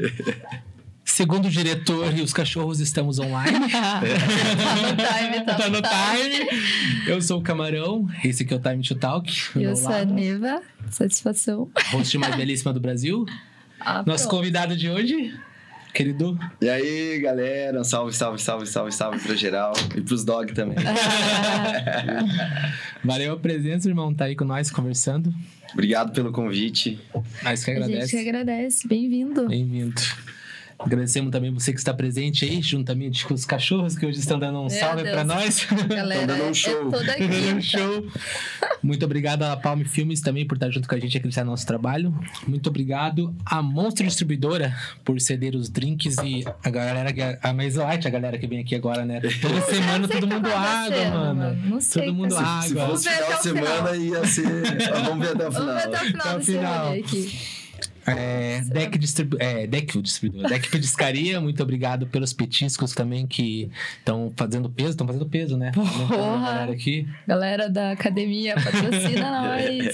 Segundo o diretor e os cachorros, estamos online. tá no time, tá, tá no time. time. Eu sou o Camarão, esse aqui é o Time to Talk. Eu sou a Neva, satisfação. Host mais belíssima do Brasil. Ah, Nosso pronto. convidado de hoje, querido. E aí, galera, salve, salve, salve, salve, salve pra geral e pros dog também. Valeu a presença, irmão. Tá aí com nós conversando. Obrigado pelo convite. Nós que A gente que agradece. agradece, bem-vindo. Bem-vindo. Agradecemos também você que está presente aí, juntamente com os cachorros que hoje estão dando um Meu salve para nós. Galera, dando um é- show. é um show. Muito obrigado a Palme Filmes também por estar junto com a gente e acreditar no nosso trabalho. Muito obrigado à Monstro Distribuidora por ceder os drinks e a galera, que- a mais light, a galera que vem aqui agora, né? Toda semana todo que mundo tá água, mano. mano. Não sei Todo mundo tá água. Se fosse final de semana, ia ser. Vamos ver até o Vamos ver final. até o final Até o final. É, Deck, distribu é, Deck Distribuidor, Deck Pediscaria, muito obrigado pelos petiscos também que estão fazendo peso, estão fazendo peso, né? Aumentando a galera aqui. Galera da academia, patrocina nós.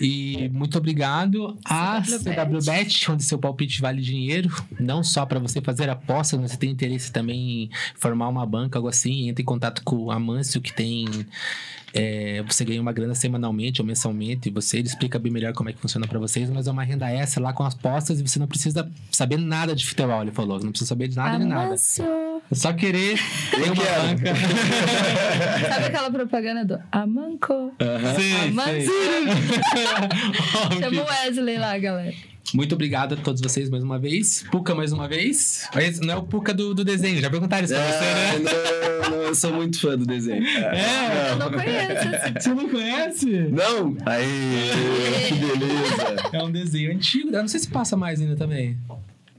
E muito obrigado a CWBet. Onde seu palpite vale dinheiro, não só para você fazer apostas, mas você tem interesse também em formar uma banca, algo assim, entre em contato com o Amâncio, que tem. É, você ganha uma grana semanalmente ou mensalmente, e você ele explica bem melhor como é que funciona para vocês, mas é uma renda extra lá com as apostas e você não precisa saber nada de futebol, ele falou, não precisa saber de nada de nada. É só querer Eu uma banca. Sabe aquela propaganda do Amanco? Sim, Amâncio. sim. Chama o Wesley lá, galera. Muito obrigado a todos vocês mais uma vez. Puca mais uma vez. Esse não é o Puca do, do desenho, já perguntaram isso pra você, É, né? não, não, eu sou muito fã do desenho. É? Eu não conheço. Você não conhece? Não? Aí, que beleza. É um desenho antigo, eu não sei se passa mais ainda também.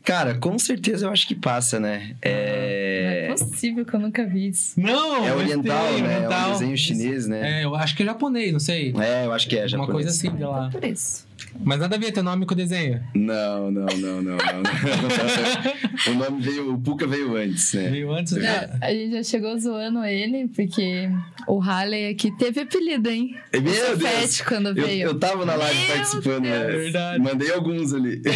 Cara, com certeza eu acho que passa, né? Não É, é possível que eu nunca vi isso. Não! é mas oriental, tem, né? É oriental. um desenho chinês, né? É, eu acho que é japonês, não sei. É, eu acho que é Uma japonês. coisa assim de lá. Por isso. Mas nada a ver ter nome com o desenho. Não, não, não, não, não. o nome veio, o Puka veio antes, né? Veio antes. Né? a gente já chegou zoando ele, porque o Halley aqui teve apelido, hein? Meu o Deus! Quando Eu, veio. eu tava na live Meu participando, Deus. né? Verdade. Mandei alguns ali.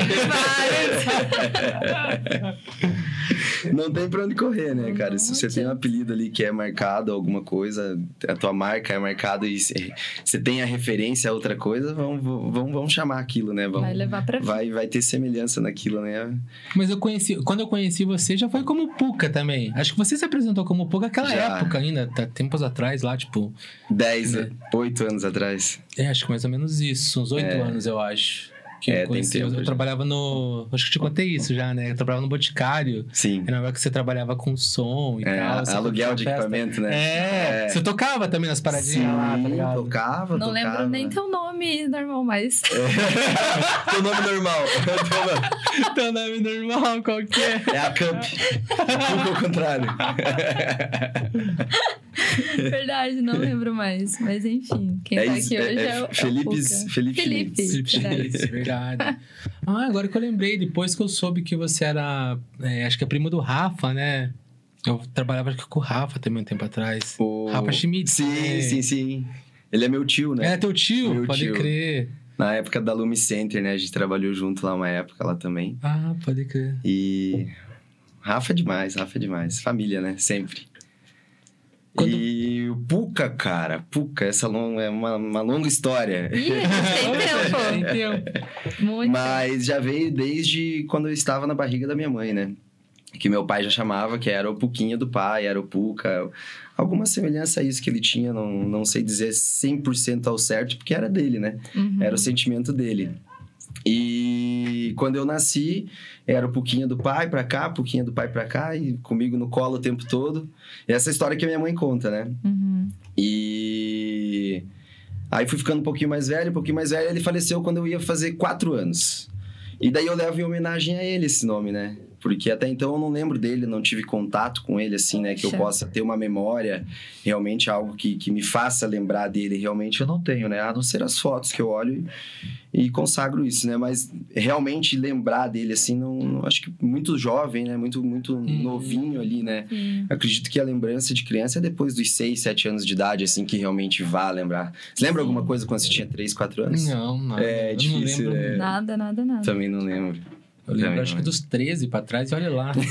Não tem pra onde correr, né, cara? Se você tem um apelido ali que é marcado, alguma coisa, a tua marca é marcada e você tem a referência a outra coisa, vamos, vamos, vamos chamar aquilo, né? Vamos, Vai levar pra vai, vai ter semelhança naquilo, né? Mas eu conheci, quando eu conheci você, já foi como Puca também. Acho que você se apresentou como Puca naquela Já. época ainda, tá, tempos atrás lá, tipo. Dez, É. oito anos atrás. É, acho que mais ou menos isso, uns oito É. anos, eu acho. Que É, eu tem. Eu, tempo já. trabalhava no. Acho que te contei isso já, né? Eu trabalhava no Boticário. Sim. Era uma época que você trabalhava com som e É, tal. você aluguel de festa. equipamento, né? É, É. Você tocava também nas paradinhas lá, tá Sim, ligado? tocava, Não tocava. lembro nem teu nome normal, mas. Teu nome normal. Teu nome normal, qual que é? É a Camp. Puka ao contrário. Verdade, não lembro mais. Mas enfim, quem É tá isso, aqui é- hoje é é, o- é Felipe- o Puca. Felipe Felipe. Verdade. Ah, agora que eu lembrei, depois que eu soube que você era, é, acho que é primo do Rafa, né? Eu trabalhava acho que com o Rafa também um tempo atrás. O... Rafa Schmidt. Sim, né? sim, sim. Ele é meu tio, né? É teu tio? Meu pode tio. crer. Na época da Lumi Center, né? A gente trabalhou junto lá uma época lá também. Ah, pode crer. E. Rafa é demais, Rafa é demais. Família, né? Sempre. Quando- E o Puca, cara, Puca, essa long... é uma, uma longa história. Ih, tem Tem tempo. tempo. Muito. Mas já veio desde quando eu estava na barriga da minha mãe, né? Que meu pai já chamava, que era o Puquinha do pai, era o Puca. Alguma semelhança a isso que ele tinha, não, não sei dizer 100% ao certo, porque era dele, né? Uhum. Era o sentimento dele. E quando eu nasci, era o Puquinha do pai pra cá, Puquinha do pai pra cá, e comigo no colo o tempo todo. E essa história que a minha mãe conta, né? Uhum. E aí fui ficando um pouquinho mais velho, um pouquinho mais velho, ele faleceu quando eu ia fazer quatro anos. E daí eu levo em homenagem a ele esse nome, né? Porque até então eu não lembro dele, não tive contato com ele, assim, né? Que eu possa ter uma memória, realmente algo que, que me faça lembrar dele, realmente eu não tenho, né? A não ser as fotos que eu olho e, e consagro isso, né? Mas realmente lembrar dele, assim, não, não- acho que muito jovem, né? Muito, muito novinho ali, né? Sim. Acredito que a lembrança de criança é depois dos 6, 7 anos de idade, assim, que realmente vá lembrar. Você lembra Sim. alguma coisa quando você tinha 3, 4 anos? Não, não. É difícil, não lembro. é. Nada, nada, nada. Também não lembro. Eu lembro, acho não que dos 13 pra trás e olha lá. Porra,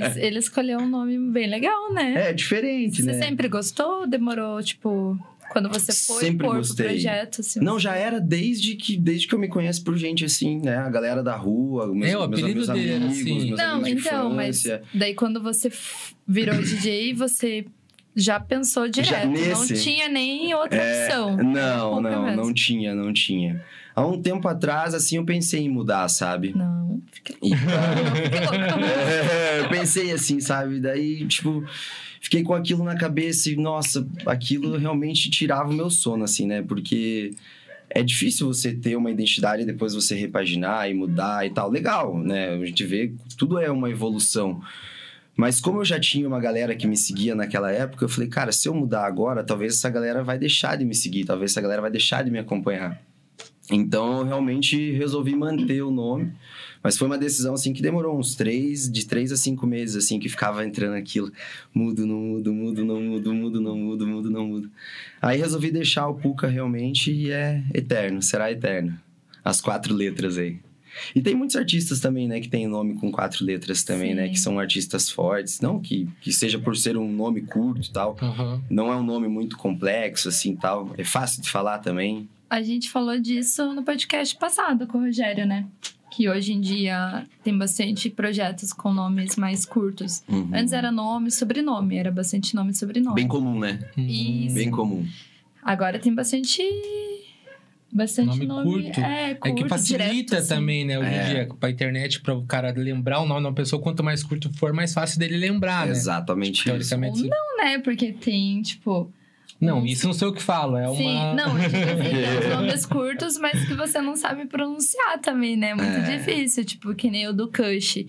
mas ele escolheu um nome bem legal, né? É diferente, Você né? sempre gostou? Demorou, tipo, quando você foi Sempre pôr gostei. pro projeto? Assim, Não, já era desde que, desde que eu me conheço por gente assim, né? A galera da rua, meus, É, o meus, apelido meus dele amigos, assim. meus Não, amigos então, mas daí quando você virou DJ, você já pensou direto. nesse? Não tinha nem outra É, opção. Não, Pouca não, mesmo. não tinha, não tinha. Há um tempo atrás, assim, eu pensei em mudar, sabe? Não, fiquei E-. É, eu pensei assim, sabe? Daí, tipo, fiquei com aquilo na cabeça e, nossa, aquilo realmente tirava o meu sono, assim, né? Porque é difícil você ter uma identidade e depois você repaginar e mudar e tal. Legal, né? A gente vê, tudo é uma evolução. Mas como eu já tinha uma galera que me seguia naquela época, eu falei, cara, se eu mudar agora, talvez essa galera vai deixar de me seguir, talvez essa galera vai deixar de me acompanhar. Então, eu realmente resolvi manter o nome. Mas foi uma decisão, assim, que demorou uns três, de três a cinco meses, assim, que ficava entrando aquilo. Mudo, não mudo, mudo, não mudo, mudo, não mudo, mudo, não mudo. Aí resolvi deixar o Puka realmente e é eterno, será eterno. As quatro letras aí. E tem muitos artistas também, né, que tem nome com quatro letras também, né? Sim. Que são artistas fortes. Não que, que seja por ser um nome curto e tal. Aham. Não é um nome muito complexo, assim, tal. É fácil de falar também. A gente falou disso no podcast passado com o Rogério, né? Que hoje em dia tem bastante projetos com nomes mais curtos. Uhum. Antes era nome e sobrenome, era bastante nome e sobrenome. Bem comum, né? Isso. Bem comum. Agora tem bastante. Bastante Nome nome. curto. É, É curto, que facilita direto, assim. também, né? Hoje É. em dia, pra internet, pra o cara lembrar o nome de uma pessoa, quanto mais curto for, mais fácil dele lembrar, né? Exatamente isso. Teoricamente. Ou não, né? Porque tem, tipo. Não, isso não sei o que falo. É uma. Sim, não, digo assim, tem os nomes curtos, mas que você não sabe pronunciar também, né? Muito É. difícil, tipo, que nem o do Kush.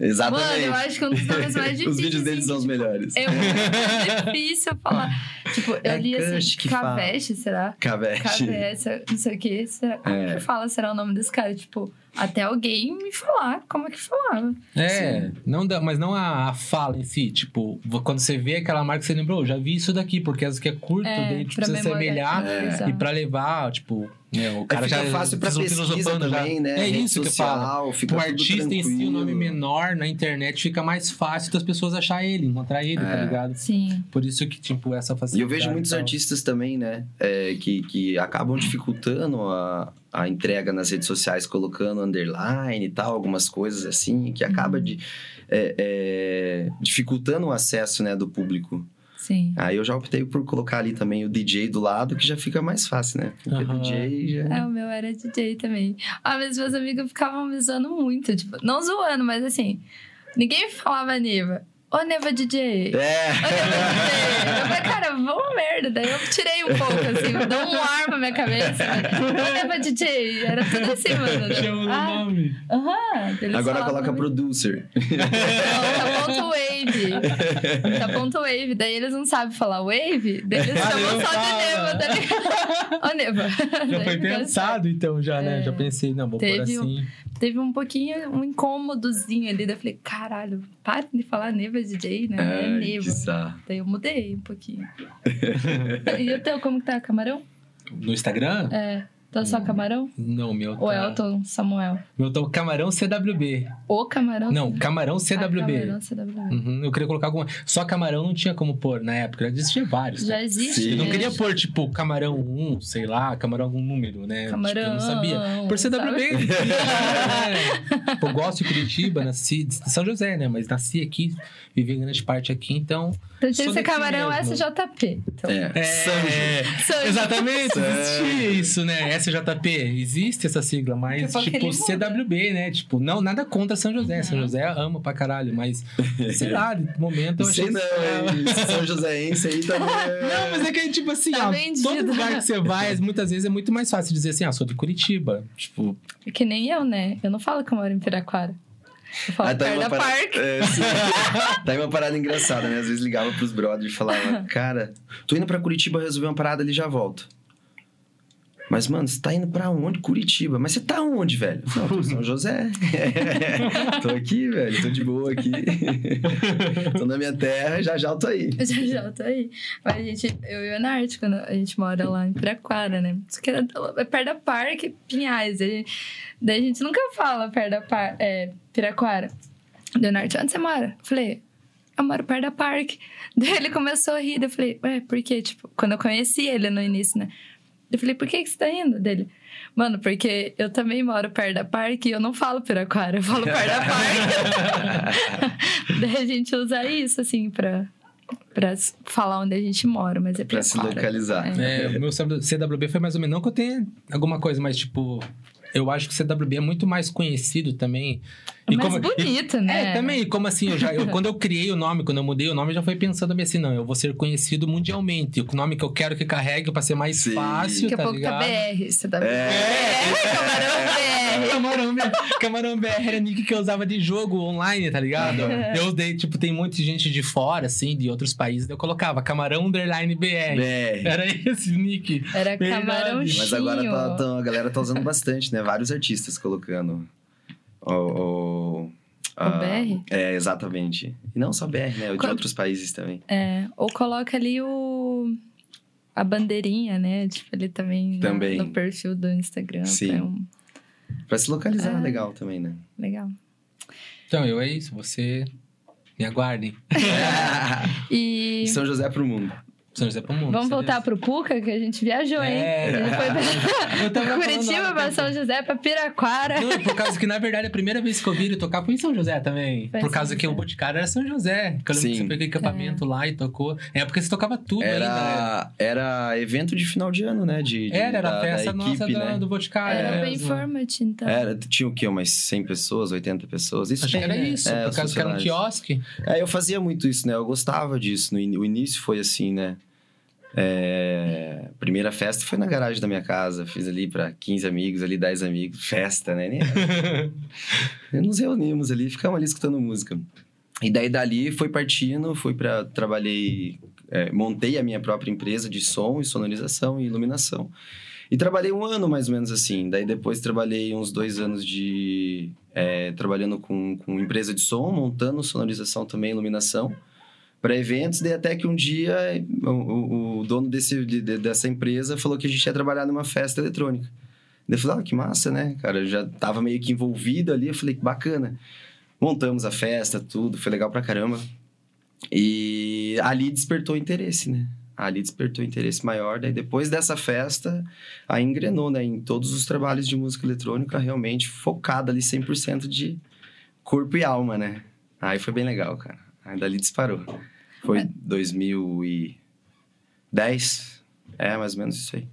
Exatamente. Mano, eu acho que um dos nomes mais difíceis. Os vídeos deles assim, são os tipo, melhores. É muito difícil falar. Tipo, eu É li assim. Caveche, será? Cavete. Cabeça, não sei o que. Será? Como É. que fala será o nome desse cara? Tipo, até alguém me falar como é que falava. É, não dá, mas não a, a fala em si. Tipo, quando você vê aquela marca, você lembrou, já vi isso daqui, porque as que é curto, É, daí tipo, precisa semelhar memorizar. e pra levar, tipo, né, o É, cara fica já fácil pra pesquisa filosofando já. também, né? É Rede isso que eu falo. O artista em si, o nome menor na internet, fica mais fácil das pessoas achar ele, encontrar ele, tá É. ligado? Sim. Por isso que, tipo, essa facilidade. E eu vejo muitos tal. artistas também, né? é, que, que acabam dificultando a, a entrega nas redes sociais, colocando underline e tal, algumas coisas assim, que acaba Uhum. de, é, é, dificultando o acesso né, do público. Sim. Aí eu já optei por colocar ali também o DJ do lado, que já fica mais fácil, né? Porque Aham. DJ já. É, o meu era DJ também. Ah, mas meus amigos ficavam me zoando muito. Tipo, não zoando, mas assim, ninguém falava Neva. Ô, Neva DJ. Ô, É! Neva DJ. Eu falei, cara, vamos merda. Daí eu tirei um pouco, assim, deu um ar pra minha cabeça. Ô, Neva DJ. Era tudo assim, mano. Chama o Ah, nome. Aham. Agora coloca producer. Não, tá ponto wave. Tá ponto wave. Daí eles não sabem falar wave, daí eles Ah, chamam só de Neva, tá ligado? Ô, Neva. Já Daí foi pensado, então, já, né? É. Já pensei, não, vou Teve um- assim. Teve um pouquinho, um incômodozinho ali. Daí eu falei, caralho, para de falar Neva DJ, né? É Ai, Neva. que sarro. Daí eu mudei um pouquinho. e o teu, como que tá? Camarão? No Instagram? É. Tá só camarão? Não, meu Ou tá... Elton Samuel? Meu tá camarão CWB. O camarão? Não, camarão Ah, CWB. camarão CWB. Uhum, eu queria colocar alguma. Só camarão não tinha como pôr na época, já existia vários. Já né? existe. Eu não né? queria pôr, tipo, camarão 1, sei lá, camarão algum número, né? Camarão. Tipo, eu não sabia. Por CWB. é. Pô, eu gosto de Curitiba, nasci de São José, né? Mas nasci aqui, vivi grande parte aqui, então. Então tinha que ser camarão mesmo. SJP. Então. É. É, Sanjo. Sanjo. Exatamente, Sanjo. existia isso, né? SJP, existe essa sigla, mas tipo. CWB, né? Tipo, não, nada contra São José. São José ama pra caralho, mas sei lá, de momento eu achei Sei não, hein? São Joséense aí também. Não, mas é que, tipo assim, Tá ó, todo lugar que você vai, muitas vezes é muito mais fácil dizer assim, ah, sou de Curitiba. Tipo, É que nem eu, né? Eu não falo que eu moro em Piraquara. Eu falo Ah, tá uma da parada- Parque. É, sim. tá aí uma parada engraçada, né? Às vezes ligava pros brothers e falava, cara, tô indo pra Curitiba resolver uma parada ali já volto. Mas, mano, você tá indo pra onde? Curitiba. Mas você tá onde, velho? Não, tô em São José. tô aqui, velho. Tô de boa aqui. tô na minha terra, já já eu tô aí. Já já eu tô aí. Mas a gente, eu e o Nart, quando a gente mora lá em Piraquara, né? Isso que era, é perto da Parque Pinhais. A gente, daí a gente nunca fala perto da par, é, Piraquara. Leonardo, onde você mora? Eu falei, eu moro perto da Parque. Daí ele começou a rir. Daí eu falei, ué, por quê? Tipo, quando eu conheci ele no início, né? Eu falei, por que, que você tá indo? Dele, mano, porque eu também moro perto da Parque e eu não falo Piraquara, eu falo perto da Parque. Daí a gente usa isso, assim, pra, pra falar onde a gente mora, mas é Pra se Piraquara. localizar. É. É, o meu CWB foi mais ou menos. Não que eu tenha alguma coisa, mas tipo. Eu acho que o CWB é muito mais conhecido também. É mais como- bonito, né? É, também, como assim, eu já, eu, quando eu criei o nome, quando eu mudei o nome, eu já fui pensando assim, não, eu vou ser conhecido mundialmente. O nome que eu quero que carregue pra ser mais Sim. fácil, Daqui a tá pouco ligado? tá BR, tá É. Camarão BR. Camarão, BR. Camarão BR era nick que eu usava de jogo online, tá ligado? Eu usei, tipo, tem muita gente de fora, assim, de outros países. Eu colocava Camarão Underline BR. BR. Era esse nick. Era camarão Mas agora tá- tá- a galera tá usando bastante, né? Vários artistas colocando o... o a- BR? É, exatamente. E não só BR, né? De Qual- outros países também. É, ou coloca ali o... A bandeirinha, né? Tipo, ele também, no- Também. No, perfil do Instagram. Sim. É um... Pra se localizar, É. legal também, né? Legal. Então, eu é isso. Você me aguardem. E... São José pro mundo. São José pro mundo. Vamos voltar vê. pro Puca, que a gente viajou, hein? É. A gente foi pra Curitiba, pra né? São José, pra Piraquara. Não, é por causa que, na verdade, a primeira vez que eu vi ele tocar foi em São José também. Foi por causa que o Boticário era São José. Que eu lembro que Sim. você pegou equipamento lá e tocou. É porque você tocava tudo ainda. né? Era, era evento de final de ano, né? De, de- Era, era da, a festa da nossa equipe, do, né? do Boticário. Era é, bem format, então. Era, tinha o quê? Umas 100 pessoas, 80 pessoas? Isso Acho que era tinha, isso, é, por causa que era um quiosque. É, eu fazia muito isso, né? Eu gostava disso. No in- o início foi assim, né? É, primeira festa foi na garagem da minha casa. Fiz ali pra 15 amigos, ali 10 amigos. Festa, né? Nos reunimos ali, ficamos ali escutando música. E daí dali foi partindo, fui para trabalhei, é, montei a minha própria empresa de som e sonorização e iluminação. E trabalhei um ano mais ou menos assim. Daí depois trabalhei uns dois anos de é, trabalhando com, com empresa de som, montando sonorização também, iluminação para eventos. Daí até que um dia o, o- dono desse, de- de- dessa empresa falou que a gente ia trabalhar numa festa eletrônica. Daí eu falei, ah, que massa, né? Cara, eu já tava meio que envolvido ali. Eu falei, que bacana. Montamos a festa, tudo, foi legal pra caramba. E ali despertou interesse, né? Ali despertou interesse maior. Daí depois dessa festa, aí engrenou, né? Em todos os trabalhos de música eletrônica, realmente focado ali 100% de corpo e alma, né? Aí foi bem legal, cara. Aí dali disparou. Foi 2010. É, mais ou menos isso aí.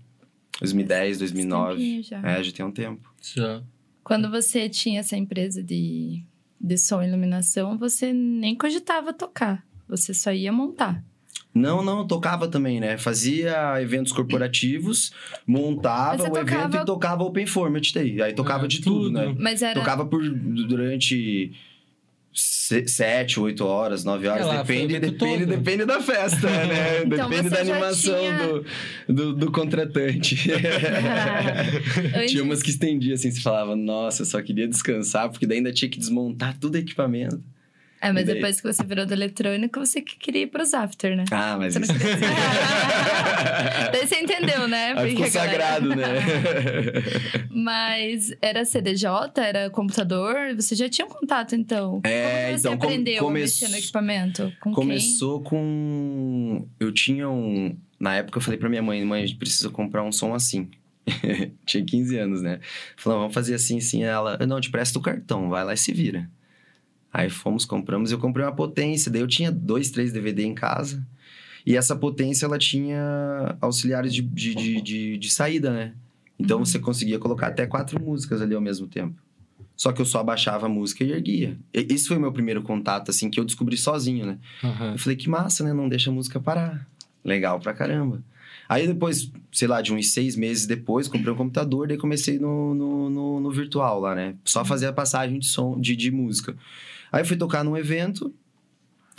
2010, 2009. tempinho já. É, já tem um tempo. Já. Quando você tinha essa empresa de, de som e iluminação, você nem cogitava tocar. Você só ia montar. Não, não, eu tocava também, né? Fazia eventos corporativos, montava o você evento tocava- e tocava open format aí. Aí tocava É, de tudo, tudo. né? Mas era. Tocava por durante sete, oito horas, nove horas, lá, depende, depende, todo. depende da festa, né? Então depende da animação tinha- do, do, do contratante. Tinha umas que estendia assim, você falava, nossa, eu só queria descansar, porque daí ainda tinha que desmontar tudo o equipamento. É, mas depois que você virou do eletrônico, você que queria ir pros after, né? Ah, mas Você não isso. Daí você entendeu, né? Aí ficou Porque a galera- sagrado, né? Mas era CDJ, era computador? Você já tinha um contato, então? É, Como você então, aprendeu come- a mexer no equipamento? Com Começou com. Eu tinha um. Na época eu falei pra minha mãe, mãe, a gente precisa comprar um som assim. tinha 15 anos, né? Falou, vamos fazer assim, assim. Ela, não, te presto o cartão, vai lá e se vira. Aí fomos, compramos, eu comprei uma potência. Daí eu tinha dois, três DVD em casa. E essa potência, ela tinha auxiliares de, de, de, de, de saída, né? Então Uhum. você conseguia colocar até quatro músicas ali ao mesmo tempo. Só que eu só abaixava a música e erguia. Esse foi o meu primeiro contato, assim, que eu descobri sozinho, né? Aham. Eu falei, que massa, né? Não deixa a música parar. Legal pra caramba. Aí depois, sei lá, de uns seis meses depois, comprei um computador, daí comecei no, no, no, no virtual lá, né? Só fazer a passagem de som, de, de música. Aí fui tocar num evento,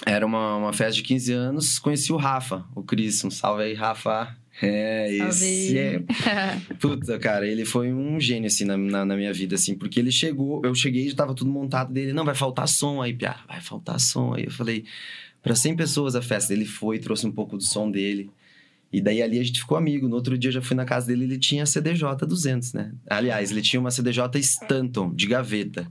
era uma, uma festa de 15 anos, conheci o Rafa, o Cris, um salve aí, Rafa. É, esse é. Puta, cara, ele foi um gênio, assim, na, na, na, minha vida, assim, porque ele chegou, eu cheguei e já tava tudo montado dele. Não, vai faltar som aí, Pia, vai faltar som. Aí eu falei, para 100 pessoas a festa. Ele foi, trouxe um pouco do som dele. E daí ali a gente ficou amigo. No outro dia eu já fui na casa dele, ele tinha a CDJ 200, né? Aliás, ele tinha uma CDJ Stanton, de gaveta.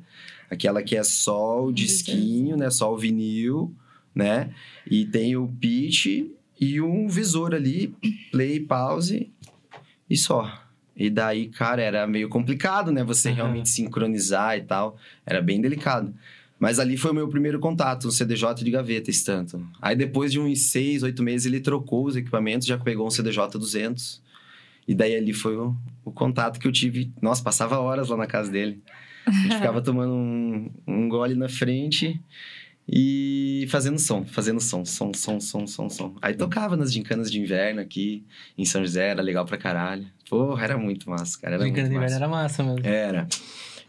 Aquela que é só o disquinho, né? Só o vinil, né? E tem o pitch e um visor ali, play, pause e só. E daí, cara, era meio complicado, né? Você uhum. realmente sincronizar e tal. Era bem delicado. Mas ali foi o meu primeiro contato, um CDJ de gaveta Stanton. Aí depois de uns seis, oito meses, ele trocou os equipamentos, já pegou um CDJ 200. E daí ali foi o, o contato que eu tive. Nossa, passava horas lá na casa dele. A gente ficava tomando um, um gole na frente e fazendo som, fazendo som, som, som, som, som, som. Aí tocava nas gincanas de inverno aqui em São José, era legal pra caralho. Porra, era muito massa, cara. Era Gincana de inverno era massa mesmo. Era.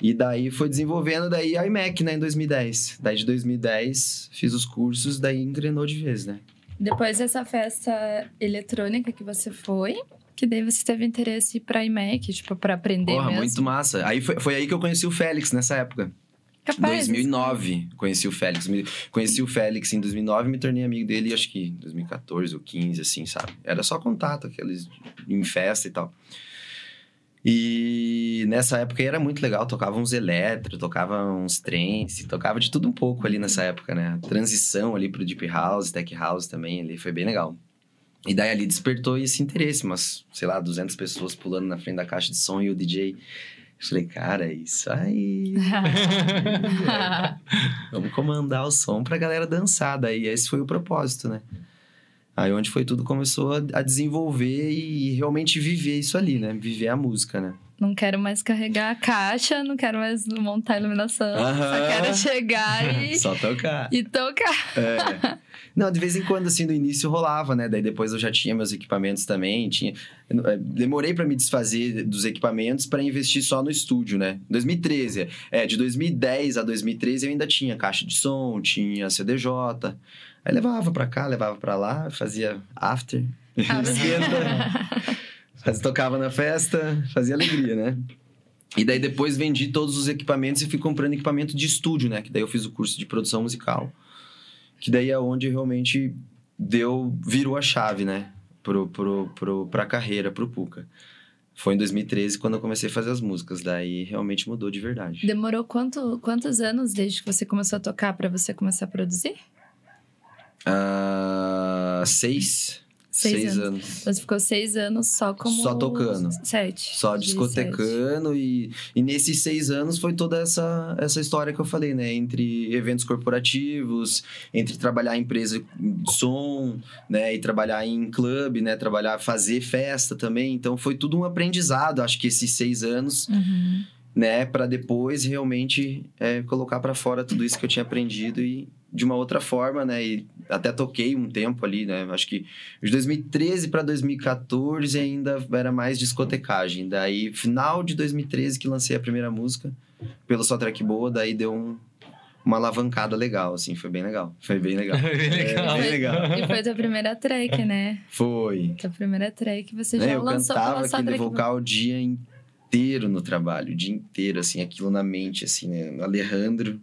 E daí foi desenvolvendo daí a IMEC, né, em 2010. Daí de 2010 fiz os cursos, daí engrenou de vez, né? Depois dessa festa eletrônica que você foi, que daí você teve interesse para IMEC, tipo, para aprender Porra, mesmo. muito massa. Aí foi, foi aí que eu conheci o Félix nessa época. Capaz. 2009, conheci o Félix. Conheci o Félix em 2009 e me tornei amigo dele, acho que em 2014 ou 15, assim, sabe? Era só contato, aqueles em festa e tal. E nessa época era muito legal, tocava uns eletro, tocava uns trance, tocava de tudo um pouco ali nessa época, né? Transição ali pro Deep House, Tech House também ali foi bem legal. E daí ali despertou esse interesse, mas, sei lá, 200 pessoas pulando na frente da caixa de som e o DJ. Eu falei, cara, é isso aí. Vamos comandar o som pra galera dançar. Daí esse foi o propósito, né? Aí onde foi tudo começou a, desenvolver e realmente viver isso ali, né? Viver a música, né? Não quero mais carregar a caixa, não quero mais montar a iluminação. Só quero chegar e. Só tocar. E tocar. É. Não, de vez em quando, assim, no início rolava, né? Daí depois eu já tinha meus equipamentos também. Tinha... É, demorei para me desfazer dos equipamentos para investir só no estúdio, né? 2013. É, de 2010 a 2013 eu ainda tinha caixa de som, tinha CDJ. Aí levava pra cá, levava pra lá, fazia after, esquenta. fazia, tocava na festa, fazia alegria, né? E daí depois vendi todos os equipamentos e fui comprando equipamento de estúdio, né? Que daí eu fiz o curso de produção musical. Que daí é onde realmente deu, virou a chave, né? Pro, pro, pro, pra carreira, pro Puca. Foi em 2013 quando eu comecei a fazer as músicas. Daí realmente mudou de verdade. Demorou quanto, quantos anos desde que você começou a tocar para você começar a produzir? Uh, seis. Seis, seis anos. anos. Você ficou seis anos só como. Só tocando. Sete. Só discotecando. E, e nesses seis anos foi toda essa, essa história que eu falei, né? Entre eventos corporativos, entre trabalhar em empresa de som, né? E trabalhar em clube, né? Trabalhar, fazer festa também. Então foi tudo um aprendizado, acho que esses seis anos. Uhum. Né, para depois realmente é, colocar para fora tudo isso que eu tinha aprendido e, de uma outra forma, né? E até toquei um tempo ali, né? Acho que de 2013 para 2014 ainda era mais discotecagem. Daí, final de 2013 que lancei a primeira música, pelo Só Track Boa, daí deu um, uma alavancada legal, assim, foi bem legal. Foi bem legal. bem legal. É, bem legal. E foi tua primeira track, né? Foi. Tua primeira track, você já é, lançou Eu cantava aquele vocal o dia inteiro no trabalho, o dia inteiro, assim, aquilo na mente, assim, né? O Alejandro,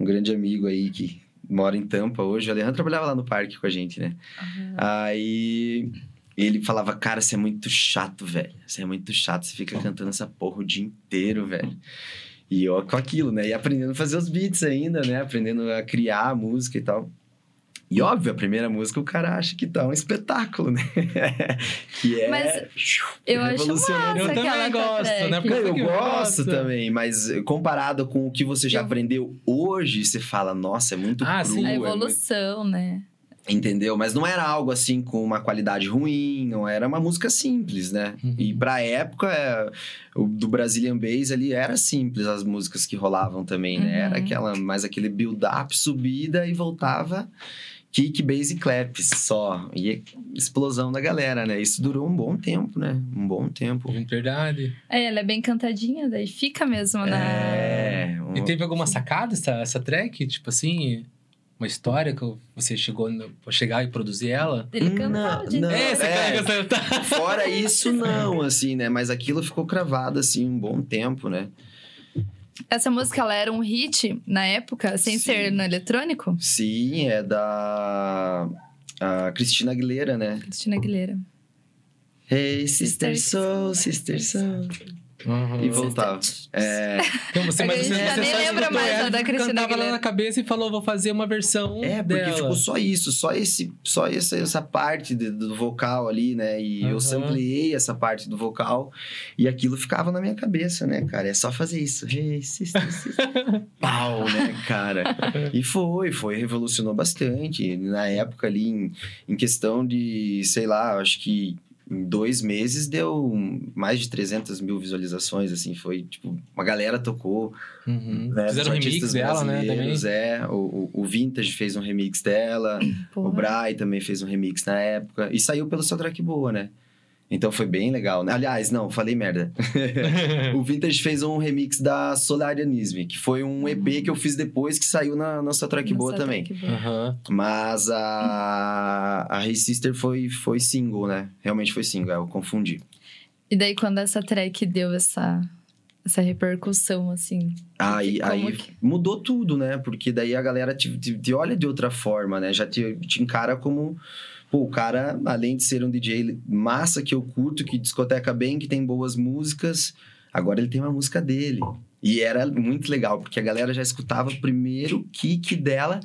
um grande amigo aí que mora em Tampa hoje. O Alejandro trabalhava lá no parque com a gente, né? Uhum. Aí ele falava, cara, você é muito chato, velho. Você é muito chato, você fica cantando essa porra o dia inteiro, velho. E eu com aquilo, né? E aprendendo a fazer os beats ainda, né? Aprendendo a criar a música e tal. E óbvio, a primeira música o cara acha que tá um espetáculo, né? que é. Mas eu acho massa Eu também gosto, né? Porque eu, eu gosto também, mas comparado com o que você já eu... aprendeu hoje, você fala, nossa, é muito ah, cru. Sim. A é evolução, é muito... né? Entendeu? Mas não era algo assim com uma qualidade ruim, não era uma música simples, né? Uhum. E pra época é, o, do Brazilian Bass ali era simples as músicas que rolavam também, né? Uhum. Era aquela mais aquele build-up, subida e voltava kick, bass e claps só. E explosão da galera, né? Isso durou um bom tempo, né? Um bom tempo. Verdade. É, ela é bem cantadinha, daí fica mesmo na. É. E teve alguma sacada essa, essa track? Tipo assim. uma história que você chegou no, chegar e produzir ela? Ele cantava de não, é, você é. canta. Fora isso, não, assim, né? Mas aquilo ficou cravado, assim, um bom tempo, né? Essa música, ela era um hit na época, sem Sim. ser no eletrônico? Sim, é da a Cristina Aguilera, né? Cristina Aguilera. Hey, sister Sister soul, sister soul. Uhum. E voltava. É, Então você, que mas você, já você nem só lembra mais ela da Cristina cantava lá na cabeça e falou, vou fazer uma versão é porque dela. ficou só isso, só esse, só essa, essa parte de- do vocal ali, né? E Aham. eu sampleei essa parte do vocal e aquilo ficava na minha cabeça, né, cara? É só fazer isso. Pau, né, cara? E foi, foi, revolucionou bastante. Na época ali, em, em questão de, sei lá, acho que em dois meses deu mais de 300 mil visualizações, assim, foi, tipo, uma galera tocou, Uhum. né? Fizeram dos remix dela, né? Também. É, o, o, o Vintage fez um remix dela, o Porra. Brai também fez um remix na época, e saiu pelo seu track boa, né? Então foi bem legal. né? Aliás, não, falei merda. o Vintage fez um remix da Solarianisme, que foi um EP que eu fiz depois que saiu na nossa track boa Nossa, também. que boa. Aham. Mas a, a Hey Sister foi, foi single, né? Realmente foi single, é, eu confundi. E daí, quando essa track deu essa, essa repercussão, assim... Aí, aí que- mudou tudo, né? Porque daí a galera te, te, te olha de outra forma, né? Já te, te encara como. Pô, o cara, além de ser um DJ massa que eu curto, que discoteca bem, que tem boas músicas, agora ele tem uma música dele. E era muito legal, porque a galera já escutava o primeiro kick dela.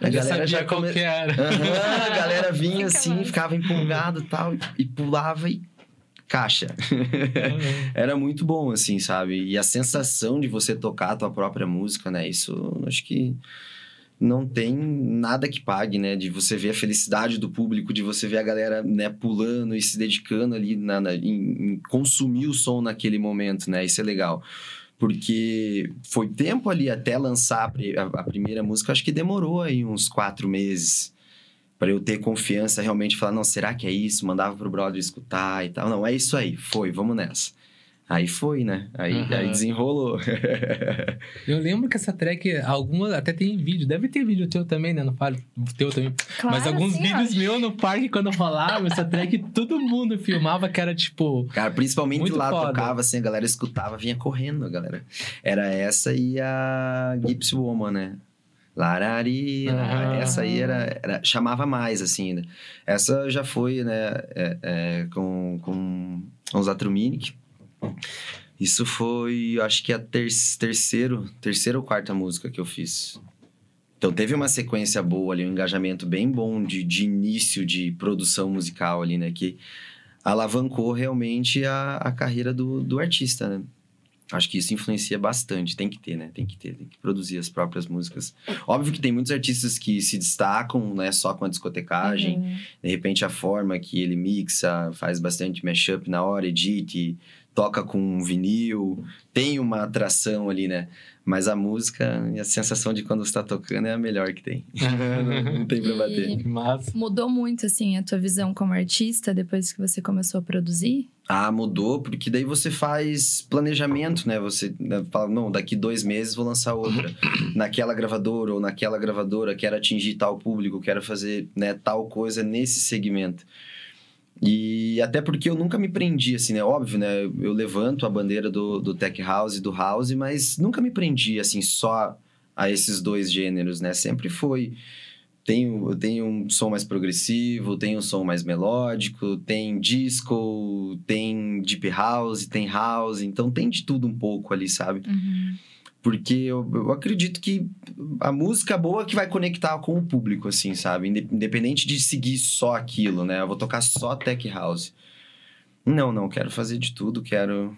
A Eu já galera sabia já qual come- que era. Aham, a galera vinha Fica assim, ficava empolgado e tal, e pulava e caixa. Era muito bom, assim, sabe? E a sensação de você tocar a tua própria música, né? Isso, acho que não tem nada que pague, né? De você ver a felicidade do público, de você ver a galera, né, pulando e se dedicando ali na, na- em, em consumir o som naquele momento, né? Isso é legal. Porque foi tempo ali até lançar a, pri- a- a primeira música, acho que demorou aí uns quatro meses para eu ter confiança realmente falar, não, será que é isso? Mandava pro brother escutar e tal. Não, é isso aí, foi, vamos nessa. Aí foi, né? Aí, Aham. aí desenrolou. Eu lembro que essa track, alguma até tem vídeo. Deve ter vídeo teu também, né? Não falo teu também. Claro, Mas alguns sim, vídeos meus no parque, quando rolava, essa track, todo mundo filmava que era tipo. Cara, principalmente Muito lá foda. tocava, assim, a galera escutava, vinha correndo, a galera. Era essa e a Gypsy Woman, né? Larari, Aham. essa aí era, era- chamava mais, assim, né? Essa já foi, né, é, é, com, com os Atruminic. Isso foi, acho que a ter terceiro, terceira ou quarta música que eu fiz. Então teve uma sequência boa ali, um engajamento bem bom de, de início de produção musical ali, né? Que alavancou realmente a, a carreira do, do artista, né? Acho que isso influencia bastante. Tem que ter, né? Tem que ter, tem que produzir as próprias músicas. Óbvio que tem muitos artistas que se destacam, né? Só com a discotecagem. Uhum. De repente, a forma que ele mixa, faz bastante mashup na hora, edite, toca com vinil. Tem uma atração ali, né? Mas a música e a sensação de quando você tá tocando é a melhor que tem. não, tem pra bater. Mudou muito, assim, a tua visão como artista depois que você começou a produzir? Ah, mudou, porque daí você faz planejamento, né? Você né, fala, não, daqui dois meses vou lançar outra. naquela gravadora ou naquela gravadora, quero atingir tal público, quero fazer né, tal coisa nesse segmento. E até porque eu nunca me prendi, assim, né? Óbvio, né? Eu levanto a bandeira do, do tech house e do house, mas nunca me prendi, assim, só a esses dois gêneros, né? Sempre foi... Eu tenho um som mais progressivo, tenho um som mais melódico, tem disco, tem deep house, tem house, então tem de tudo um pouco ali, sabe? Uhum. Porque eu, eu acredito que a música boa que vai conectar com o público, assim, sabe? Inde- Independente de seguir só aquilo, né? Eu vou tocar só tech house. Não, não, quero fazer de tudo, quero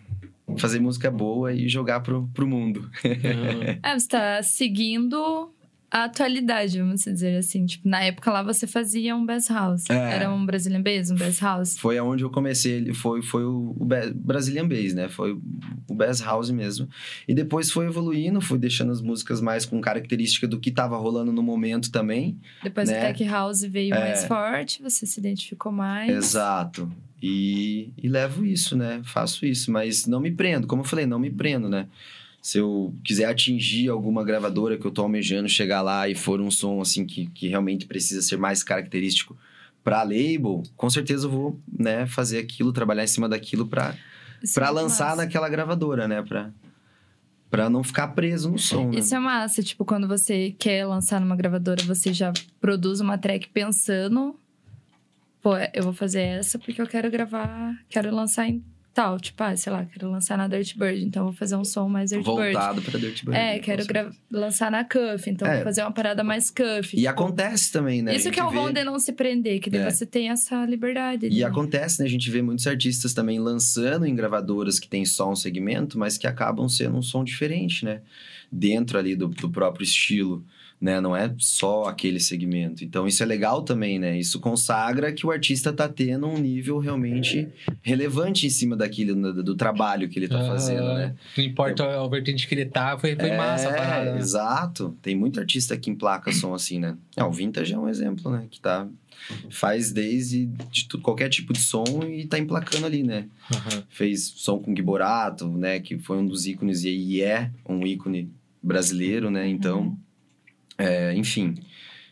fazer música boa e jogar pro, pro mundo. Uhum. É, você tá seguindo a atualidade, vamos dizer assim. Tipo, na época lá você fazia um bass house. É. Era um Brazilian bass, um bass house. Foi aonde eu comecei, foi, foi o, o Brazilian Bass, né? Foi o Bass House mesmo. E depois foi evoluindo, fui deixando as músicas mais com característica do que tava rolando no momento também. Depois Né? o tech house veio É. mais forte, você se identificou mais. Exato. E, e levo isso, né? Faço isso, mas não me prendo. Como eu falei, não me prendo, né? Se eu quiser atingir alguma gravadora que eu tô almejando chegar lá e for um som assim que, que realmente precisa ser mais característico para label, com certeza eu vou, né, fazer aquilo, trabalhar em cima daquilo para para é lançar massa. naquela gravadora, né, para para não ficar preso no som, né? Isso é massa, tipo, quando você quer lançar numa gravadora, você já produz uma track pensando, pô, eu vou fazer essa porque eu quero gravar, quero lançar em tal, tipo, ah, sei lá, quero lançar na Dirtbird, então vou fazer um som mais Dirtbird. Voltado para Dirtbird. É, né, quero com gra- lançar na Cuff, então É. vou fazer uma parada mais Cuff. E tipo, acontece também, né? Isso que é o vê- bom de não se prender, que daí É. você tem essa liberdade. E né? acontece, né? A gente vê muitos artistas também lançando em gravadoras que tem só um segmento, mas que acabam sendo um som diferente, né? Dentro ali do, do próprio estilo, né? Não é só aquele segmento. Então, isso é legal também, né? Isso consagra que o artista tá tendo um nível realmente relevante em cima daquilo, do, do trabalho que ele tá fazendo, né? Não importa a vertente que ele tá, foi, foi massa a É, parada. né? Exato. Tem muito artista que emplaca som assim, né? É, o Vintage é um exemplo, né? Que tá... Faz desde de tudo, qualquer tipo de som e tá emplacando ali, né? Aham. fez som com Giborato, né? Que foi um dos ícones e é um ícone brasileiro, né? Então, Uhum. É, enfim.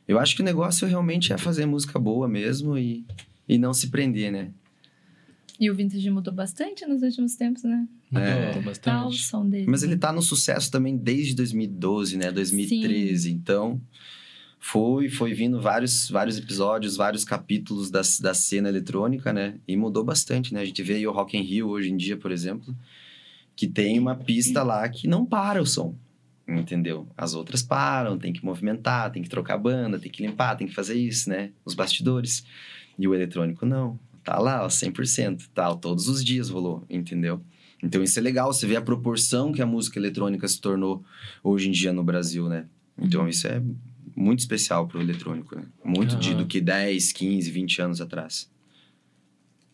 Eu acho que o negócio realmente é fazer música boa mesmo e, e não se prender, né? E o Vintage mudou bastante nos últimos tempos, né? Mudou É. Tá o bastante. som dele. Mas ele tá no sucesso também desde 2012, né? 2013. Então, foi foi vindo vários, vários episódios, vários capítulos da, da cena eletrônica, né? E mudou bastante, né? A gente vê aí o Rock in Rio hoje em dia, por exemplo, que tem uma pista lá que não para o som. Entendeu? As outras param, tem que movimentar, tem que trocar banda, tem que limpar, tem que fazer isso, né? Os bastidores. E o eletrônico não. Tá lá, ó, 100%. Tá, todos os dias rolou, entendeu? Então isso é legal, você vê a proporção que a música eletrônica se tornou hoje em dia no Brasil, né? Então isso é muito especial pro eletrônico, né? Muito de, do que 10, 15, 20 anos atrás.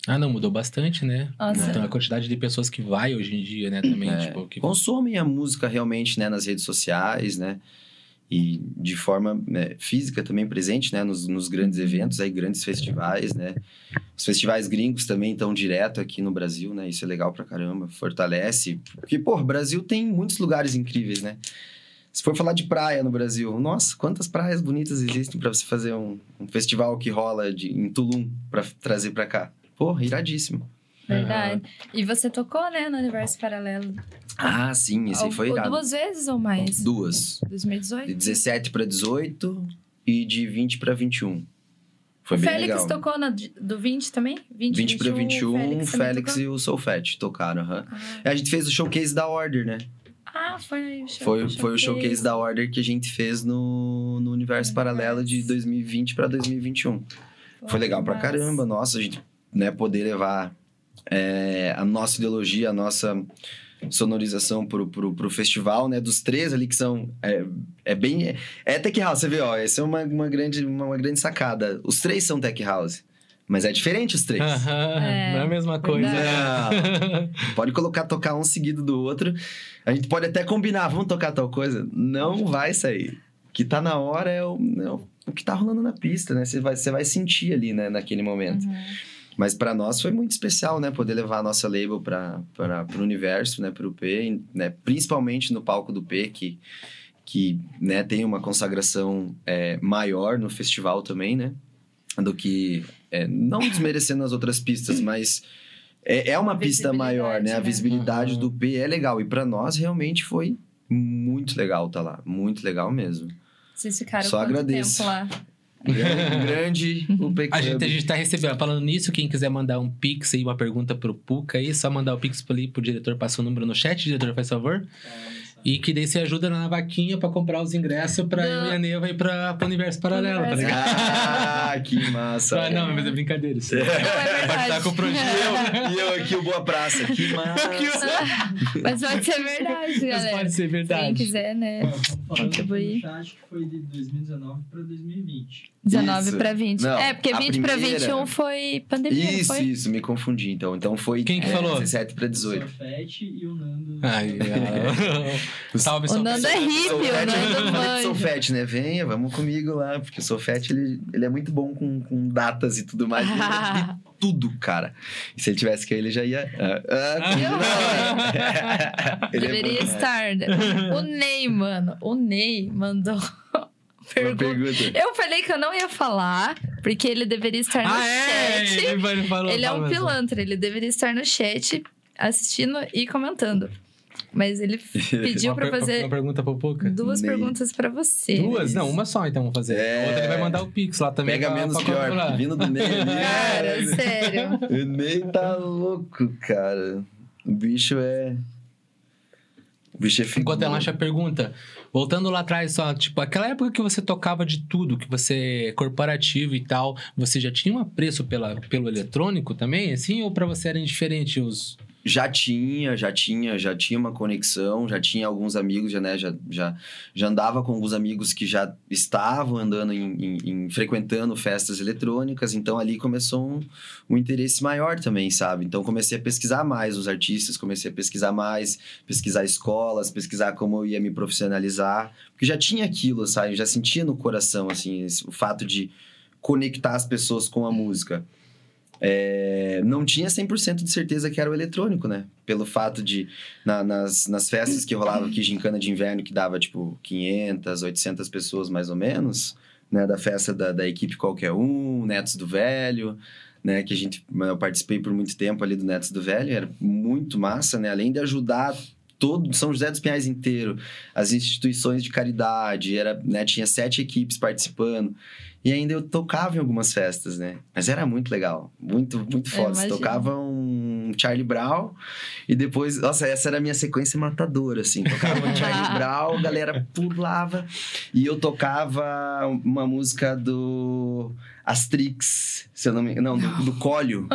Ah, não, mudou bastante, né? Nossa. Então, a quantidade de pessoas que vai hoje em dia, né, também, É, tipo, que... Consomem a música realmente, né, nas redes sociais, né? E de forma né, física também presente, né? Nos, nos grandes eventos, aí, grandes festivais, né? Os festivais gringos também estão direto aqui no Brasil, né? Isso é legal pra caramba, fortalece. Porque, pô, o Brasil tem muitos lugares incríveis, né? Se for falar de praia no Brasil, nossa, quantas praias bonitas existem pra você fazer um, um festival que rola de, em Tulum pra trazer pra cá? Porra, iradíssimo. Verdade. E você tocou, né, no Universo Paralelo. Ah, sim, esse aí Ou- foi irado. duas vezes ou mais? Duas. De 2018? 17 para 18 e de 20 para 21. Foi o bem Félix legal. tocou na, do 20 também? 20, 20 para 21, Félix, Félix, e o Soulfat tocaram. aham. tocou? A gente fez o showcase da Order, né? Ah, foi o show, Foi, foi o showcase da Order que a gente fez no, no Universo Paralelo de Universo. 2020 para 2021. Foi legal pra caramba, nossa, a gente né, poder levar é, a nossa ideologia, a nossa sonorização pro, pro, pro festival, né? Dos três ali que são... É, é bem... É, é tech house, você vê, ó. Essa é uma, uma, grande, uma, uma grande sacada. Os três são tech house. Mas é diferente os três. Aham, É, não é a mesma coisa. Não. Pode colocar, tocar um seguido do outro. A gente pode até combinar, vamos tocar tal coisa. Não vai sair. O que tá na hora é o, é o- o que tá rolando na pista, né? Você vai, você vai sentir ali, né, naquele momento. Uhum. Mas para nós foi muito especial, né? Poder levar a nossa label para o universo, né? Para o P, né? Principalmente no palco do P, que, que né, tem uma consagração é, maior no festival também, né? Do que... é, não desmerecendo as outras pistas, mas... É, é uma pista maior, né? A visibilidade, né? visibilidade Uhum. do P é legal. E para nós, realmente, foi muito legal tá lá. Muito legal mesmo. Vocês ficaram Só quanto agradeço. tempo lá? Grande, grande o P A gente, a gente tá recebendo, falando nisso, quem quiser mandar um pix aí, uma pergunta pro Puca aí, só mandar o pix ali pro diretor, passa o número no chat, diretor, faz favor. E que daí você ajuda na vaquinha pra comprar os ingressos pra eu e a Neva ir pra, pro universo paralelo, tá ligado? Ah, que massa. Ah, não, mas é brincadeira. Isso. Não, é Pode verdade. estar com o projeto. E eu, e eu aqui, o Boa Praça. Que massa. Mas pode ser verdade, Mas galera. pode ser Quem verdade. quiser, né? Ó, Contribuir. no chat que foi de 2019 para 2020. 19 Isso. pra 20. Não, é, porque a 20 pra primeira- 21 foi pandemia, Isso, foi? isso, me confundi então. Então foi Quem que é, falou? 17 para O 18. Sofete e o Nando. Ai, Salve, O. Nando é hippie, o Nando pro manja. Solfete, né? Venha, vamos comigo lá. Porque o Solfete, ele, ele é muito bom com, com datas e tudo mais. Ele lembra de tudo, cara. E se ele tivesse que ir, ele já ia... Ah, ah, Eu Ele é bom Deveria demais. estar. né? O Ney, mano. O Ney mandou pergunta. pergunta. Eu falei que eu não ia falar, porque ele deveria estar no Ah, é? chat. Ele, vai- falou, Ele é um pilantra, ele deveria estar no chat assistindo e comentando. Mas ele pediu per- fazer Uma pergunta duas Ney. perguntas pra você. Duas? Não, uma só então vamos fazer. É. A outra ele vai mandar o Pix lá também. Pega pra- menos pra pior, calcular. vindo do Ney. Cara, sério. O Ney tá louco, cara. O bicho é... O bicho é figura. Enquanto ela acha a pergunta, voltando lá atrás, só, tipo, aquela época que você tocava de tudo, que você é corporativo e tal, você já tinha um apreço pela, pelo eletrônico também, assim, ou pra você era indiferente os. Já tinha, já tinha, já tinha uma conexão, já tinha alguns amigos, já, né, já, já, já andava com alguns amigos que já estavam andando em, em- em- frequentando festas eletrônicas, então ali começou um, um interesse maior também, sabe? Então comecei a pesquisar mais os artistas, comecei a pesquisar mais, pesquisar escolas, pesquisar como eu ia me profissionalizar, porque já tinha aquilo, sabe? Eu já sentia no coração, assim, esse- o fato de conectar as pessoas com a música. É, não tinha 100% de certeza que era o eletrônico, né? Pelo fato de, na- nas, nas festas que rolava aqui, gincana de inverno, que dava, tipo, 500, 800 pessoas, mais ou menos, né? Da festa da, da equipe Qualquer Um, Netos do Velho, né? Que a gente, eu participei por muito tempo ali do Netos do Velho, era muito massa, né? Além de ajudar todo São José dos Pinhais inteiro, as instituições de caridade, era, né? Tinha sete equipes participando. E ainda eu tocava em algumas festas, né? Mas era muito legal. Muito, muito foda. Tocava um Charlie Brown e depois... Nossa, essa era a minha sequência matadora, assim. Tocava um Charlie Brown, a galera pulava. E eu tocava uma música do Astrix, se eu não me... Não, do, do Cólio.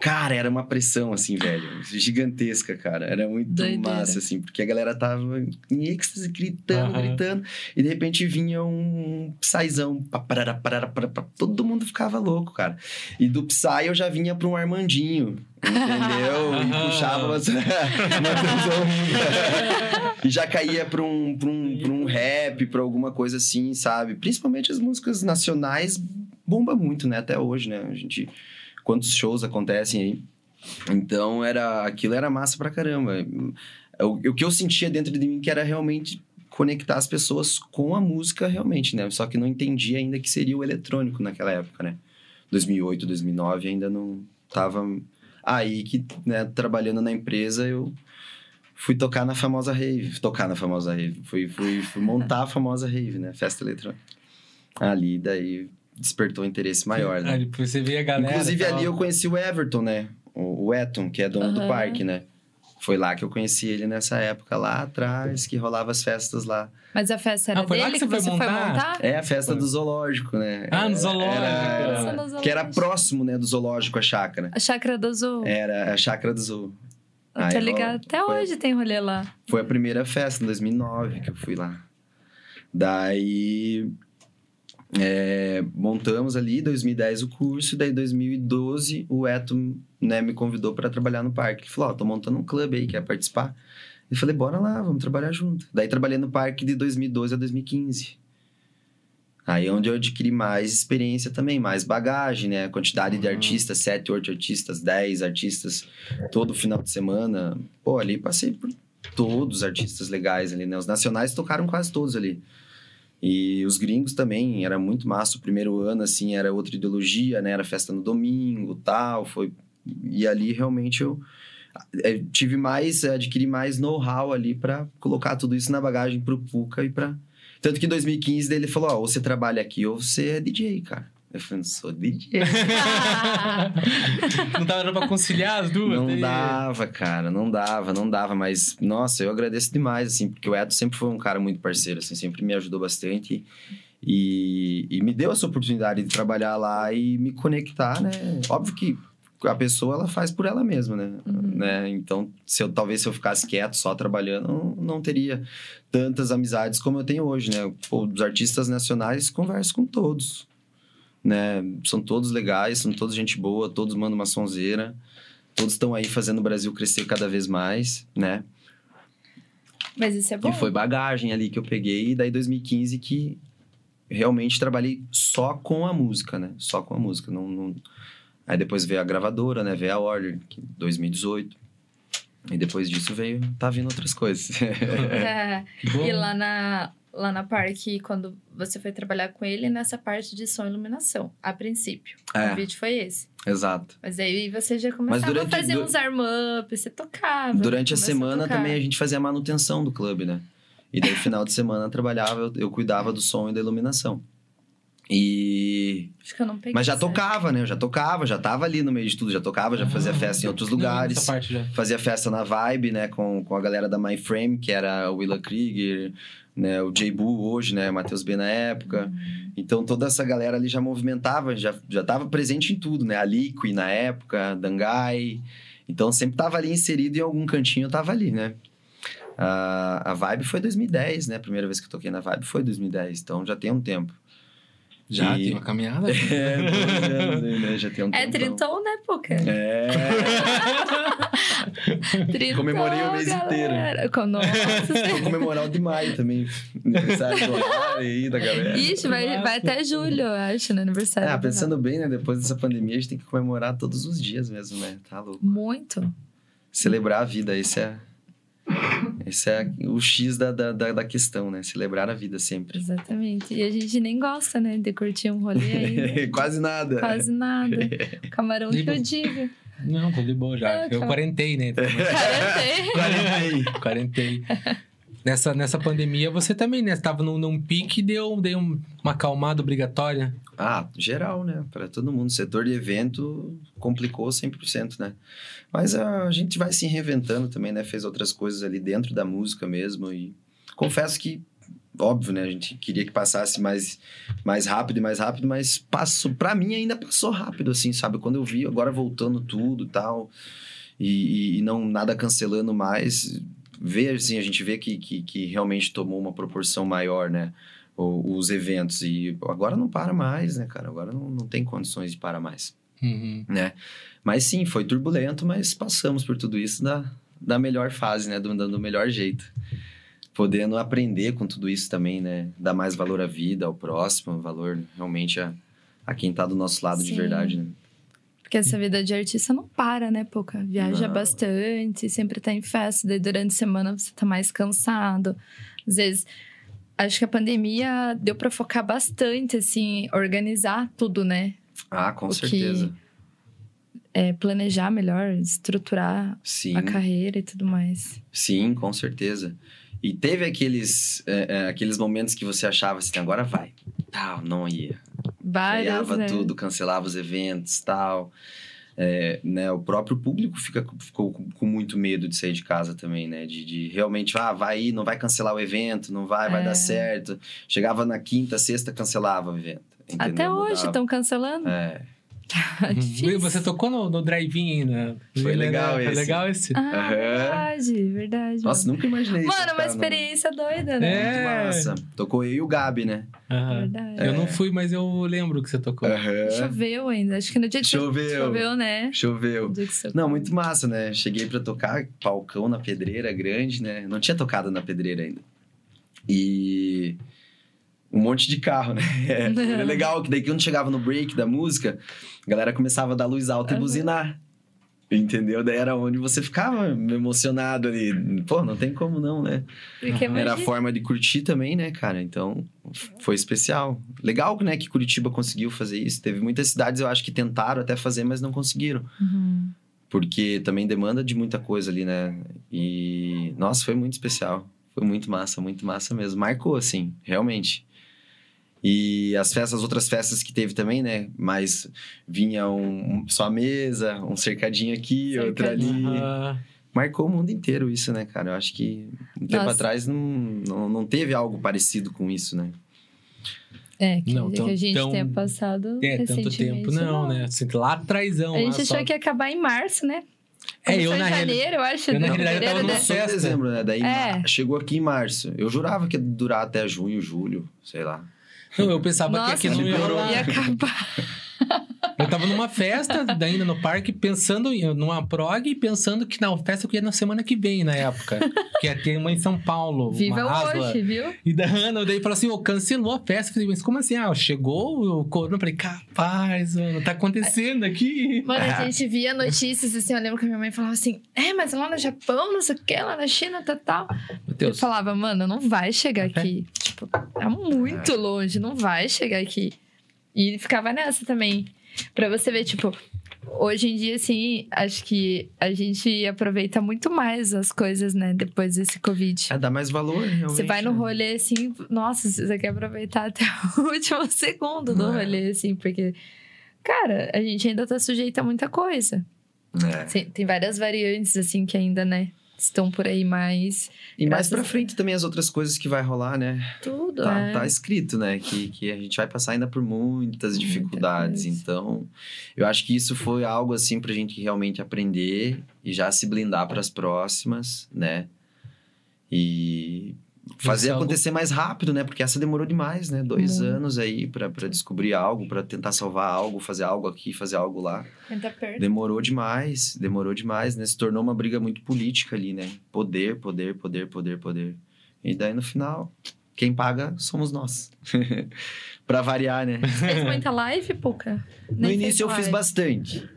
Cara, era uma pressão, assim, velho. Gigantesca, cara. Era muito Doideira. massa, assim. Porque a galera tava em êxtase, gritando, Aham. gritando. E de repente vinha um Psyzão. pá, parará, parará, parará, pá. Todo mundo ficava louco, cara. E do Psy eu já vinha pra um Armandinho. Entendeu? E puxava umas, umas- E já caía pra um, pra, um, pra um rap, pra alguma coisa assim, sabe? Principalmente as músicas nacionais bomba muito, né? Até hoje, né? A gente. Quantos shows acontecem aí? Então era. Aquilo era massa pra caramba. O, o que eu sentia dentro de mim que era realmente conectar as pessoas com a música realmente, né? Só que não entendia ainda que seria o eletrônico naquela época, né? 2008, 2009 ainda não tava aí que, né, trabalhando na empresa, eu fui tocar na famosa rave, tocar na famosa rave, fui, fui, fui montar a famosa rave, né? Festa eletrônica. Ali daí despertou um interesse maior, né? Depois você vê a galera. Inclusive tal. ali eu conheci o Everton, né? O, o Eton, que é dono do Aham. parque, né? Foi lá que eu conheci ele nessa época, lá atrás, que rolava as festas lá. Mas a festa era Ah, foi lá dele que que você você foi foi montar? montar? É a festa Foi. do zoológico, né? Ah, no zoológico. Era- no zoológico. que era próximo, né, do zoológico, a chácara. A chácara do Azul. Era a chácara do zoo. Eu Aí tô rola- ligado. Até foi- hoje tem rolê lá. Foi a primeira festa, em 2009, que eu fui lá. Daí... é, montamos ali, 2010 o curso, daí 2012 o Eto né, me convidou para trabalhar no parque. Ele falou, ó, tô montando um clube aí, quer participar? Eu falei, bora lá, vamos trabalhar junto. Daí trabalhei no parque de 2012 a 2015. Aí é onde eu adquiri mais experiência também, mais bagagem, né? Quantidade de Uhum. artistas, sete, oito artistas, dez artistas, todo final de semana. Pô, ali passei por todos os artistas legais ali, né? Os nacionais tocaram quase todos ali. E os gringos também, era muito massa. O primeiro ano, assim, era outra ideologia, né? Era festa no domingo, tal, foi... E ali, realmente, eu eh, tive mais, adquiri mais know-how ali para colocar tudo isso na bagagem pro Puca e pra... Tanto que em 2015 ele falou, ó, ou você trabalha aqui ou você é DJ, cara. Eu falei, não sou DJ. não dava pra conciliar as duas? Não daí- dava, cara, não dava, não dava, mas nossa, eu agradeço demais, assim, porque o Edo sempre foi um cara muito parceiro, assim, sempre me ajudou bastante e, e me deu essa oportunidade de trabalhar lá e me conectar, né? Óbvio que a pessoa ela faz por ela mesma, né? né? Então, se eu talvez se eu ficasse quieto só trabalhando, não, não teria tantas amizades como eu tenho hoje, né? Pô, os artistas nacionais converso com todos, né? São todos legais, são todos gente boa, todos mandam uma sonzeira. Todos estão aí fazendo o Brasil crescer cada vez mais, né? Mas isso é bom. E foi bagagem ali que eu peguei. E daí 2015 que realmente trabalhei só com a música, né? Só com a música. Não, não... Aí depois veio a gravadora, né? Veio a Order, que 2018. E depois disso veio... Tá vindo outras coisas. É. Que bom. E lá na, lá na Parque, quando você foi trabalhar com ele, nessa parte de som e iluminação, a princípio. É. O vídeo foi esse. Exato. Mas aí você já começava durante- a fazer du- uns arm-up, você tocava. Durante a semana tocar. também a gente fazia a manutenção do clube, né? E daí, final de semana, trabalhava, eu, eu cuidava do som e da iluminação. E... Acho que eu não peguei. Mas já certo. tocava, né? Eu já tocava, já tava ali no meio de tudo, já tocava, já fazia Ah, festa em outros lugares. parte já. Fazia festa na Vibe, né? Com, com a galera da My Frame, que era o Willa Krieger, né? O J. Boo hoje, né? Matheus B na época. Então, toda essa galera ali já movimentava, já, já tava presente em tudo, né? A Liqui na época, Dangai. Então, sempre tava ali inserido em algum cantinho, eu tava ali, né? A, a Vibe foi 2010, né? A primeira vez que eu toquei na Vibe foi 2010, então já tem um tempo. Já E- tem uma caminhada? É, anos né? Já tem um É trintão, né, Puca? É. Trintão, Comemorei o mês galera. Com- Nossa, Vou comemorar o de maio também. Aniversário do aí, da galera. Ixi, vai, vai até julho, eu acho, no aniversário. Ah, do pensando bem, né? Depois dessa pandemia, a gente tem que comemorar todos os dias mesmo, né? Tá louco. Muito. Celebrar a vida, esse é... Esse é o X da, da, da, da questão, né? Celebrar a vida sempre. Exatamente. E a gente nem gosta, né, de curtir um rolê ainda. Quase nada. Quase nada. Camarão que eu digo. Não, tô de boa já. Eu calma. quarentei, né? Quarentei. Quarentei. Quarentei. Nessa, nessa pandemia, você também, né? Você tava num, num pique e deu, deu um- uma acalmada obrigatória. Ah, geral, né? Para todo mundo. Setor de evento complicou 100%, né? Mas a gente vai se reinventando também, né? Fez outras coisas ali dentro da música mesmo. E confesso que, óbvio, né? A gente queria que passasse mais, mais rápido e mais rápido, mas passou. Pra mim ainda passou rápido, assim, sabe? Quando eu vi agora voltando tudo tal, e, e- e não nada cancelando mais, ver, assim, a gente vê que, que, que realmente tomou uma proporção maior, né? o- os eventos. E agora não para mais, né, cara? Agora não, não tem condições de parar mais, Uhum. né? Mas sim, foi turbulento, mas passamos por tudo isso da, da melhor fase, né? Do, do melhor jeito. Podendo aprender com tudo isso também, né? Dar mais valor à vida, ao próximo, valor realmente a, a quem tá do nosso lado de Sim. verdade, né? Porque essa vida de artista não para, né, Pouca? Viaja Não. bastante, sempre tá em festa, daí durante a semana você tá mais cansado. Às vezes, acho que a pandemia deu pra focar bastante, assim, organizar tudo, né? Ah, com O que- certeza. É, planejar melhor, estruturar Sim. a carreira e tudo mais. Sim, com certeza. E teve aqueles, é, é, aqueles momentos que você achava assim, agora vai. Tal, não ia. Várias, Freava né? tudo, cancelava os eventos tal. É, né, o próprio público fica, ficou com, muito medo de sair de casa também, né? De, de realmente, ah, vai ir, não vai cancelar o evento, não vai, vai É. dar certo. Chegava na quinta, sexta, cancelava o evento. entendeu? Até hoje estão cancelando. É. Tá difícil. Você tocou no, no drive-in ainda. Foi legal Foi esse. legal esse? Ah, Aham. verdade, verdade. Nossa, mano. nunca imaginei isso. Mano, uma não. experiência doida, né? É. Muito massa. Tocou eu e o Gabi, né? Aham. Verdade. Eu não fui, mas eu lembro que você tocou. Aham. Choveu ainda. Acho que no dia que você- Choveu. choveu, né? Choveu. No dia que você Não, muito massa, né? Cheguei pra tocar palcão na pedreira grande, né? Não tinha tocado na pedreira ainda. E um monte de carro, né? Era legal que daí quando chegava no break da música, a galera começava a dar luz alta e Aham. buzinar. Entendeu? Daí era onde você ficava emocionado ali. Pô, não tem como não, né? Porque Era a imagina- forma de curtir também, né, cara? Então, foi especial. Legal, né, que Curitiba conseguiu fazer isso. Teve muitas cidades, eu acho, que tentaram até fazer, mas não conseguiram Uhum. porque também demanda de muita coisa ali, né? E nossa, foi muito especial. Foi muito massa, muito massa mesmo. Marcou assim, realmente. E as festas, as outras festas que teve também, né? Mas vinha um, um- só a mesa, um cercadinho aqui, outro ali. Cercadinho. Aham. Marcou o mundo inteiro isso, né, cara? Eu acho que um tempo Nossa. atrás não, não, não teve algo parecido com isso, né? É, que, Não, que tão- a gente tão- tenha passado É, tanto recentemente. tempo não, né? Assim, lá atrásão. A gente lá, achou só- que ia acabar em março, né? É, eu na janeiro, eu acho. eu na de realidade fevereiro, tava né? em festa. dezembro, né? Daí É. chegou aqui em março. Eu jurava que ia durar até junho, julho, sei lá. Não, eu pensava Nossa, que aqui não ia rolar. ia acabar. Eu tava numa festa, ainda no parque, pensando em numa prog e pensando que na festa que ia na semana que vem, na época. que ia ter uma em São Paulo. Viva uma Asla. hoje, viu? E da Ana, daí falou assim: ô, cancelou a festa. Eu falei, mas como assim? Ah, chegou o corona. Eu falei, capaz, mano, tá acontecendo aqui. Mano, a gente via notícias assim, eu lembro que a minha mãe falava assim: é, mas lá no Japão, não sei o que, lá na China, tal, tal. Eu falava, mano, não vai chegar É. aqui. Tipo, é muito longe, não vai chegar aqui. E ele ficava nessa também. Pra você ver, tipo, hoje em dia, assim, acho que a gente aproveita muito mais as coisas, né, depois desse Covid. É, dá mais valor, realmente. Você vai no né? rolê assim, nossa, você quer aproveitar até o último segundo do É. rolê, assim, porque, cara, a gente ainda tá sujeito a muita coisa. É. Tem, tem várias variantes, assim, que ainda, né, estão por aí mais. E mais pra frente também as outras coisas que vai rolar, né? Tudo, Tá, é. tá escrito, né? Que, que a gente vai passar ainda por muitas Muita dificuldades. coisa. Então, eu acho que isso foi algo assim pra gente realmente aprender e já se blindar pras próximas, né? E fazer algo- acontecer mais rápido, né? Porque essa demorou demais, né? Dois Muito. anos aí pra pra descobrir algo, pra tentar salvar algo, fazer algo aqui, fazer algo lá. Demorou demais, demorou demais, né? Se tornou uma briga muito política ali, né? Poder, poder, poder, poder, poder. E daí no final, quem paga somos nós. pra variar, né? Fez muita live, Puca? No início eu fez fiz live. bastante.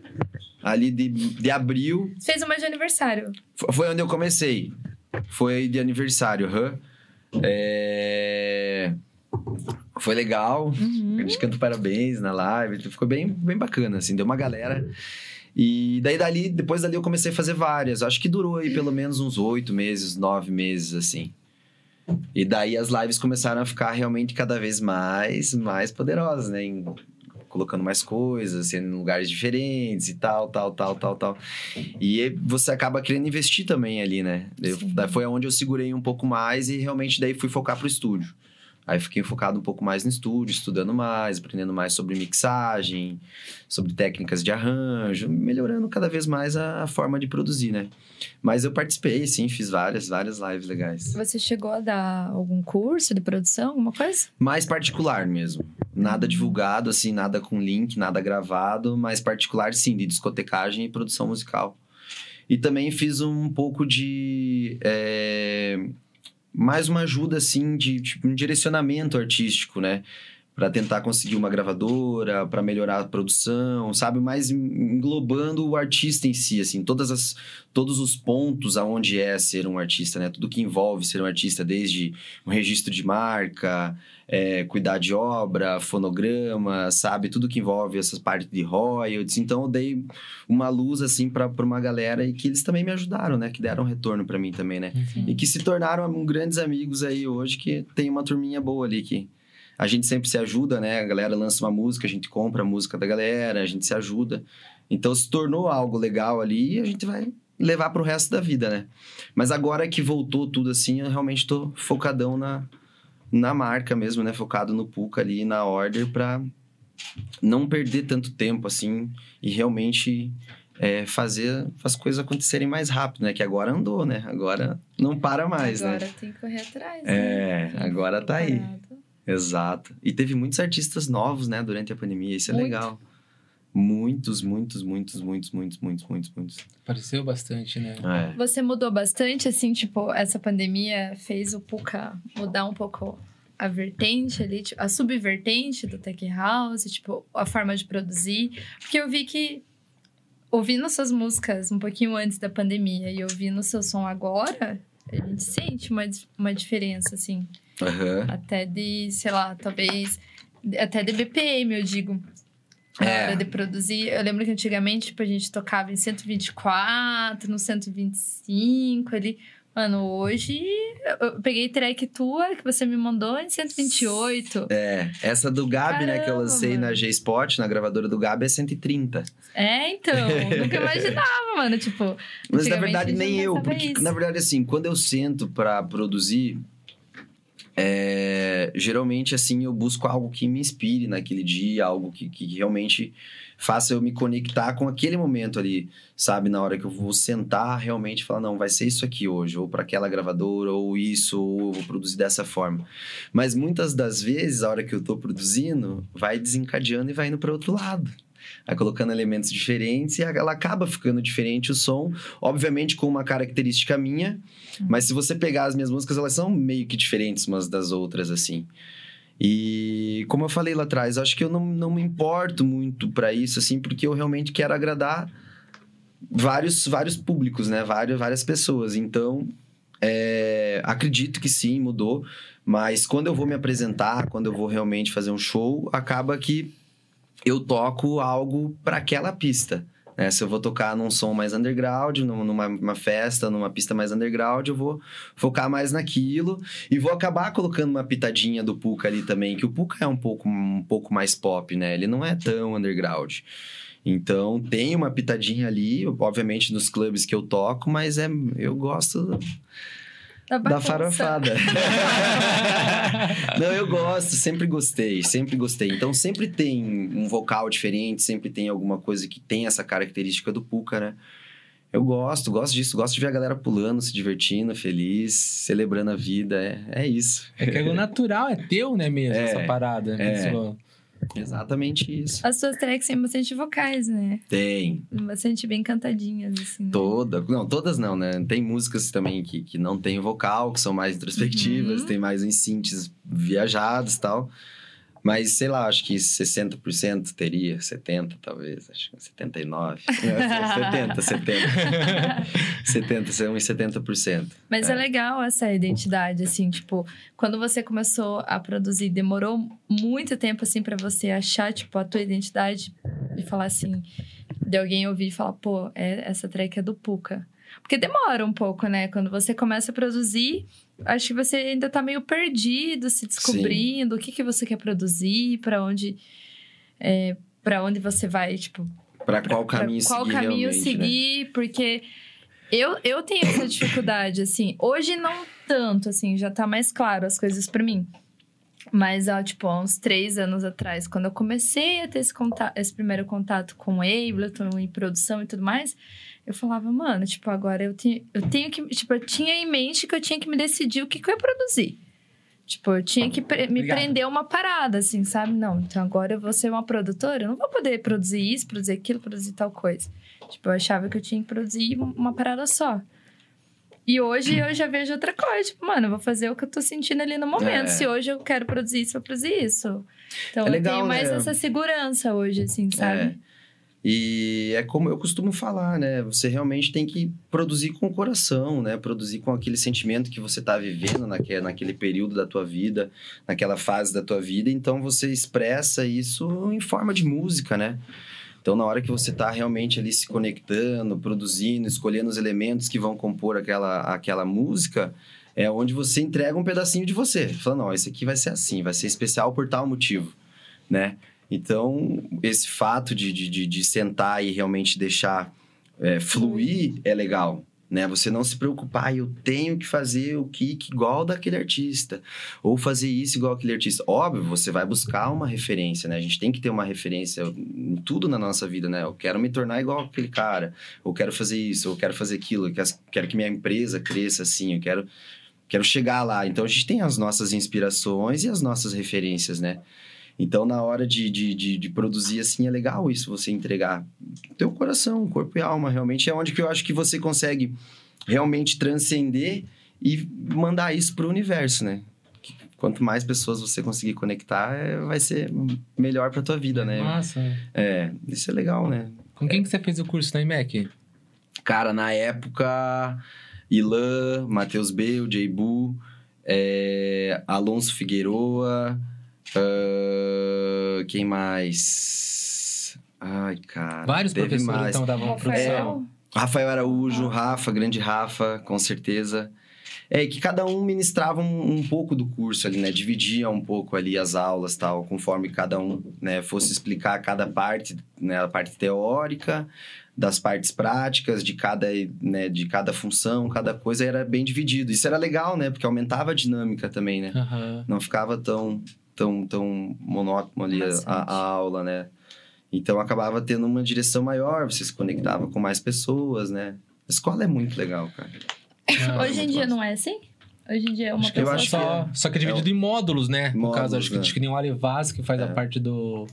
Ali de, de abril, Fez uma de aniversário. fo- foi onde eu comecei. Foi de aniversário, aham. É... Foi legal. Uhum. A gente canta parabéns na live. Ficou bem, bem bacana, assim. Deu uma galera. E daí, dali, depois dali, eu comecei a fazer várias. Acho que durou aí pelo menos uns oito meses, nove meses, assim. E daí as lives começaram a ficar realmente cada vez mais, mais poderosas, né? Em- colocando mais coisas, sendo em lugares diferentes e tal, tal, tal, tal, tal. E você acaba querendo investir também ali, né? Eu- foi onde eu segurei um pouco mais e realmente daí fui focar pro estúdio. Aí fiquei focado um pouco mais no estúdio, estudando mais, aprendendo mais sobre mixagem, sobre técnicas de arranjo, melhorando cada vez mais a, forma de produzir, né? Mas eu participei, sim, fiz várias, várias lives legais. Você chegou a dar algum curso de produção, alguma coisa? Mais particular mesmo. Nada divulgado, assim, nada com link, nada gravado, mas particular, sim, de discotecagem e produção musical. E também fiz um pouco de. é, mais uma ajuda, assim, de tipo, um direcionamento artístico, né? Pra tentar conseguir uma gravadora, pra melhorar a produção, sabe? Mais en- englobando o artista em si, assim, todas as, todos os pontos aonde é ser um artista, né? Tudo que envolve ser um artista, desde um registro de marca, é, cuidar de obra, fonograma, sabe? Tudo que envolve essas partes de royalties. Então, eu dei uma luz, assim, pra pra uma galera e que eles também me ajudaram, né? Que deram retorno pra mim também, né? E que se tornaram um, grandes amigos aí hoje, que tem uma turminha boa ali que... A gente sempre se ajuda, né? A galera lança uma música, a gente compra a música da galera, a gente se ajuda. Então, se tornou algo legal ali e a gente vai levar pro resto da vida, né? Mas agora que voltou tudo assim, eu realmente tô focadão na, na marca mesmo, né? Focado no Puca ali, na order, pra não perder tanto tempo assim e realmente é, fazer as coisas acontecerem mais rápido, né? Que agora andou, né? Agora não para mais, Agora né? tem que correr atrás. É, né? agora tá aí. Exato. E teve muitos artistas novos, né, durante a pandemia. Isso é Muito. legal. Muitos, muitos, muitos, muitos, muitos, muitos, muitos, muitos. Apareceu bastante, né? É. Você mudou bastante, assim, tipo, essa pandemia fez o Puka mudar um pouco a vertente ali, tipo, a subvertente do Tech House, tipo, a forma de produzir. Porque eu vi que, ouvindo suas músicas um pouquinho antes da pandemia e ouvindo seu som agora, a gente sente uma, uma diferença, assim. Aham. Até de, sei lá, talvez. Até de BPM, eu digo. Na É. hora de produzir. Eu lembro que antigamente, tipo, a gente tocava em 124, no 125 ali. Mano, hoje eu peguei track tua que você me mandou em 128. É, essa do Gabi, né, que eu Caramba, lancei na mano. G-Spot, na gravadora do Gabi, é 130. É, então. Nunca imaginava, mano. Tipo. Mas na verdade nem eu, porque isso. na verdade assim, quando eu sento pra produzir, é, geralmente assim eu busco algo que me inspire naquele dia, algo que, que realmente faça eu me conectar com aquele momento ali, sabe, na hora que eu vou sentar realmente falar não, vai ser isso aqui hoje, ou para aquela gravadora, ou isso, ou vou produzir dessa forma. Mas muitas das vezes a hora que eu tô produzindo, vai desencadeando e vai indo para outro lado. Vai colocando elementos diferentes e ela acaba ficando diferente o som, obviamente com uma característica minha, mas se você pegar as minhas músicas, elas são meio que diferentes umas das outras, assim. E como eu falei lá atrás, acho que eu não, não me importo muito para isso, assim, porque eu realmente quero agradar vários, vários públicos, né? Várias, várias pessoas. Então, é, acredito que sim, mudou. Mas quando eu vou me apresentar, quando eu vou realmente fazer um show, acaba que eu toco algo para aquela pista. Né? Se eu vou tocar num som mais underground, numa, festa, numa pista mais underground, eu vou focar mais naquilo e vou acabar colocando uma pitadinha do Puka ali também, que o Puka é um pouco, um pouco mais pop, né? Ele não é tão underground. Então tem uma pitadinha ali, obviamente nos clubes que eu toco, mas é eu gosto Da, da farofada. Não, eu gosto, sempre gostei, sempre gostei. Então sempre tem um vocal diferente, sempre tem alguma coisa que tem essa característica do Puka, né? Eu gosto, gosto disso, gosto de ver a galera pulando, se divertindo, feliz, celebrando a vida, é, é isso. É que é o natural, é teu, né, mesmo, É, essa parada. é. Isso, Exatamente isso. As suas tracks têm bastante vocais, né? Tem, Bastante bem cantadinhas, assim. né? Toda. Não, todas não, né? Tem músicas também que, que não tem vocal, que são mais introspectivas, Uhum. tem mais uns synths viajados e tal. Mas, sei lá, acho que 60% teria, 70% talvez, acho que 79%. 70, 70. 70, são uns 70%. Mas é. É. legal essa identidade, assim, tipo, quando você começou a produzir, demorou muito tempo, assim, pra você achar, tipo, a tua identidade e falar assim, de alguém ouvir e falar, pô, é, essa track é do Puka. Porque demora um pouco, né? Quando você começa a produzir, acho que você ainda tá meio perdido, se descobrindo, o que, que você quer produzir, pra onde. É, para onde você vai, tipo, Pra qual pra caminho qual seguir caminho né? seguir, porque eu, eu tenho essa dificuldade, assim. Hoje não tanto, assim, já tá mais claro as coisas pra mim. Mas, ó, tipo, há uns três anos atrás, quando eu comecei a ter esse, contato, esse primeiro contato com o Ableton e produção e tudo mais, eu falava, mano, tipo, agora eu, tenho eu tenho que. Tipo, eu tinha em mente que eu tinha que me decidir o que, que eu ia produzir. Tipo, eu tinha que pre- me Obrigado. prender uma parada, assim, sabe? Não, então agora eu vou ser uma produtora, eu não vou poder produzir isso, produzir aquilo, produzir tal coisa. Tipo, eu achava que eu tinha que produzir uma parada só. E hoje eu já vejo outra coisa. Tipo, mano, eu vou fazer o que eu tô sentindo ali no momento. É. Se hoje eu quero produzir isso, eu vou produzir isso. Então É eu legal, tenho mais né? essa segurança hoje, assim, sabe? É. E é como eu costumo falar, né? Você realmente tem que produzir com o coração, né? Produzir com aquele sentimento que você está vivendo naquele, naquele período da tua vida, naquela fase da tua vida. Então, você expressa isso em forma de música, né? Então, na hora que você está realmente ali se conectando, produzindo, escolhendo os elementos que vão compor aquela, aquela música, é onde você entrega um pedacinho de você. Falando, ó, esse aqui vai ser assim, vai ser especial por tal motivo, né? Então, esse fato de, de, de, sentar e realmente deixar é, fluir é legal, né? Você não se preocupar, "Ah, eu tenho que fazer o kick igual daquele artista, ou fazer isso igual aquele artista. Óbvio, você vai buscar uma referência, né? A gente tem que ter uma referência em tudo na nossa vida, né? Eu quero me tornar igual aquele cara, eu quero fazer isso, eu quero fazer aquilo, eu quero que minha empresa cresça assim, eu quero, quero chegar lá. Então, a gente tem as nossas inspirações e as nossas referências, né? Então, na hora de, de, de, de produzir, assim, é legal isso, você entregar teu coração, corpo e alma, realmente. É onde que eu acho que você consegue realmente transcender e mandar isso pro universo, né? Quanto mais pessoas você conseguir conectar, é, vai ser melhor pra tua vida, né? Massa. É, isso é legal, né? Com quem que você fez o curso na IMEC? Cara, na época, Ilan, Matheus B, o Jaybu, é, Alonso Figueroa, ah, quem mais? Ai, cara. Vários teve professores, mais. então, davam produção. Rafael, Rafael Araújo, Rafa, grande Rafa, com certeza. É que cada um ministrava um, um pouco do curso ali, né? Dividia um pouco ali as aulas, tal, conforme cada um, né, fosse explicar cada parte, né, a parte teórica, das partes práticas, de cada, né, de cada função, cada coisa era bem dividido. Isso era legal, né? Porque aumentava a dinâmica também, né? Aham. Não ficava tão, tão, tão monótono ali a, a aula, né? Então acabava tendo uma direção maior, você se conectava com mais pessoas, né? A escola é muito legal, cara. Ah, hoje em dia massa. não é assim? Hoje em dia é uma Acho que eu pessoa acho só. Só, só que é dividido em módulos, né? no Módulos, caso, acho que, né? acho que nem o Alevaz que faz a É. parte do.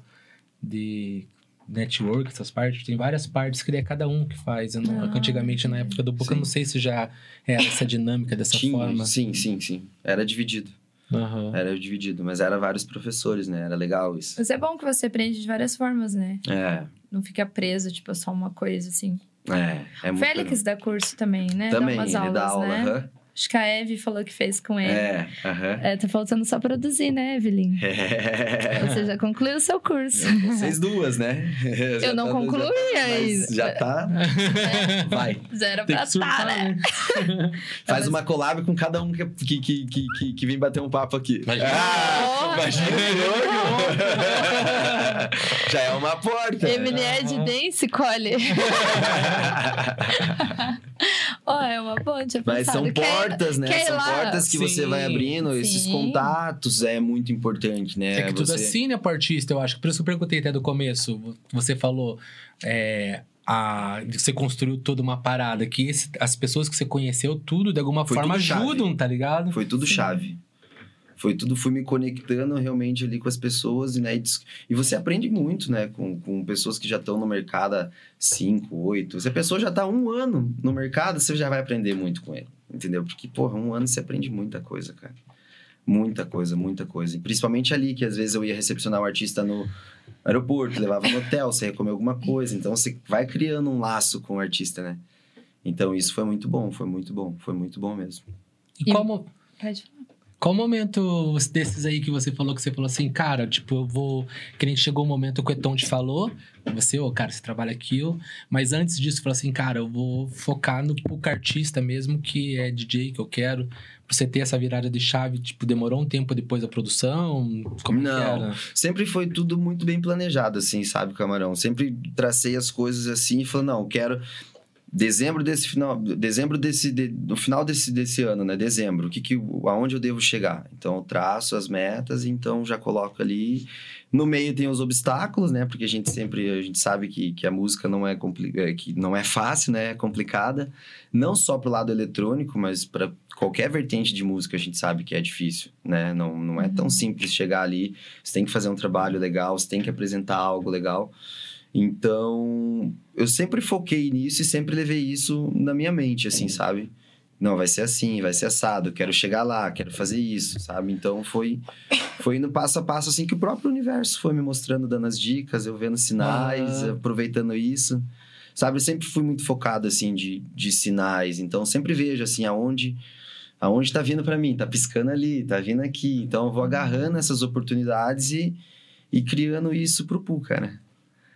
de. network, essas partes, tem várias partes que é cada um que faz. Eu não- Ah, antigamente, na época do Boca, eu não sei se já era essa dinâmica dessa Tinha, forma. Sim, sim, sim. Era dividido. Aham. Era dividido, mas era vários professores, né? Era legal isso. Mas é bom que você aprende de várias formas, né? É, Não fica preso, tipo, só uma coisa assim. é, é muito Félix dá curso também, né? Também, dá umas ele aulas, dá aula, né? aham. Acho que a Eve falou que fez com ele. É, aham. É, tá faltando só produzir, né, Evelyn? É. Você já concluiu o seu curso. Vocês duas, né? Eu não tá- concluí mas ainda. Já tá. Vai. Já era Tem pra estar, né? né? Faz uma collab com cada um que, que, que, que, que, que vem bater um papo aqui. Imagina. Ah, imagina eu. Já é uma porta. Emily Ed Dance colhe. Ó, é uma boa, tinha Mas são Quer- portas, né? quer São lá? portas que você Sim, vai abrindo. Esses sim. contatos é muito importante, né? É que tudo você... assim, né, pro artista, eu acho. Por isso que eu perguntei até do começo. Você falou. É, a, você construiu toda uma parada que esse- as pessoas que você conheceu, tudo, de alguma Foi forma, chave. ajudam, tá ligado? Foi tudo Sim. chave. Foi tudo, fui me conectando realmente ali com as pessoas, né? E, e você aprende muito, né? Com, com pessoas que já estão no mercado há 5, 8. Se a pessoa já está um ano no mercado, você já vai aprender muito com ele. Entendeu? Porque, porra, um ano você aprende muita coisa, cara. Muita coisa, muita coisa. E principalmente ali, que às vezes eu ia recepcionar o artista no aeroporto, levava no hotel, você ia comer alguma coisa. Então você vai criando um laço com o artista, né? Então isso foi muito bom, foi muito bom, foi muito bom mesmo. E E- qual, mo- Pode falar. Qual momento desses aí que você falou que você falou assim, cara, tipo, eu vou. Que nem chegou o momento que o Eton te falou, você, ô, cara, você trabalha aquilo. Mas antes disso, falou assim, cara, eu vou focar no pouco artista mesmo, que é DJ que eu quero. Pra você ter essa virada de chave, tipo, demorou um tempo depois da produção? Como Não. Sempre foi tudo muito bem planejado, assim, sabe, Camarão? Sempre tracei as coisas assim e falei, não, quero. Dezembro desse final. Dezembro desse. de- no final desse, desse ano, né? Dezembro. O que que, aonde eu devo chegar? Então, eu traço as metas, então já coloco ali. No meio tem os obstáculos, né? Porque a gente sempre. A gente sabe que, que a música não é, é, que não é fácil, né? É complicada. Não só pro lado eletrônico, mas para qualquer vertente de música a gente sabe que é difícil, né? Não, não é tão Uhum. simples chegar ali. Você tem que fazer um trabalho legal, você tem que apresentar algo legal. Então, eu sempre foquei nisso e sempre levei isso na minha mente, assim, sabe? Não, vai ser assim, vai ser assado, quero chegar lá, quero fazer isso, sabe? Então, foi, foi indo passo a passo, assim, que o próprio universo foi me mostrando, dando as dicas, eu vendo sinais, Ah. aproveitando isso. Sabe, eu sempre fui muito focado, assim, de, de sinais. Então, sempre vejo, assim, aonde... Aonde tá vindo para mim? Tá piscando ali, tá vindo aqui. Então, eu vou agarrando essas oportunidades e, e criando isso pro Pu, cara.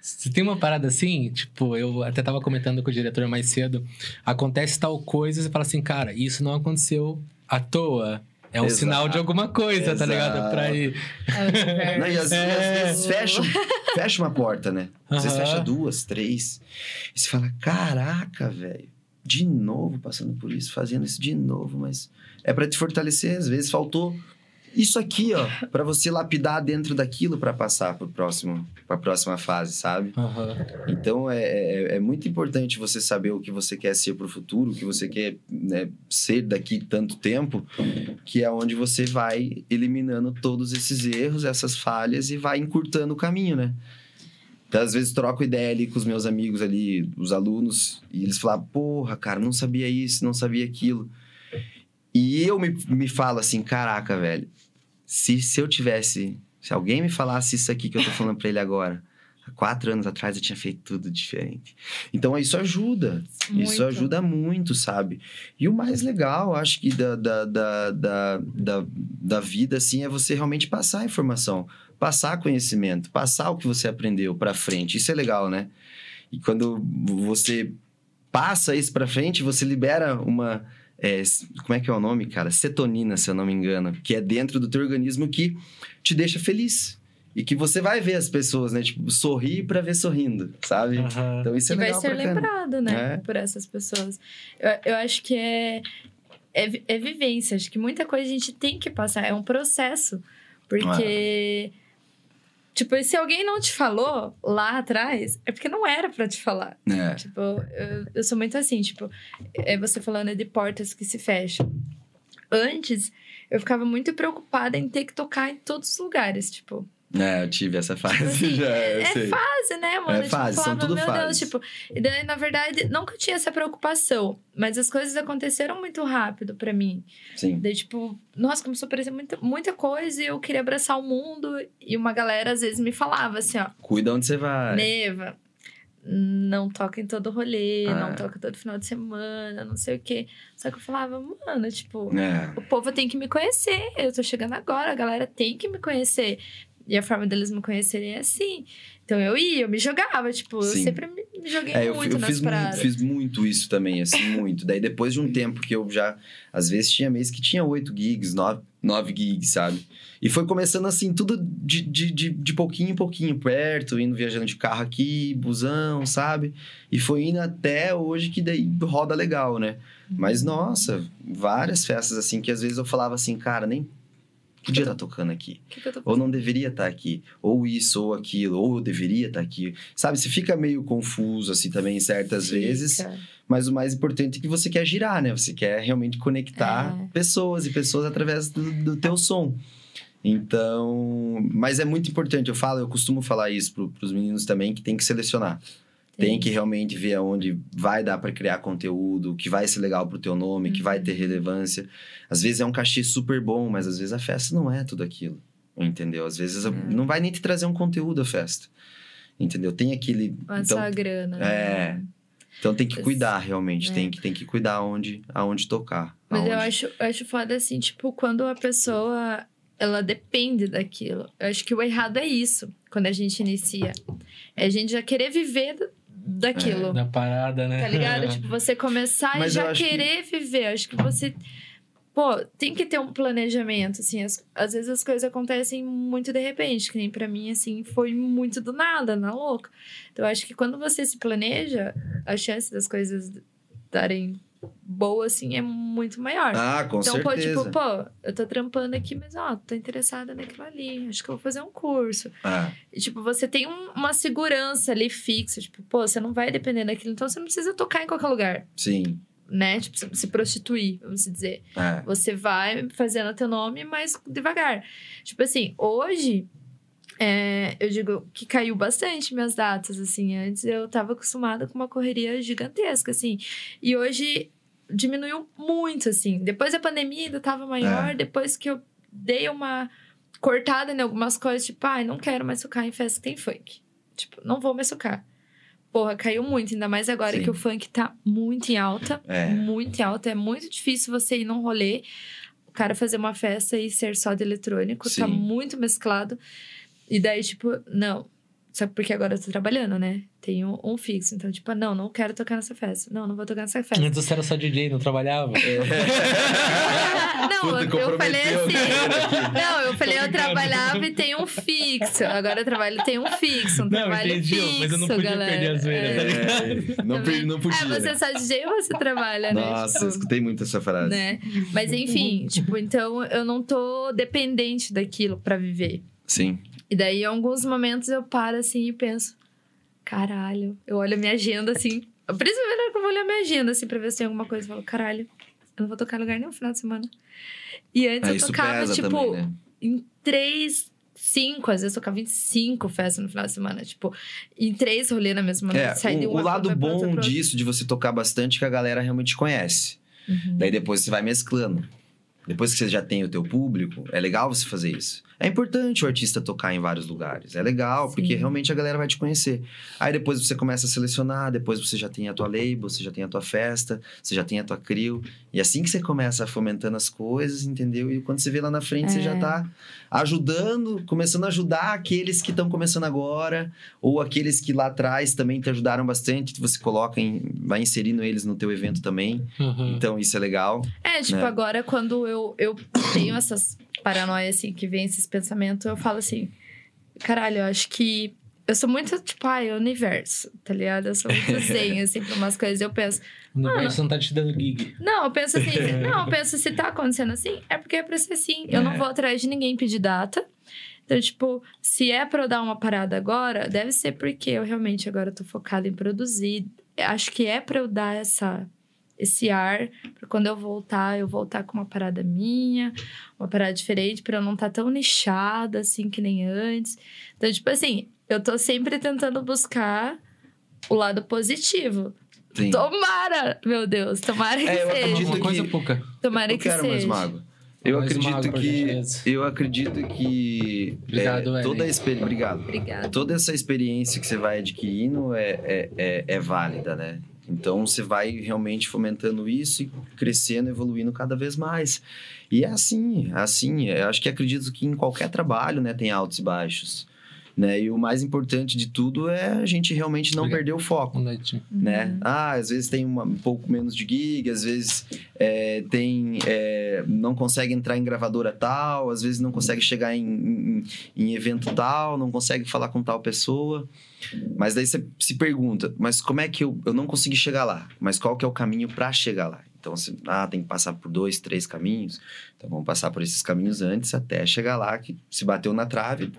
Se tem uma parada assim, tipo, eu até tava comentando com o diretor mais cedo, acontece tal coisa, você fala assim, cara, isso não aconteceu à toa. É um Exato. sinal de alguma coisa, tá ligado? Exato. Pra ir. É. Não, e às, e É. vezes fecha, fecha uma porta, né? Às vezes Aham. fecha duas, três. E você fala, caraca, velho. De novo passando por isso, fazendo isso de novo, mas é pra te fortalecer. Às vezes faltou isso aqui, ó, Pra você lapidar dentro daquilo pra passar pro próximo, para próxima fase, sabe? Aham. Então é, é, é muito importante você saber o que você quer ser pro futuro, o que você quer né, ser daqui tanto tempo, que é onde você vai eliminando todos esses erros, essas falhas e vai encurtando o caminho, né? Então, às vezes troco ideia ali com os meus amigos ali, os alunos, e eles falam, porra, cara, não sabia isso, não sabia aquilo. E eu me, me falo assim, caraca, velho, se, se eu tivesse, se alguém me falasse isso aqui que eu tô falando pra ele agora, há quatro anos atrás eu tinha feito tudo diferente. Então isso ajuda, isso Muito. ajuda muito, sabe? E o mais legal, acho que da, da, da, da, da, da vida, assim, é você realmente passar a informação, passar conhecimento, passar o que você aprendeu pra frente. Isso é legal, né? E quando você passa isso pra frente, você libera uma. É, como é que é o nome, cara? Cetonina, se eu não me engano, que é dentro do teu organismo que te deixa feliz. E que você vai ver as pessoas, né? Tipo, sorrir pra ver sorrindo, sabe? Aham. Então isso é e vai legal ser pra caramba. lembrado, né? É. Por essas pessoas. Eu, eu acho que é, é, é vivência. Acho que muita coisa a gente tem que passar. É um processo. Porque. Tipo, se alguém não te falou lá atrás, é porque não era pra te falar. É. Tipo, eu, eu sou muito assim, tipo, é você falando de portas que se fecham. Antes, eu ficava muito preocupada em ter que tocar em todos os lugares, tipo, É, eu tive essa fase assim, já, é sei. fase, né, mano? É Tipo, fase, são tudo meu fases. Deus, tipo, e daí, na verdade, nunca tinha essa preocupação, mas as coisas aconteceram muito rápido pra mim. Sim. Daí, tipo, nossa, começou a aparecer muita, muita coisa e eu queria abraçar o mundo. E uma galera às vezes me falava assim, ó, Cuida onde você vai. Neva, não toca em todo rolê, Ah. não toca todo final de semana, não sei o quê. Só que eu falava, mano, tipo, É. o povo tem que me conhecer. Eu tô chegando agora, a galera tem que me conhecer. E a forma deles me conhecerem é assim. Então eu ia, eu me jogava, tipo, eu Sim. sempre me joguei É, eu, muito eu nas fiz, paradas. fiz muito isso também, assim, muito. Daí depois de um tempo que eu já, às vezes tinha mês que tinha 8 gigs, 9, 9 gigs, sabe? E foi começando assim, tudo de, de, de, de pouquinho em pouquinho, perto, indo viajando de carro aqui, busão, sabe? E foi indo até hoje que daí roda legal, né? Uhum. Mas nossa, várias festas assim que às vezes eu falava assim, cara, nem podia estar tocando aqui. Que, que Ou não deveria estar aqui. Ou isso, ou aquilo. Ou eu deveria estar aqui. Sabe, você fica meio confuso, assim, também, certas vezes. Fica. Mas o mais importante é que você quer girar, né? Você quer realmente conectar É. pessoas. E pessoas através do, do teu som. Então... Mas é muito importante. Eu falo, eu costumo falar isso pro, pros meninos também, que tem que selecionar. Tem que realmente ver aonde vai dar para criar conteúdo, que vai ser legal pro teu nome, que vai Uhum. ter relevância. Às vezes é um cachê super bom, mas às vezes a festa não é tudo aquilo. Entendeu? Às vezes É. não vai nem te trazer um conteúdo a festa. Entendeu? Tem aquele. Mas Então, só a grana. é. né? então tem que cuidar realmente. é. Tem, que, tem que cuidar aonde, aonde tocar. Mas eu aonde. acho, eu acho foda assim, tipo, quando a pessoa ela depende daquilo. Eu acho que o errado é isso, quando a gente inicia. É a gente já querer viver da- daquilo. Da parada, né? Tá ligado? tipo, você começar Mas e já acho que- querer viver. Acho que você. Pô, tem que ter um planejamento, assim. as- às vezes as coisas acontecem muito de repente, que nem pra mim, assim, foi muito do nada, na louca. Então, eu acho que quando você se planeja, a chance das coisas darem boa, assim, é muito maior. Ah, com então, certeza. pô, tipo, pô, eu tô trampando aqui, mas, ó, tô interessada naquilo ali. Acho que eu vou fazer um curso. Ah, E, tipo, você tem um- uma segurança ali fixa. Tipo, pô, você não vai depender daquilo. Então, você não precisa tocar em qualquer lugar, sim. né? Tipo, se- prostituir, vamos dizer. É. Você vai fazendo teu nome, mas devagar. Tipo assim, hoje... é, eu digo que caiu bastante minhas datas, assim. Antes eu tava acostumada com uma correria gigantesca, assim. E hoje diminuiu muito, assim. Depois da pandemia ainda tava maior. É. Depois que eu dei uma cortada em algumas coisas, tipo, ai, não quero mais tocar em festa que tem funk. Tipo, não vou mais tocar. Porra, caiu muito, ainda mais agora Sim. que o funk tá muito em alta. É. Muito em alta. É muito difícil você ir num rolê, o cara fazer uma festa e ser só de eletrônico. Tá Sim. muito mesclado. E daí, tipo, não. Só porque agora eu tô trabalhando, né? Tenho um fixo. Então, tipo, não, não quero tocar nessa festa. Não, não vou tocar nessa festa. Antes você era só DJ, não trabalhava? não, Puta, eu, falei assim. Não, eu falei, eu trabalhava e tenho um fixo. Agora eu trabalho e tenho um fixo. Um Não, trabalho entendi, fixo, mas eu não podia galera. perder a zoeira, tá ligado? É, não, perdi, não podia. É, você é só DJ ou você trabalha, né? Nossa, Tipo, eu escutei muito essa frase. né? Mas enfim, tipo, então eu não tô dependente daquilo pra viver. Sim. E daí, em alguns momentos, eu paro assim e penso: caralho, eu olho a minha agenda assim. Principalmente que eu vou olhar a minha agenda assim pra ver se tem alguma coisa. Eu falo: caralho, eu não vou tocar lugar nenhum no final de semana. E antes É, eu tocava, tipo, também, né? em três, cinco, às vezes tocava em cinco festas no final de semana. Tipo, em três rolês na mesma É, noite. o, o lado bom disso, de você tocar bastante, é que a galera realmente conhece. Uhum. Daí depois você vai mesclando. Depois que você já tem o teu público, é legal você fazer isso. É importante o artista tocar em vários lugares. É legal, Sim. porque realmente a galera vai te conhecer. Aí depois você começa a selecionar, depois você já tem a tua label, você já tem a tua festa, você já tem a tua crew. E assim que você começa fomentando as coisas, entendeu? E quando você vê lá na frente, você É. já tá ajudando, começando a ajudar aqueles que estão começando agora, ou aqueles que lá atrás também te ajudaram bastante, você coloca em, vai inserindo eles no teu evento também. Uhum. Então isso é legal. É, tipo, né? agora quando eu, eu tenho essas paranoias, assim, que vem esses pensamentos, eu falo assim, caralho, eu acho que eu sou muito, tipo, ai, universo, tá ligado? Eu sou muito zen, assim, pra umas coisas. Eu penso, O universo não tá te dando gig. não, eu penso assim, não, eu penso, se tá acontecendo assim, é porque é pra ser assim. Eu não É. vou atrás de ninguém pedir data. Então, tipo, se é pra eu dar uma parada agora, deve ser porque eu realmente agora tô focada em produzir. Acho que é pra eu dar essa esse ar para quando eu voltar, eu voltar com uma parada minha, uma parada diferente, para eu não estar tão nichada assim que nem antes. Então, tipo assim, eu tô sempre tentando buscar o lado positivo. Sim. Tomara, meu Deus, tomara que É, eu seja. acredito Uma coisa que- pouca. Tomara eu que quero mais seja. mago. Eu Mais acredito que. Eu acredito que. Obrigado, é, toda a. Obrigado. Obrigada. Toda essa experiência que você vai adquirindo é, é, é, é válida, né? Então você vai realmente fomentando isso e crescendo, evoluindo cada vez mais. E é assim, é assim. Eu acho que acredito que em qualquer trabalho, né, tem altos e baixos. Né? E o mais importante de tudo é a gente realmente não Obrigado. perder o foco Boa noite. né? Uhum. Ah, às vezes tem uma- um pouco menos de gig, às vezes é, tem é, não consegue entrar em gravadora tal, às vezes não consegue chegar em, em- em evento tal, não consegue falar com tal pessoa. Mas daí você se pergunta, mas como é que eu, eu não consegui chegar lá? Mas qual que é o caminho para chegar lá? Então, você, ah, tem que passar por dois, três caminhos. Então, vamos passar por esses caminhos antes até chegar lá, que se bateu na trave,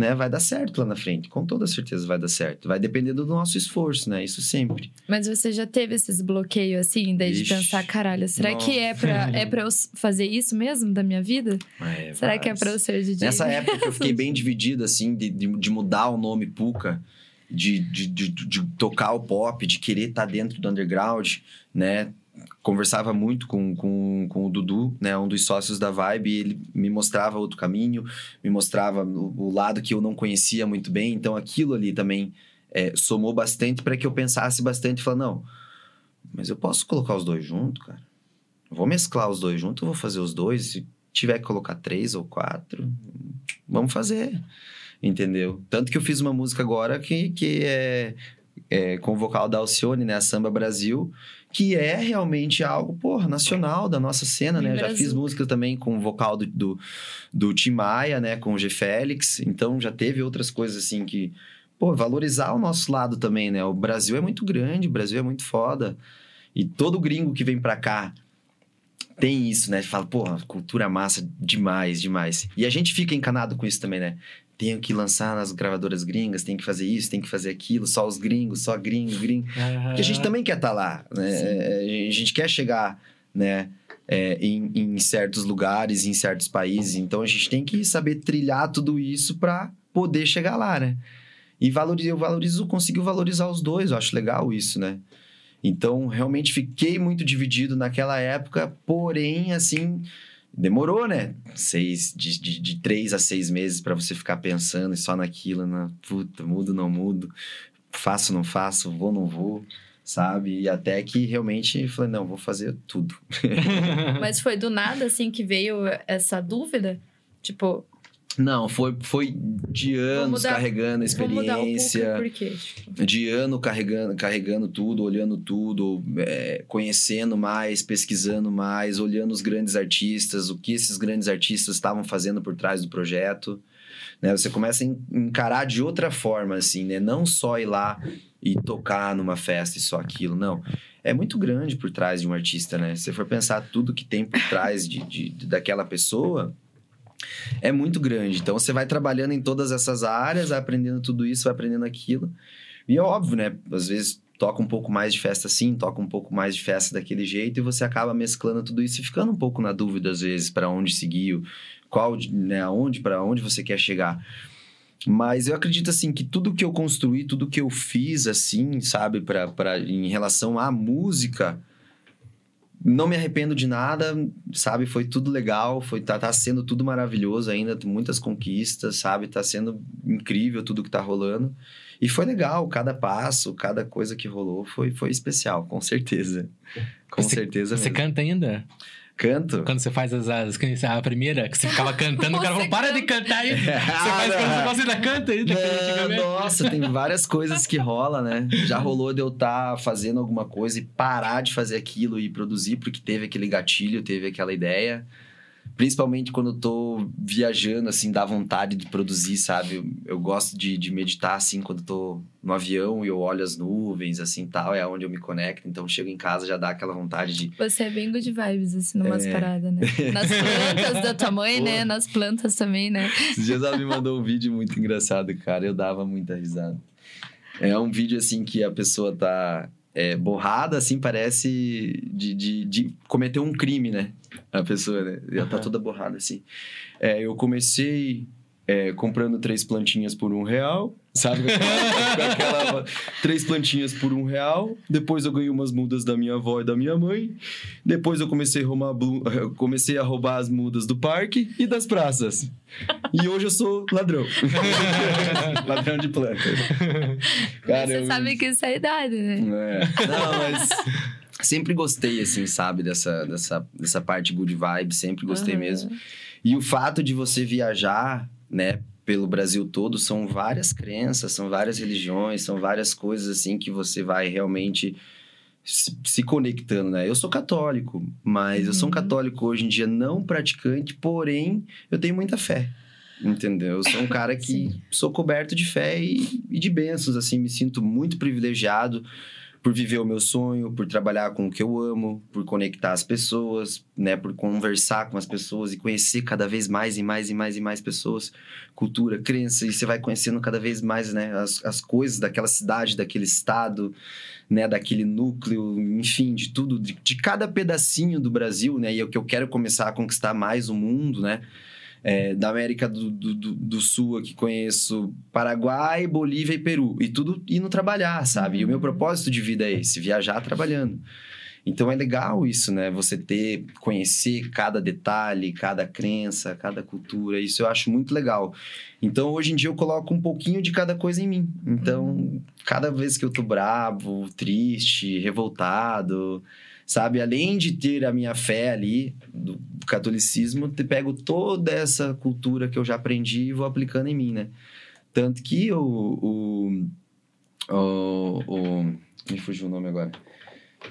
né, vai dar certo lá na frente. Com toda certeza vai dar certo. Vai depender do nosso esforço, né? Isso sempre. Mas você já teve esses bloqueios assim, daí de pensar, caralho, será que é pra, é pra eu fazer isso mesmo da minha vida? É, será que é pra eu ser DJ? Nessa época que eu fiquei bem dividido, assim, de, de, de mudar o nome Puka, de, de, de, de tocar o pop, de querer estar dentro do underground, né? Conversava muito com, com, com o Dudu, né? Um dos sócios da Vibe, e ele me mostrava outro caminho, me mostrava o, o lado que eu não conhecia muito bem, então aquilo ali também é, somou bastante para que eu pensasse bastante e falar, não, mas eu posso colocar os dois juntos, cara? Eu vou mesclar os dois juntos, eu vou fazer os dois, se tiver que colocar três ou quatro, vamos fazer. Entendeu? Tanto que eu fiz uma música agora que, que é, é com o vocal da Alcione, né? A Samba Brasil, que é realmente algo, porra, nacional da nossa cena, né? Já fiz música também com o vocal do, do, do Tim Maia, né? Com o G Félix. Então já teve outras coisas assim que. Pô, valorizar o nosso lado também, né? O Brasil é muito grande, o Brasil é muito foda. E todo gringo que vem pra cá tem isso, né? Fala, porra, cultura massa demais, demais. E a gente fica encanado com isso também, né? Tenho que lançar nas gravadoras gringas, tem que fazer isso, tem que fazer aquilo, só os gringos, só gringo, gringo. Porque a gente também quer estar lá, né? É, A gente quer chegar, né? é, em, em certos lugares, em certos países. Então a gente tem que saber trilhar tudo isso para poder chegar lá, né? E valorizo, eu valorizo, consigo valorizar os dois, eu acho legal isso, né? Então, realmente fiquei muito dividido naquela época, porém, assim, demorou, né? Seis, de, de, de três a seis meses para você ficar pensando só naquilo, na puta, mudo, não mudo, faço, não faço, vou, não vou, sabe? E até que realmente falei, não, vou fazer tudo. Mas foi do nada, assim, que veio essa dúvida? Tipo, Não, foi, foi de anos mudar- carregando a experiência. Tipo, de ano carregando, carregando tudo, olhando tudo, é, conhecendo mais, pesquisando mais, olhando os grandes artistas, o que esses grandes artistas estavam fazendo por trás do projeto. Né? Você começa a en- encarar de outra forma, assim, né? Não só ir lá e tocar numa festa e só aquilo, não. É muito grande por trás de um artista, né? Se você for pensar tudo que tem por trás de, de- de- daquela pessoa, é muito grande. Então você vai trabalhando em todas essas áreas, vai aprendendo tudo isso, vai aprendendo aquilo. E é óbvio, né? Às vezes toca um pouco mais de festa assim, toca um pouco mais de festa daquele jeito e você acaba mesclando tudo isso e ficando um pouco na dúvida às vezes para onde seguir, qual, né, aonde para onde você quer chegar. Mas eu acredito assim que tudo que eu construí, tudo que eu fiz assim, sabe, para em relação à música, não me arrependo de nada, sabe? Foi tudo legal, foi tá, tá sendo tudo maravilhoso ainda, muitas conquistas, sabe? Tá sendo incrível tudo que tá rolando. E foi legal, cada passo, cada coisa que rolou foi, foi especial, com certeza. Com Você- certeza Você mesmo. canta ainda? Canto? Quando você faz as, as a primeira, que você ficava cantando, o cara falou, para de cantar aí. Você faz quando você ainda canta antigamente. nossa, tem várias coisas que rola, né? Já rolou de eu estar fazendo alguma coisa e parar de fazer aquilo e produzir, porque teve aquele gatilho, teve aquela ideia. Principalmente quando eu tô viajando, assim, dá vontade de produzir, sabe? Eu, eu gosto de, de meditar, assim, quando eu tô no avião e eu olho as nuvens, assim, tal. É onde eu me conecto. Então, chego em casa, já dá aquela vontade de... Você é bem good vibes, assim, numas É. paradas, né? Nas plantas da tua mãe, né? Pô. Nas plantas também, né? Esses dias ela me mandou um vídeo muito engraçado, cara. Eu dava muita risada. É um vídeo assim que a pessoa tá. é, borrada, assim, parece de, de, de cometer um crime, né? A pessoa, né? Ela tá toda borrada, assim. É, eu comecei é, comprando três plantinhas por um real, sabe? Aquela, aquela- três plantinhas por um real. Depois eu ganhei umas mudas da minha avó e da minha mãe. Depois eu comecei a roubar, comecei a roubar as mudas do parque e das praças. E hoje eu sou ladrão. ladrão de plantas. Cara, Você eu- sabe que isso é a idade, né? é. Não, mas sempre gostei, assim, sabe, dessa, dessa, dessa parte good vibe, sempre gostei Aham. mesmo. E o fato de você viajar, né, pelo Brasil todo, são várias crenças, são várias religiões, são várias coisas, assim, que você vai realmente se, conectando, né? Eu sou católico, mas eu sou um Uhum. católico hoje em dia não praticante, porém, eu tenho muita fé. Entendeu? Eu sou um cara que sou coberto de fé e, e de bênçãos, assim, me sinto muito privilegiado por viver o meu sonho, por trabalhar com o que eu amo, por conectar as pessoas, né, por conversar com as pessoas e conhecer cada vez mais e mais e mais e mais pessoas, cultura, crença, e você vai conhecendo cada vez mais, né, as, as coisas daquela cidade, daquele estado, né, daquele núcleo, enfim, de tudo, de, de cada pedacinho do Brasil, né, e é o que eu quero começar a conquistar mais o mundo, né, é, da América do, do, do- Sul aqui conheço Paraguai, Bolívia e Peru. E tudo indo trabalhar, sabe? E o meu Uhum. propósito de vida é esse, viajar trabalhando. Então é legal isso, né? Você ter, conhecer cada detalhe, cada crença, cada cultura. Isso eu acho muito legal. Então hoje em dia eu coloco um pouquinho de cada coisa em mim. Então, cada vez que eu tô bravo, triste, revoltado, sabe? Além de ter a minha fé ali, do catolicismo, te- pego toda essa cultura que eu já aprendi e vou aplicando em mim, né? Tanto que o. o, o, o me fugiu o nome agora.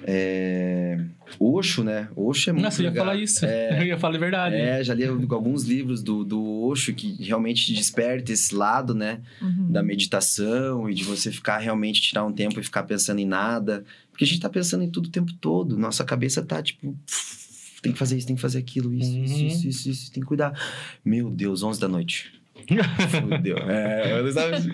É, Osho, né? Osho é muito Nossa, eu ia legal. falar isso. Eu ia falar a verdade. É, já li alguns livros do, do Osho que realmente desperta esse lado, né? Uhum. da meditação e de você ficar realmente tirar um tempo e ficar pensando em nada. Porque a gente tá pensando em tudo o tempo todo. Nossa cabeça tá tipo. Tem que fazer isso, tem que fazer aquilo, isso, isso, Uhum. isso, isso, isso, tem que cuidar. Meu Deus, 11 da noite. Fudeu. É, eu sabe,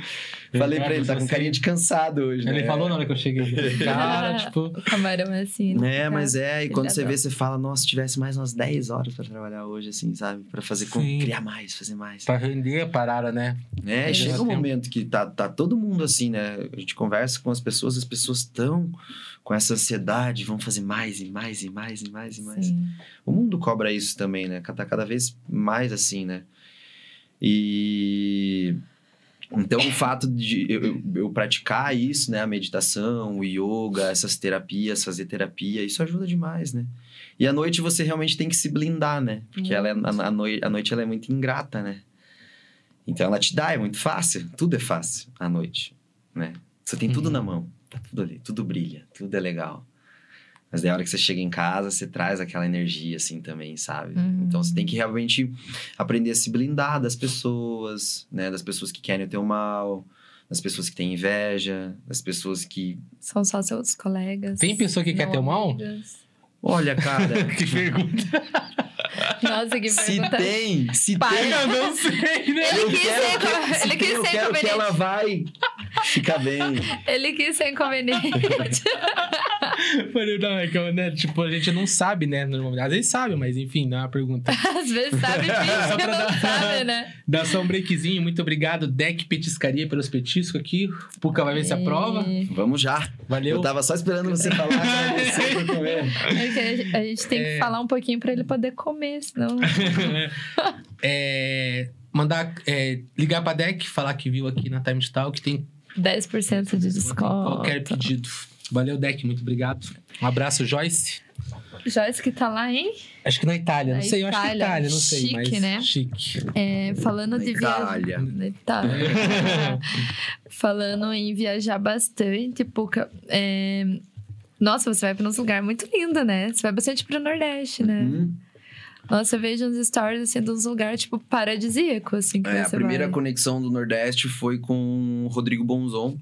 falei pra ele, tá com Você- carinha de cansado hoje, né? Ele falou na hora que eu cheguei. Cara, tipo. O camarão é assim, né? É, mas é, e quando você vê, você fala, nossa, se tivesse mais umas 10 horas pra trabalhar hoje, assim, sabe? Pra fazer, com, criar mais, fazer mais. Pra render a parada, né? É, chega um momento que tá, tá todo mundo assim, né? A gente conversa com as pessoas, as pessoas estão com essa ansiedade, vão fazer mais e mais e mais e mais e mais. Sim. O mundo cobra isso também, né? Tá cada vez mais assim, né? E. Então, o fato de eu, eu- praticar isso, né? A meditação, o yoga, essas terapias, fazer terapia, isso ajuda demais, né? E à noite você realmente tem que se blindar, né? Porque ela é, a, a, noi- a noite ela é muito ingrata, né? Então ela te dá, é muito fácil. Tudo é fácil à noite, né? Você tem tudo Uhum. na mão. Tá tudo ali, tudo brilha, tudo é legal. Mas daí a hora que você chega em casa, você traz aquela energia assim também, sabe? Uhum. Então você tem que realmente aprender a se blindar das pessoas, né? Das pessoas que querem o teu mal, das pessoas que têm inveja, das pessoas que. São só seus colegas. Tem pessoa que quer teu mal? Olha, cara, Que pergunta. Nossa, que se tem, se Para. tem. Eu não sei, né? Ele eu quis quero ser, que- se ele tem, quis eu ser quero que ela vai ficar bem. Ele quis ser inconveniente. Falei, não, é que, eu, né, tipo, a gente não sabe, né? normalmente. Às vezes sabe, mas enfim, não é uma pergunta. Às vezes sabe, Só finge que pra não dar- sabe, né? Dá só um breakzinho, muito obrigado. Deck Petiscaria pelos petiscos aqui. Puca vai ver se aprova. Vamos já. Valeu. Eu tava só esperando você falar. É a gente- a gente tem É. que falar um pouquinho pra ele poder comer, senão. É, mandar, é, ligar pra Deck, falar que viu aqui na Time Talk, que tem 10% de desconto. qualquer pedido. Valeu, Deck, muito obrigado. Um abraço, Joyce. Joyce que tá lá, hein? Acho que na Itália, não Na sei, eu acho que na Itália. Itália, não sei, Chique, mas né? chique. É, falando Na de viajar. Itália. Na Itália. falando em viajar bastante, Puca. é, Nossa, você vai pra uns lugares muito lindo, né? Você vai bastante pro Nordeste, né? Hum. Nossa, eu vejo uns stories assim de uns lugares, tipo, paradisíaco, assim, que É, a primeira vai. conexão do Nordeste foi com o Rodrigo Bonzon,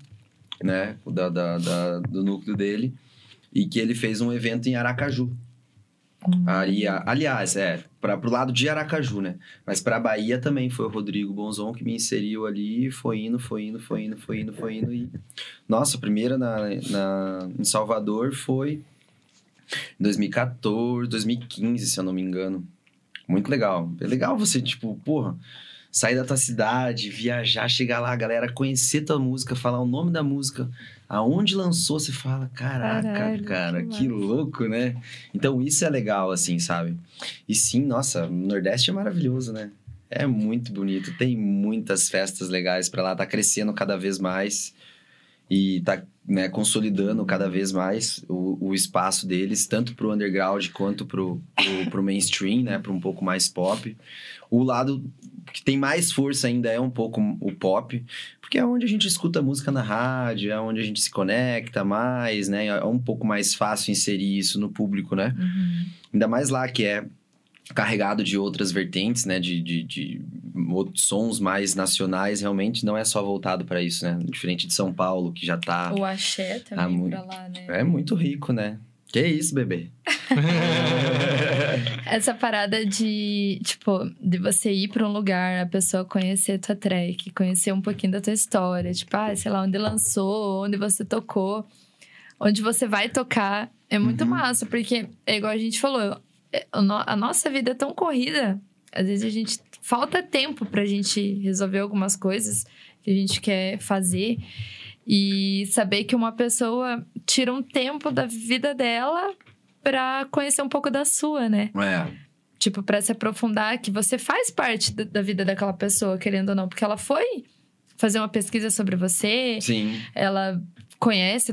né? o Da, da- da- do núcleo dele. E que ele fez um evento em Aracaju. Ali, aliás, é, para pro lado de Aracaju, né? Mas pra Bahia também foi o Rodrigo Bonzon que me inseriu ali, foi indo, foi indo, foi indo, foi indo, foi indo. E... Nossa, a primeira na, na, em Salvador foi em 2014, 2015, se eu não me engano. Muito legal. É legal você, tipo, porra, sair da tua cidade, viajar, chegar lá, galera conhecer tua música, falar o nome da música, aonde lançou, você fala, caraca, Caralho, cara, que que, massa." louco, né? Então isso é legal, assim, sabe? E sim, nossa, o Nordeste é maravilhoso, né? É muito bonito, tem muitas festas legais pra lá, tá crescendo cada vez mais e tá né, consolidando cada vez mais o, o espaço deles, tanto pro underground quanto pro, pro, pro mainstream, né? Pro um pouco mais pop. O lado que tem mais força ainda é um pouco o pop, porque é onde a gente escuta música na rádio, é onde a gente se conecta mais, né? É um pouco mais fácil inserir isso no público, né? Uhum. Ainda mais lá que é carregado de outras vertentes, né? De, de, de sons mais nacionais, realmente não é só voltado para isso, né? Diferente de São Paulo, que já tá. O axé também Ah, muito. pra lá, né? É muito rico, né? Que isso, bebê? Essa parada de, tipo, de você ir pra um lugar, a pessoa conhecer tua track, conhecer um pouquinho da tua história, tipo, ah, sei lá, onde lançou, onde você tocou, onde você vai tocar. É muito Uhum. massa, porque é igual a gente falou, é, a nossa vida é tão corrida, às vezes a gente falta tempo pra gente resolver algumas coisas que a gente quer fazer. E saber que uma pessoa tira um tempo da vida dela pra conhecer um pouco da sua, né? É. Tipo, pra se aprofundar, que você faz parte da, da vida daquela pessoa, querendo ou não, porque ela foi fazer uma pesquisa sobre você, Sim. ela conhece,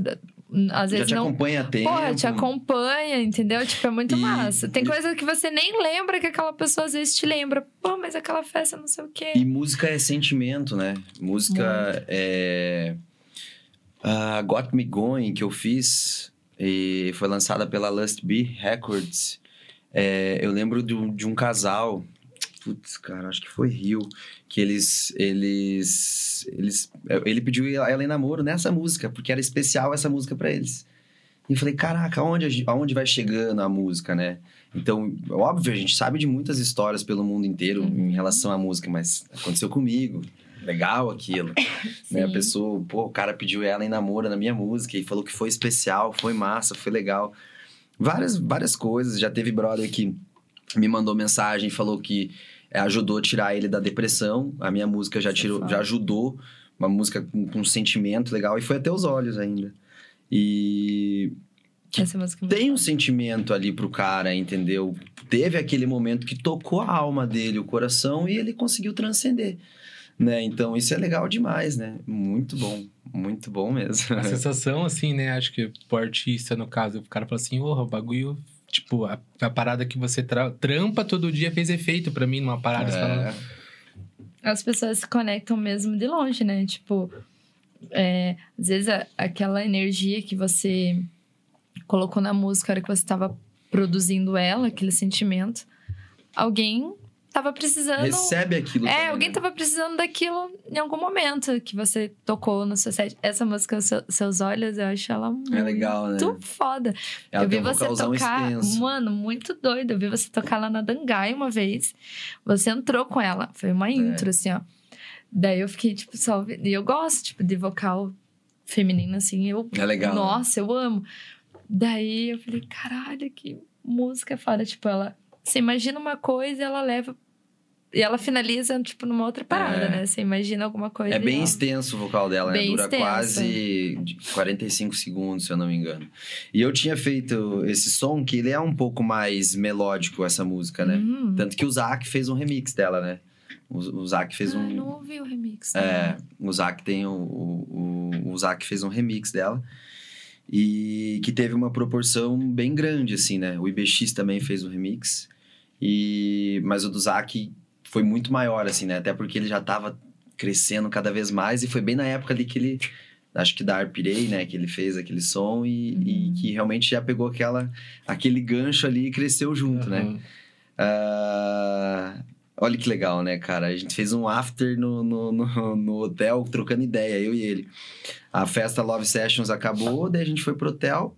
às Já vezes te não. acompanha a tempo. Porra, te acompanha, entendeu? Tipo, é muito E- massa. Tem e- coisa que você nem lembra que aquela pessoa às vezes te lembra. Pô, mas aquela festa não sei o quê. E música é sentimento, né? Música é. A Got Me Going, que eu fiz, e foi lançada pela Lust Be Records. É, eu lembro de um, de um casal, putz, cara, acho que foi Rio, que eles. eles, eles ele pediu ela em namoro nessa música, porque era especial essa música pra eles. E eu falei, caraca, aonde, aonde vai chegando a música, né? Então, óbvio, a gente sabe de muitas histórias pelo mundo inteiro Uhum. em relação à música, mas aconteceu comigo. Legal aquilo. né? A pessoa, pô, o cara pediu ela em namoro na minha música e falou que foi especial, foi massa, foi legal. Várias, várias coisas. Já teve brother que me mandou mensagem e falou que é, ajudou a tirar ele da depressão. A minha música já, é tirou, já ajudou. Uma música com, com um sentimento legal e foi até os olhos ainda. E é tem um sentimento ali pro cara, entendeu? Teve aquele momento que tocou a alma dele, o coração, e ele conseguiu transcender. Né? Então, isso é legal demais, né? Muito bom. Muito bom mesmo. A sensação, assim, né? Acho que pro artista, no caso, o cara fala assim, porra, o bagulho. Tipo, a, a parada que você tra- trampa todo dia fez efeito pra mim numa parada. Você fala, É, as pessoas se conectam mesmo de longe, né? Tipo, é, às vezes a- aquela energia que você colocou na música, a hora que você estava produzindo ela, aquele sentimento, alguém tava precisando. recebe aquilo. É, também, alguém né? tava precisando daquilo em algum momento que você tocou no seu set. Essa música, Seu- Seus Olhos, eu acho ela muito É legal, né? foda. Ela eu vi você tocar, extenso. mano, muito doido. Eu vi você tocar lá na Dangai uma vez. Você entrou com ela, foi uma intro, assim, ó. Daí eu fiquei, tipo, só ouvindo. E eu gosto, tipo, de vocal feminino, assim. Eu, É legal. né? Nossa, eu amo. Daí eu falei, caralho, que música foda. Tipo, ela. Você imagina uma coisa e ela leva. E ela finaliza, tipo, numa outra parada, É. né? Você imagina alguma coisa. É bem ela- extenso o vocal dela, né? Bem Dura extenso. quase de 45 segundos, se eu não me engano. E eu tinha feito esse som que ele é um pouco mais melódico, essa música, né? Uhum. Tanto que o Zac fez um remix dela, né? O, o Zac fez Ah, um. não ouvi o remix. É, o Zac tem o, o, o, o Zac fez um remix dela. E que teve uma proporção bem grande, assim, né? O IBX também fez um remix. E... Mas o do Zac foi muito maior, assim, né? Até porque ele já tava crescendo cada vez mais. E foi bem na época ali que ele... Acho que da Arpirei, né? Que ele fez aquele som e, e Uhum. que realmente já pegou aquela, aquele gancho ali e cresceu junto, né? "Aham." Ah, olha que legal, né, cara? A gente fez um after no, no, no, no hotel, trocando ideia, eu e ele. A festa Love Sessions acabou, daí a gente foi pro hotel,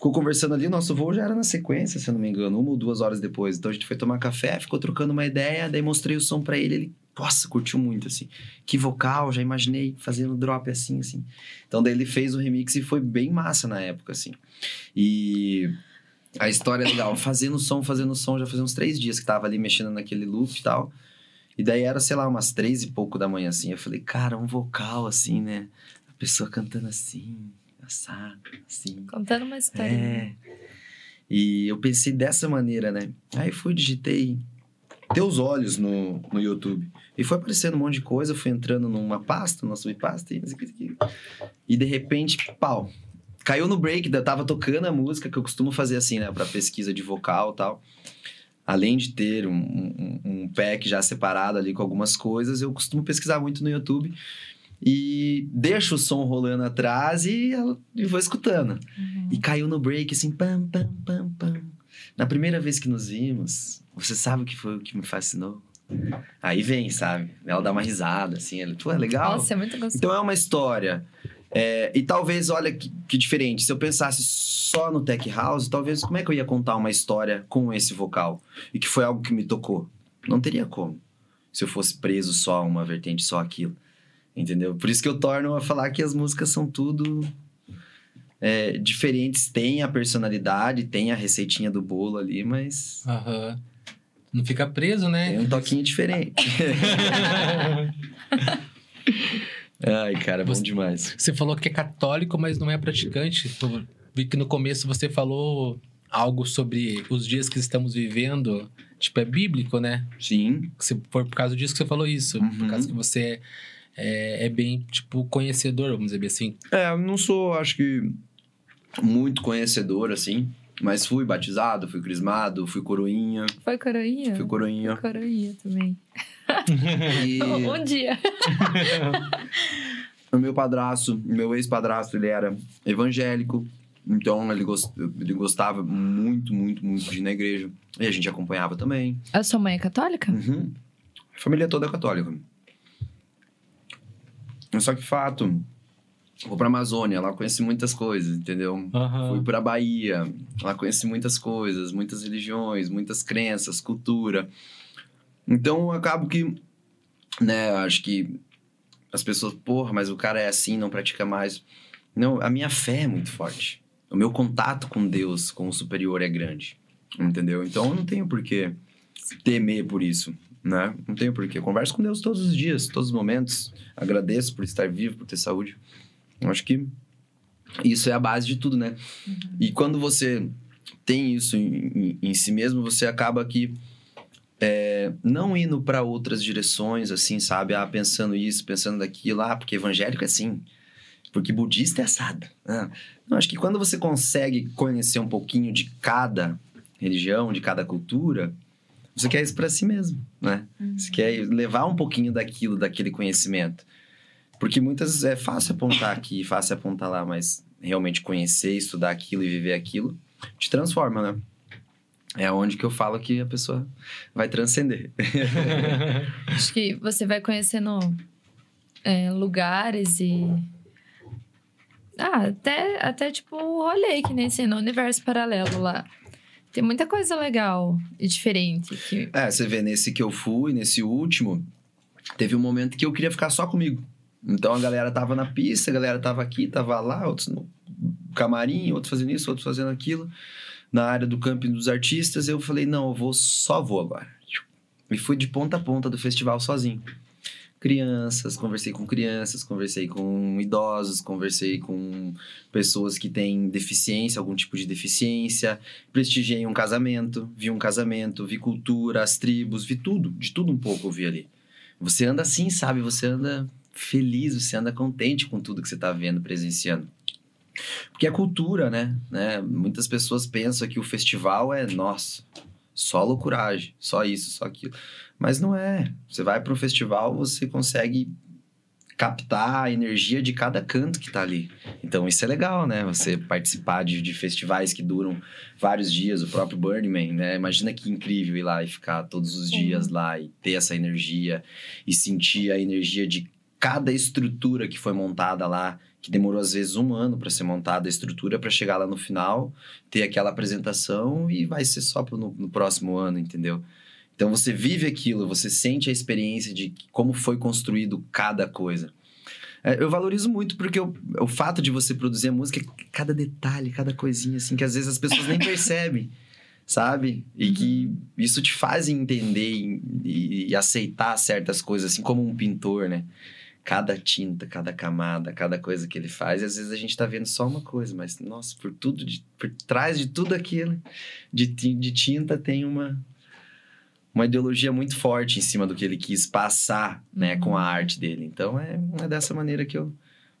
ficou conversando ali, nosso voo já era na sequência, se eu não me engano, uma ou duas horas depois. Então a gente foi tomar café, ficou trocando uma ideia, daí mostrei o som pra ele, ele, nossa, curtiu muito, assim. Que vocal, já imaginei fazendo drop assim, assim. Então daí ele fez o remix e foi bem massa na época, assim. E a história é legal, fazendo som, fazendo som, já fazia uns três dias que tava ali mexendo naquele loop e tal. E daí era, sei lá, umas três e pouco da manhã, assim. Eu falei, cara, um vocal assim, né? A pessoa cantando assim, assado, assim. Contando uma história. É. E eu pensei dessa maneira, né? Aí fui, digitei Teus Olhos no, no YouTube. E foi aparecendo um monte de coisa, fui entrando numa pasta, numa subpasta, e, e de repente, pau. Caiu no break, eu tava tocando a música que eu costumo fazer assim, né? Pra pesquisa de vocal e tal. Além de ter um, um, um pack já separado ali com algumas coisas, eu costumo pesquisar muito no YouTube. E deixo o som rolando atrás e, e vou escutando. Uhum. E caiu no break, assim, pam, pam, pam, pam. Na primeira vez que nos vimos, você sabe o que foi o que me fascinou? Aí vem, sabe? Ela dá uma risada, assim, ela, pô, é legal. Nossa, é muito gostoso. Então é uma história. É, e talvez, olha que, que diferente, se eu pensasse só no Tech House, talvez como é que eu ia contar uma história com esse vocal? E que foi algo que me tocou? Não teria como. Se eu fosse preso só a uma vertente, só aquilo. Entendeu? Por isso que eu torno a falar que as músicas são tudo é, diferentes. Tem a personalidade, tem a receitinha do bolo ali, mas Aham. Não fica preso, né? tem um toquinho diferente. Ai, cara, bom Você- demais. Você falou que é católico, mas não é praticante. Eu vi que no começo você falou algo sobre os dias que estamos vivendo. Tipo, é bíblico, né? Sim. Se for por causa disso que você falou isso. Uhum. Por causa que você é, é bem, tipo, conhecedor, vamos dizer bem assim. É, eu não sou, acho que, muito conhecedor, assim. Mas fui batizado, fui crismado, fui coroinha. Foi coroinha? Fui coroinha. Foi coroinha também. E Um dia. o meu padrasto, meu ex-padrasto, ele era evangélico. Então, ele, gos- ele gostava muito, muito, muito de ir na igreja. E a gente acompanhava também. A sua mãe é católica? Uhum. A família toda é católica. Só que fato, vou pra Amazônia, lá conheci muitas coisas, entendeu? Aham. Fui pra Bahia, lá conheci muitas coisas, muitas religiões, muitas crenças, cultura. Então, eu acabo que, né, acho que as pessoas, porra, mas o cara é assim, não pratica mais. Não, a minha fé é muito forte. O meu contato com Deus, com o superior é grande, entendeu? Então, eu não tenho por que temer por isso, né? Não tenho por quê. Eu Converso com Deus todos os dias, todos os momentos. Agradeço por estar vivo, por ter saúde. Eu acho que isso é a base de tudo, né? E quando você tem isso em, em- em si mesmo, você acaba que é, não indo para outras direções, assim, sabe? Ah, pensando isso, pensando daquilo, ah, porque evangélico é assim, porque budista é assado. Ah, não, acho que quando você consegue conhecer um pouquinho de cada religião, de cada cultura, você quer isso para si mesmo, né? Você quer levar um pouquinho daquilo, daquele conhecimento. Porque muitas é fácil apontar aqui, fácil apontar lá, mas realmente conhecer, estudar aquilo e viver aquilo te transforma, né? É onde que eu falo que a pessoa vai transcender. Acho que você vai conhecendo é, lugares e. Ah, até, até tipo o rolê, que nem assim, no universo paralelo lá. Tem muita coisa legal e diferente. Que... É, você vê, nesse que eu fui, nesse último, teve um momento que eu queria ficar só comigo. Então a galera tava na pista, a galera tava aqui, tava lá, outros no camarim, outros fazendo isso, outros fazendo aquilo. Na área do camping dos artistas, eu falei, não, eu vou, só vou agora. E fui de ponta a ponta do festival sozinho. Crianças, conversei com crianças, conversei com idosos, conversei com pessoas que têm deficiência, algum tipo de deficiência. Prestigiei um casamento, vi um casamento, vi cultura, as tribos, vi tudo, de tudo um pouco eu vi ali. Você anda assim, sabe? Você anda feliz, você anda contente com tudo que você está vendo, presenciando. Porque é cultura, né? né? Muitas pessoas pensam que o festival é, nossa, só loucuragem, só isso, só aquilo. Mas não é. Você vai para um festival, você consegue captar a energia de cada canto que tá ali. Então isso é legal, né? Você participar de, de festivais que duram vários dias, o próprio Burning Man, né? Imagina que incrível ir lá e ficar todos os Sim. dias lá e ter essa energia e sentir a energia de cada estrutura que foi montada lá, que demorou às vezes um ano para ser montada a estrutura, para chegar lá no final, ter aquela apresentação e vai ser só pro, no, no próximo ano, entendeu? Então você vive aquilo, você sente a experiência de como foi construído cada coisa. É, eu valorizo muito porque o, o fato de você produzir a música, cada detalhe, cada coisinha, assim, que às vezes as pessoas nem percebem, sabe? E que isso te faz entender e, e- e aceitar certas coisas, assim como um pintor, né? Cada tinta, cada camada, cada coisa que ele faz. E às vezes a gente tá vendo só uma coisa, mas, nossa, por tudo, de- por trás de tudo aquilo de, de tinta tem uma, uma ideologia muito forte em cima do que ele quis passar, né, com a arte dele. Então é, é dessa maneira que eu,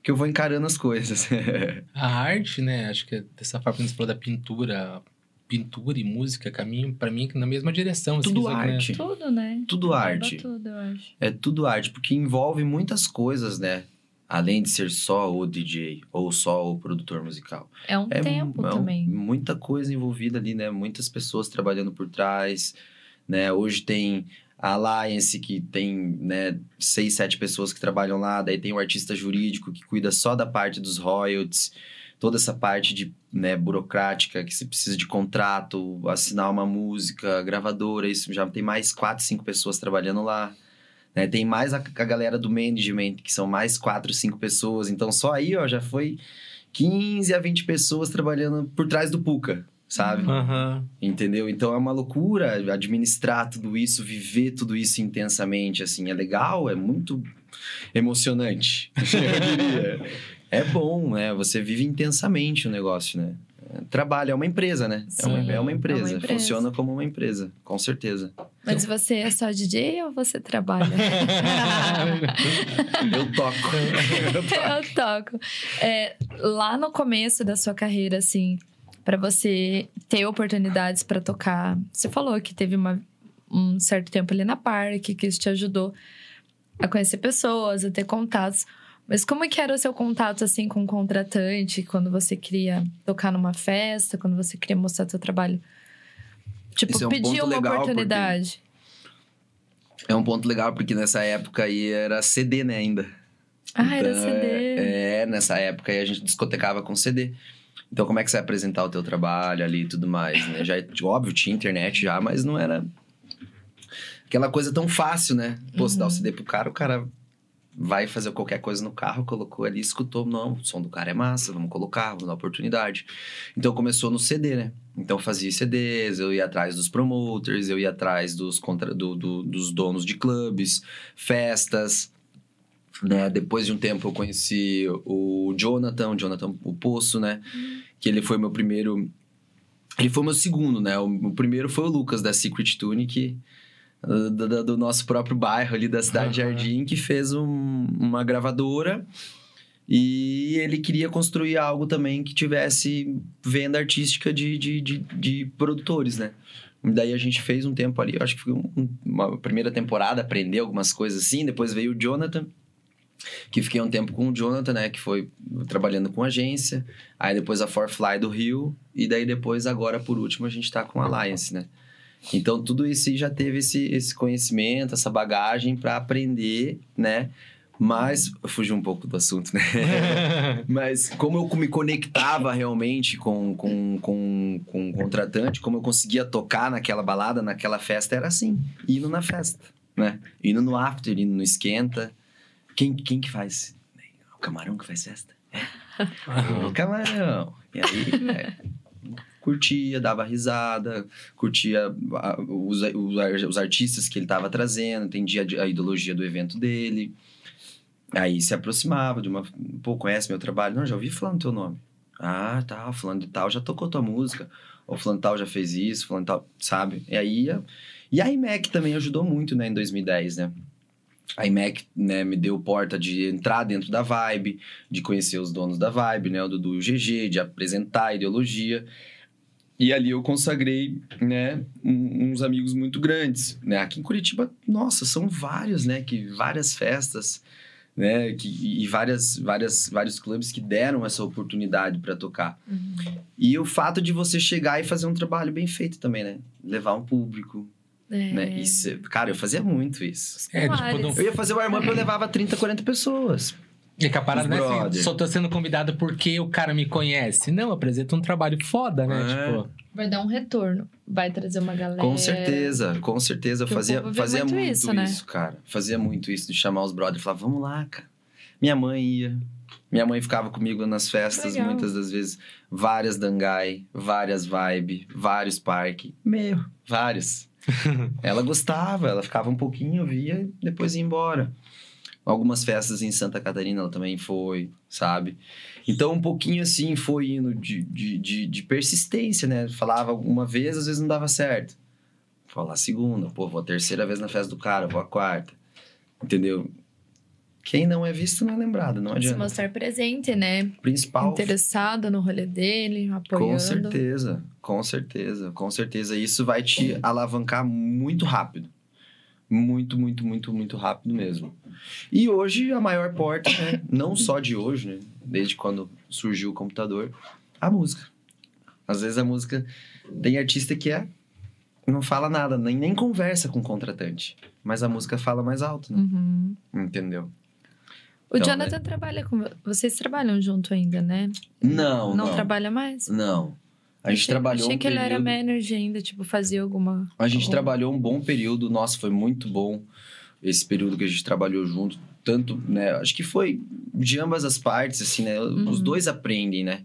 que eu vou encarando as coisas. A arte, né? Acho que é dessa forma que você falou da pintura, pintura e música caminham pra mim na mesma direção. assim, Tudo né, arte. Tudo, né? Tudo arte. tudo, eu acho. É tudo arte, porque envolve muitas coisas, né? Além de ser só o DJ ou só o produtor musical. É um É, tempo é também. muita coisa envolvida ali, né? Muitas pessoas trabalhando por trás, né? Hoje tem a Alliance, que tem, né, seis, sete pessoas que trabalham lá. Daí tem o artista jurídico, que cuida só da parte dos royalties. Toda essa parte de, né, burocrática, que você precisa de contrato, assinar uma música, gravadora. Isso já tem mais quatro, cinco pessoas trabalhando lá. né? Tem mais a, a galera do management, que são mais quatro, cinco pessoas. Então, só aí, ó, já foi 15 a 20 pessoas trabalhando por trás do Puca, sabe? Aham. Entendeu? Então é uma loucura administrar tudo isso, viver tudo isso intensamente, assim. É legal, é muito emocionante, eu diria. É bom, né? Você vive intensamente o negócio, né? É, Trabalho, é uma empresa, né? É uma, Sim, é uma é empresa. uma empresa. Funciona como uma empresa, com certeza. Mas você é só DJ ou você trabalha? Eu toco. Eu toco. É, lá no começo da sua carreira, assim, pra você ter oportunidades pra tocar, você falou que teve uma- um certo tempo ali na Parque, que isso te ajudou a conhecer pessoas, a ter contatos. Mas como é que era o seu contato, assim, com o contratante, quando você queria tocar numa festa, quando você queria mostrar seu trabalho? Tipo, Esse é um pedir uma oportunidade. É um ponto legal, porque nessa época aí era CD, né, ainda. Ah, era Então, CD. É, é, nessa época aí a gente discotecava com CD. Então, como é que você vai apresentar o teu trabalho ali e tudo mais, né? Já, óbvio, tinha internet já, mas não era aquela coisa tão fácil, né? Pô, você dá o Uhum. CD pro cara, o cara vai fazer qualquer coisa no carro, colocou ali, escutou. Não, o som do cara é massa, vamos colocar, vamos dar oportunidade. Então, começou no CD, né? Então, eu fazia CDs, eu ia atrás dos promoters, eu ia atrás dos, contra, do- do- dos donos de clubes, festas, né? Depois de um tempo eu conheci o Jonathan, o Jonathan o Poço, né? Que ele foi meu primeiro... Ele foi meu segundo, né? O, o primeiro foi o Lucas, da Secret uh, Do, do- do nosso próprio bairro ali da Cidade de Aham. Jardim, que fez um- uma gravadora e ele queria construir algo também que tivesse venda artística de, de, de, de produtores, né? Daí a gente fez um tempo ali, acho que foi um- uma primeira temporada, aprender algumas coisas assim. Depois veio o Jonathan, que fiquei um tempo com o Jonathan, né? Que foi trabalhando com agência. Aí depois a Forfly do Rio. E daí depois, agora por último, a gente tá com a Alliance, né? Então tudo isso já teve esse, esse conhecimento, essa bagagem para aprender, né? Mas, eu fugi um pouco do assunto, né? Mas como eu me conectava realmente com, com, com, com o contratante, como eu conseguia tocar naquela balada, naquela festa, era assim, indo na festa, né? Indo no after, indo no esquenta. Quem, quem que faz? O camarão que faz festa? É. O camarão. E aí, é, curtia, dava risada, curtia os, os, os artistas que ele estava trazendo, entendia a ideologia do evento dele. Aí se aproximava de uma. Pô, conhece meu trabalho? Não, já ouvi falando teu nome. Ah, tá, fulano de tal já tocou tua música. Ou fulano de tal já fez isso, fulano de tal, sabe? E aí. E a IMEC também ajudou muito, né, em 2010, né? A IMEC, né, me deu porta de entrar dentro da Vibe, de conhecer os donos da Vibe, né, o Dudu e o GG, de apresentar a ideologia. E ali eu consagrei, né, uns amigos muito grandes, né? Aqui em Curitiba, nossa, são vários, né, que várias festas, né, que, e várias, várias, vários clubes que deram essa oportunidade para tocar. E o fato de você chegar e fazer um trabalho bem feito também, né? Levar um público, É. Né? Isso, cara, eu fazia muito isso. É, tipo, não- Eu ia fazer o warm-up, eu levava 30, 40 pessoas. E que a parada não é assim, só tô sendo convidado porque o cara me conhece. Não, apresenta um trabalho foda, né? É. Tipo, Vai dar um retorno. Vai trazer uma galera. Com certeza, com certeza. Eu fazia, fazia muito muito, isso, isso, né? cara. Fazia muito isso de chamar os brothers e falar, vamos lá, cara. Minha mãe ia. Minha mãe ficava comigo nas festas, Legal. muitas das vezes. Várias dangai, várias vibe, vários parque. Meu, vários. ela gostava, ela ficava um pouquinho, via, depois ia embora. Algumas festas em Santa Catarina ela também foi, sabe? Então, um pouquinho assim, foi indo de, de, de, de persistência, né? Falava uma vez, às vezes não dava certo. Vou lá a segunda, pô, vou a terceira vez na festa do cara, vou a quarta. Entendeu? Quem não é visto não é lembrado, não Se adianta. mostrar presente, né? Principal. Interessado no rolê dele, apoiando. Com certeza, com certeza, com certeza. Isso vai te alavancar muito rápido. Muito, muito, muito, muito rápido mesmo. E hoje a maior porta, né? Não só de hoje, né? Desde quando surgiu o computador, a música. Às vezes a música tem artista que é não fala nada, nem, nem conversa com o contratante. Mas a música fala mais alto, né? Uhum. Entendeu? O Então, Jonathan trabalha com. Vocês trabalham junto ainda, né? Não, não. Não trabalha mais? Não. A gente achei, trabalhou Achei um que ele era período- manager ainda, tipo, fazia alguma. A gente algum- trabalhou um bom período, nossa, foi muito bom esse período que a gente trabalhou junto. Tanto, né, acho que foi de ambas as partes, assim, né? Os Uhum. dois aprendem, né?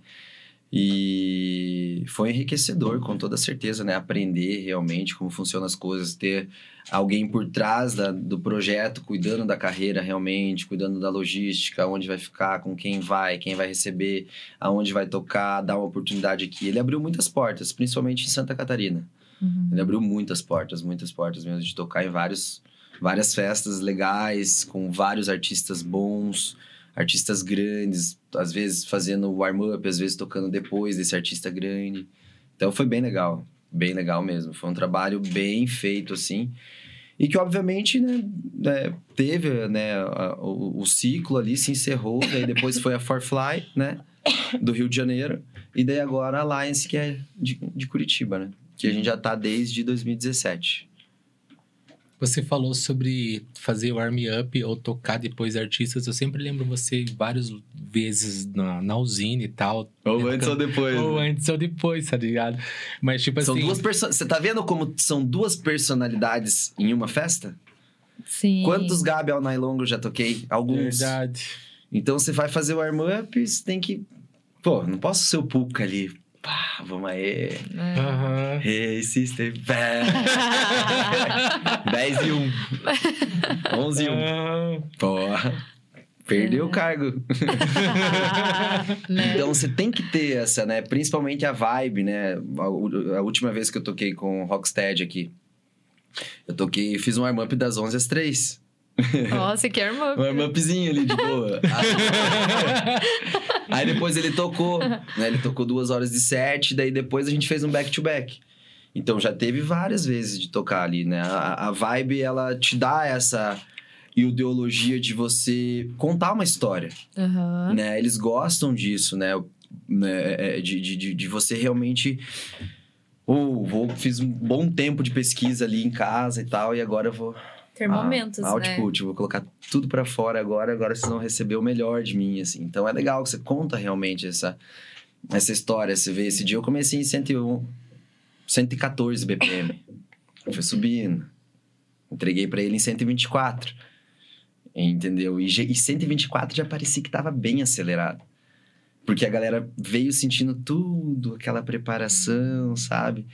E foi enriquecedor, com toda certeza, né? Aprender realmente como funcionam as coisas, ter alguém por trás da- do projeto, cuidando da carreira realmente, cuidando da logística, onde vai ficar, com quem vai, quem vai receber, aonde vai tocar, dar uma oportunidade aqui. Ele abriu muitas portas, principalmente em Santa Catarina. Uhum. Ele abriu muitas portas, muitas portas mesmo, de tocar em vários, várias festas legais, com vários artistas bons, artistas grandes, às vezes fazendo warm-up, às vezes tocando depois desse artista grande. Então foi bem legal, bem legal mesmo. Foi um trabalho bem feito, assim. E que, obviamente, né, né, teve né, a- o, o ciclo ali, se encerrou. Daí depois foi a Forfly, né, do Rio de Janeiro. E daí agora a Alliance, que é de, de Curitiba, né? Que a gente já tá desde 2017. Você falou sobre fazer o arm up ou tocar depois artistas. Eu sempre lembro você várias vezes na, na usina e tal. Ou antes ou depois. Ou antes ou depois, tá ligado? Mas tipo São assim. duas perso... Você tá vendo como são duas personalidades em uma festa? Sim. Quantos Gabi ao Nylon eu já toquei? Alguns. Verdade. Então você vai fazer o warm-up, você tem que. Pô, não posso ser o Puka ali. Pá, vamos aí. É. Aham. Hey, sister. Pé. 10 e 1. 11 e 1. Ah, Porra. Perdeu o cargo. Então você tem que ter essa, né? Principalmente a vibe, né? A, a última vez que eu toquei com o Rocksteady aqui. Eu toquei, fiz um warm-up das 11 às 3. Nossa, que irmão. Um warm-upzinho ali de boa. Aí depois ele tocou, né? Ele tocou duas horas de set, daí depois a gente fez um back-to-back. Então já teve várias vezes de tocar ali, né? A, a vibe, ela te dá essa ideologia de você contar uma história Aham. né? Eles gostam disso, né? Né, é, De, de, de- de você realmente. Oh, vou, fiz um bom tempo de pesquisa ali em casa e tal, e agora eu vou. Ter momentos, ah, né? output, vou colocar tudo pra fora agora, agora vocês vão receber o melhor de mim, assim. Então é legal que você conta realmente essa, essa história. Você vê, esse dia eu comecei em 101, 114 BPM. Foi subindo. Entreguei pra ele em 124. Entendeu? E, e 124 já parecia que tava bem acelerado. Porque a galera veio sentindo tudo, aquela preparação, sabe?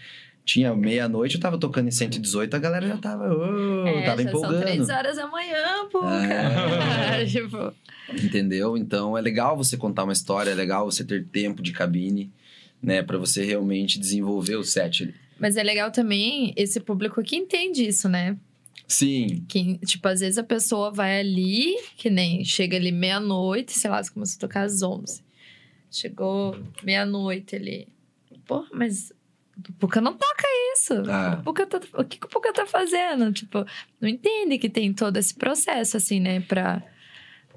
Tinha meia-noite, eu tava tocando em 118, a galera já tava, oh, É, tava já empolgando. são três horas da manhã, pô, É. tipo, Entendeu? Então é legal você contar uma história, é legal você ter tempo de cabine, né, Pra você realmente desenvolver o set. mas é legal também esse público que entende isso, né? Sim, Que, tipo, às vezes a pessoa vai ali, que nem chega ali meia-noite, sei lá, você começou a tocar às 11. Chegou meia-noite ali. Pô, mas o Puka não toca isso. Ah. O, Puka tá- o que, que o Puka tá fazendo? Tipo, não entende que tem todo esse processo, assim, né? Pra,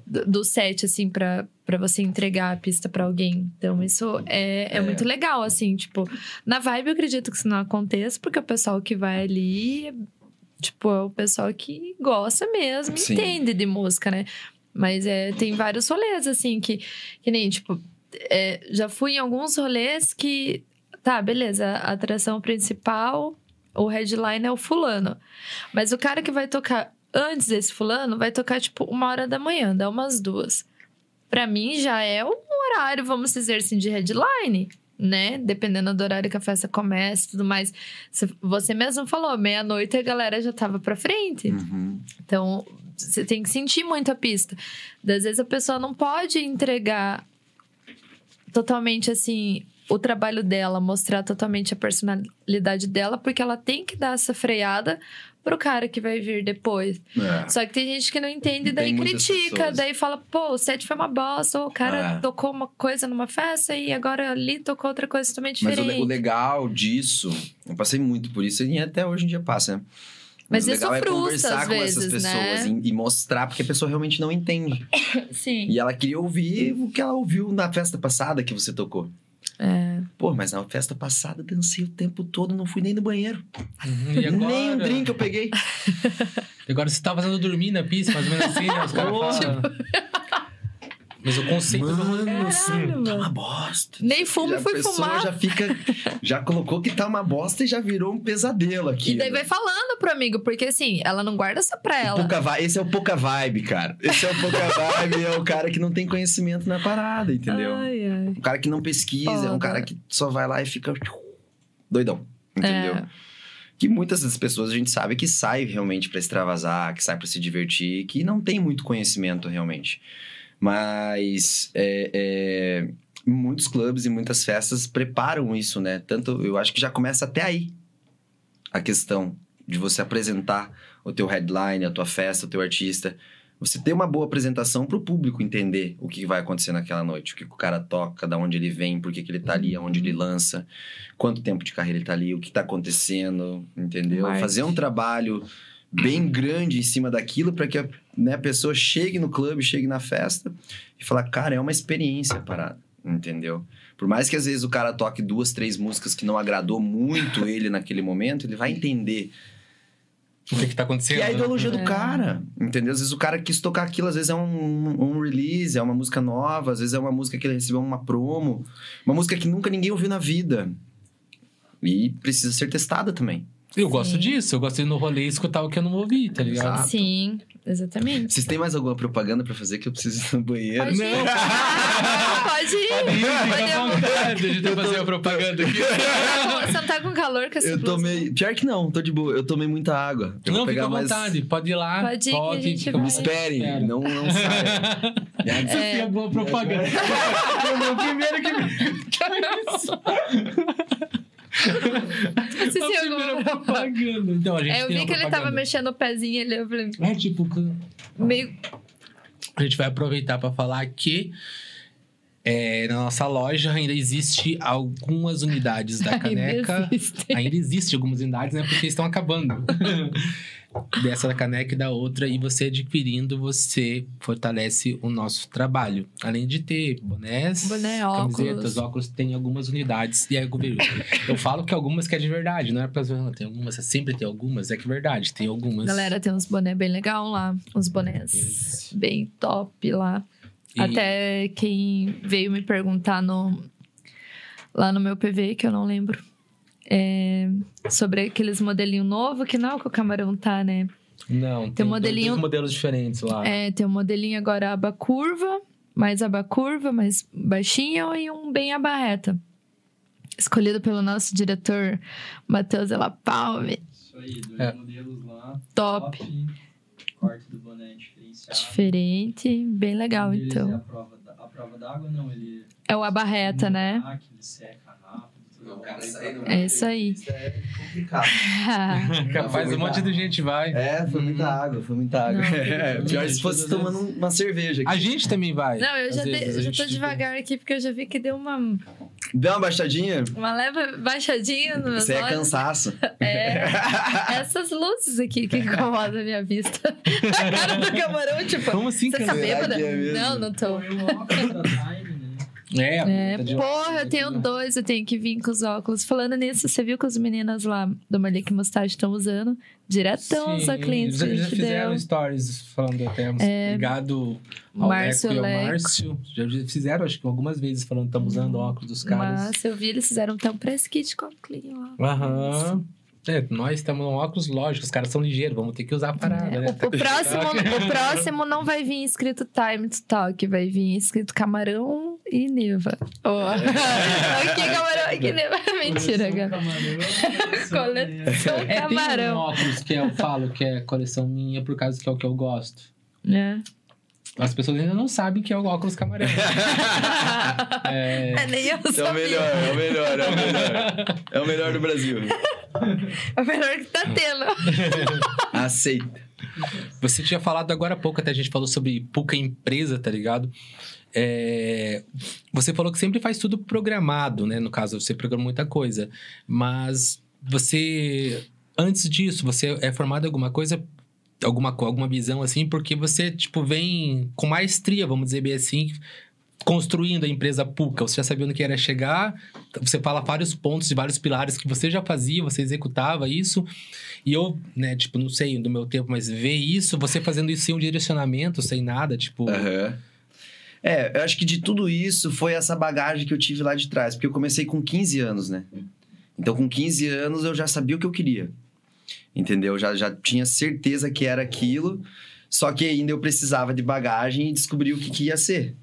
do, do set, assim, pra, pra você entregar a pista pra alguém. Então, isso é, é, É. muito legal, assim. Tipo, na vibe eu acredito que isso não aconteça, porque o pessoal que vai ali Tipo, é o pessoal que gosta mesmo, Sim. entende de música, né? Mas é, tem vários rolês, assim, que, que nem, tipo, é, já fui em alguns rolês que. Tá, beleza, a atração principal, o headline é o fulano. Mas o cara que vai tocar antes desse fulano vai tocar, tipo, uma hora da manhã, dá umas duas. Pra mim já é um horário, vamos dizer assim, de headline, né? Dependendo do horário que a festa começa e tudo mais. Você- mesmo falou, meia-noite a galera já tava pra frente. Uhum. Então, você tem que sentir muito a pista. Às vezes a pessoa não pode entregar totalmente assim o trabalho dela, mostrar totalmente a personalidade dela, porque ela tem que dar essa freada pro cara que vai vir depois. É. Só que tem gente que não entende, daí critica, pessoas. daí fala, pô, o set foi uma bosta, ou o cara É. tocou uma coisa numa festa e agora ali tocou outra coisa totalmente Mas o, diferente. le- o legal disso, eu passei muito por isso e até hoje em dia passa, né? Mas o isso legal é conversar com essas vezes, pessoas né? e, e mostrar, porque a pessoa realmente não entende. Sim. E ela queria ouvir o que ela ouviu na festa passada que você tocou. É. Pô, mas na festa passada eu dancei o tempo todo, não fui nem no banheiro. Uhum, E agora, Nem um drink eu peguei. agora você tá fazendo dormir na pista, mais ou menos assim, né? Os caras falam. Mas o conceito do rolê. Mano, assim, Caralho, tá uma bosta. Nem fumo e fui a pessoa fumar. já fica. Já colocou que tá uma bosta e já virou um pesadelo aqui. E daí vai falando pro amigo, porque assim, ela não guarda só pra ela. Pouca Esse é o pouca vibe, cara. Esse é o pouca vibe, é o cara que não tem conhecimento na parada, entendeu? Ai, ai. O cara que não pesquisa, é um Foda. cara que só vai lá e fica doidão, entendeu? É. Que muitas das pessoas a gente sabe que sai realmente pra extravasar, que sai pra se divertir, que não tem muito conhecimento realmente. Mas é, é, muitos clubes e muitas festas preparam isso, né? Tanto eu acho que já começa até aí a questão de você apresentar o teu headline, a tua festa, o teu artista. Você ter uma boa apresentação pro público entender o que vai acontecer naquela noite, o que o cara toca, da onde ele vem, por que, que ele tá ali, aonde ele lança, quanto tempo de carreira ele tá ali, o que tá acontecendo, entendeu? Marketing. Fazer um trabalho bem grande em cima daquilo para que né, a pessoa chegue no clube, chegue na festa e falar, cara, é uma experiência a parada, entendeu? Por mais que às vezes o cara toque duas, três músicas que não agradou muito ele naquele momento, ele vai entender O que que tá acontecendo? que é a ideologia do É. cara, entendeu? Às vezes o cara quis tocar aquilo, às vezes é um, um release, é uma música nova, às vezes é uma música que ele recebeu uma promo, uma música que nunca ninguém ouviu na vida. E precisa ser testada também. Eu gosto Sim. disso. Eu gosto de ir no rolê e escutar o que eu não ouvi, tá ligado? Exato. Sim, exatamente. Vocês têm mais alguma propaganda pra fazer que eu preciso ir no banheiro? Pode ir. Pode ir. Pode ir, Pode fica à ir. vontade. Deixa eu fazer a propaganda aqui. Você não tá com calor com essa Eu blusa? tomei. Pior que não, tô de boa. Eu tomei muita água. Eu Não, fica pegar à mais. vontade. Pode ir lá. Pode ir que a gente vai. Esperem, Espera. não, não saia. Essa É. é a boa propaganda. O primeiro que que é isso? Você A primeira propaganda. Então, a gente É, eu vi que ele tava mexendo o pezinho ali, eu falei, É tipo, meio. a gente vai aproveitar para falar que é, na nossa loja ainda existe algumas unidades da caneca. Ainda. Ainda existe algumas unidades, né? Porque estão acabando. Dessa da caneca e da outra. E você adquirindo, você fortalece o nosso trabalho. Além de ter bonés, Boné, camisetas, óculos, tem algumas unidades. E aí, eu, eu falo que algumas que é de verdade, não é pra zoar, tem algumas, sempre tem algumas, é que é verdade, tem algumas. Galera, tem uns bonés bem legal lá. Uns bonés bem top lá. E- Até quem veio me perguntar no, lá no meu PV, que eu não lembro, é, sobre aqueles modelinho novo, que não é o que o camarão tá, né? Não, tem, um modelinho- dois modelos diferentes lá. É, tem um modelinho agora aba curva, mais aba curva, mais baixinho e um bem aba reta. Escolhido pelo nosso diretor Matheus Ela Palme. Isso aí, dois É. modelos lá. Top. Corte do boné diferenciado. Diferente, bem legal, Um É então. a prova, da, a prova d'água, não, ele. É o aba reta, né? Ah, que ele seca É isso aí. Isso é complicado. Capaz um monte de gente vai. É, foi muita Hum. água, foi muita água. Não. É, pior se fosse tomando uma cerveja A aqui. gente também vai. Não, eu já, vezes, a eu já tô tipo, devagar aqui, porque eu já vi que deu uma, Deu uma baixadinha? uma leve baixadinha no Isso aí é cansaço. É, essas luzes aqui que incomodam a minha vista. A cara do camarão, tipo, Como assim, você tá bêbada? é não, não tô. Foi o É, É, porra, eu tenho dois, eu tenho que vir com os óculos. Falando nisso, você viu que as meninas lá do Malik Mustache estão usando? Diretão os óculos que já, fizeram deu. stories falando até É. ligado ao Márcio Leco e ao. Márcio. Já fizeram, acho que algumas vezes, falando que estamos usando óculos dos caras. Mas eu vi, eles fizeram até um press kit com óculos lá. Aham. É, nós estamos no óculos, lógico, os caras são ligeiros, vamos ter que usar a parada, É, né? o, o próximo, o próximo não vai vir escrito Time to Talk, vai vir escrito Camarão e Neva. Oh. aqui Camarão, aqui Neva. Mentira, cara. Coleção É, tem um Camarão. óculos que eu falo que é coleção minha por causa que é o que eu gosto. É. As pessoas ainda não sabem que é o óculos camarão. é, É, nem eu É o sabia. melhor, é o melhor, é o melhor. É o melhor do Brasil. É o melhor que tá tendo. Aceita. Você tinha falado agora há pouco, até a gente falou sobre pouca empresa, tá ligado? É, você falou que sempre faz tudo programado, né? No caso, você programa muita coisa. Mas você, antes disso, você é formado em alguma coisa, alguma, alguma visão assim, porque você, tipo, vem com maestria, vamos dizer bem assim, construindo a empresa Puca. Você já sabia onde que era chegar, você fala vários pontos e vários pilares que você já fazia, você executava isso. E eu, né, tipo, não sei do meu tempo, mas ver isso, você fazendo isso sem um direcionamento, sem nada, tipo. Aham. É, eu acho que de tudo isso foi essa bagagem que eu tive lá de trás. Porque eu comecei com 15 anos, né? Então, com 15 anos, eu já sabia o que eu queria. Entendeu? Já, já tinha certeza que era aquilo. Só que ainda eu precisava de bagagem e descobrir o que, que ia ser.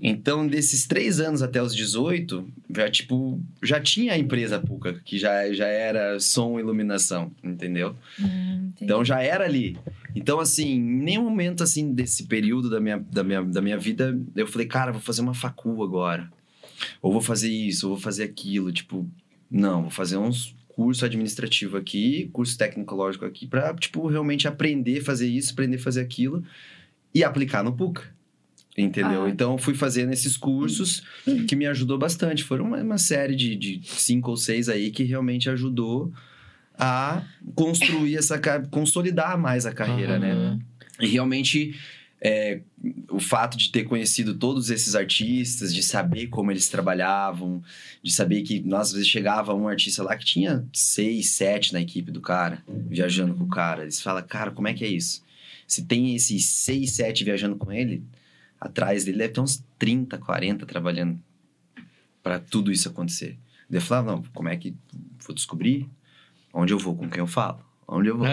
Então, desses três anos até os 18, já, tipo, já tinha a empresa Puca, que já, já era som e iluminação, entendeu? Hum. Então já era ali. Então, assim, em nenhum momento, assim, desse período da minha, da minha, da minha vida, eu falei, cara, vou fazer uma facu agora. Ou vou fazer isso, ou vou fazer aquilo. Tipo, não, vou fazer uns curso administrativo aqui, curso tecnológico aqui, pra, tipo, realmente aprender a fazer isso, aprender a fazer aquilo e aplicar no PUC. Entendeu? Ah. Então, fui fazendo esses cursos que me ajudou bastante. Foram uma, uma série de, de cinco ou seis aí que realmente ajudou a construir essa... consolidar mais a carreira, né? Aham. E realmente, é, o fato de ter conhecido todos esses artistas, de saber como eles trabalhavam, de saber que, nós às vezes, chegava um artista lá que tinha seis, sete na equipe do cara, viajando com o cara. Eles falam, cara, como é que é isso? Se tem esses seis, sete viajando com ele, atrás dele deve ter uns 30, 40 trabalhando para tudo isso acontecer. Eu falava, não, como é que vou descobrir? Onde eu vou? Com quem eu falo? Onde eu vou?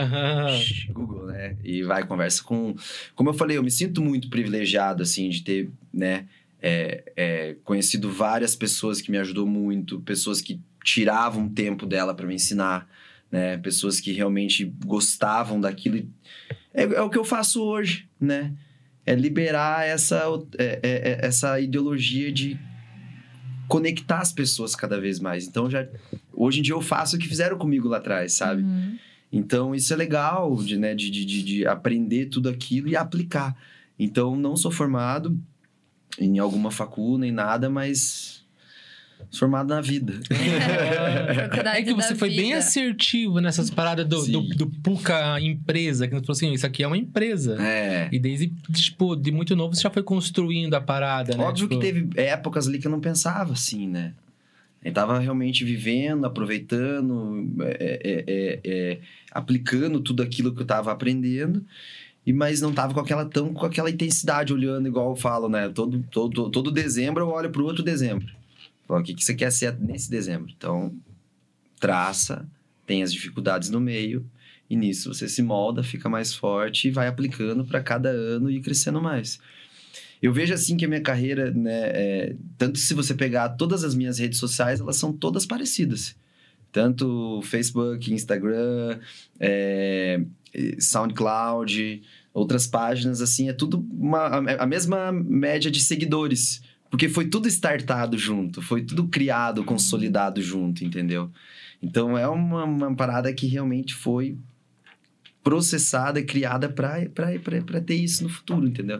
Google, né? E vai, conversa com... Como eu falei, eu me sinto muito privilegiado, assim, de ter, né? é, é, conhecido várias pessoas que me ajudou muito. Pessoas que tiravam tempo dela para me ensinar, né? Pessoas que realmente gostavam daquilo. É, é o que eu faço hoje, né? É liberar essa, é- é- é- essa ideologia de conectar as pessoas cada vez mais. Então, já... Hoje em dia eu faço o que fizeram comigo lá atrás, sabe? Uhum. Então, isso é legal de, né, de, de, de- de aprender tudo aquilo e aplicar. Então, não sou formado em alguma facul nem nada, mas sou formado na vida. Faculdade É que você foi bem vida. assertivo nessas paradas do, do, do Puca empresa, que você falou assim, isso aqui é uma empresa. É. E desde, tipo, de muito novo você já foi construindo a parada, né? Óbvio Tipo, que teve épocas ali que eu não pensava assim, né? Eu tava realmente vivendo, aproveitando, é, é, é, é, aplicando tudo aquilo que eu tava aprendendo. E, mas não tava com aquela tão com aquela intensidade olhando igual eu falo, né? Todo, todo, todo dezembro eu olho pro outro dezembro. O que, que você quer ser nesse dezembro? Então, traça, tem as dificuldades no meio, e nisso você se molda, fica mais forte e vai aplicando para cada ano e crescendo mais. Eu vejo assim que a minha carreira, né, é, tanto se você pegar todas as minhas redes sociais, elas são todas parecidas. Tanto Facebook, Instagram, é, SoundCloud, outras páginas, assim, é tudo uma, a, mesma média de seguidores. Porque foi tudo startado junto, foi tudo criado, consolidado junto, entendeu? Então é uma, uma parada que realmente foi processada, criada para ter isso no futuro, entendeu?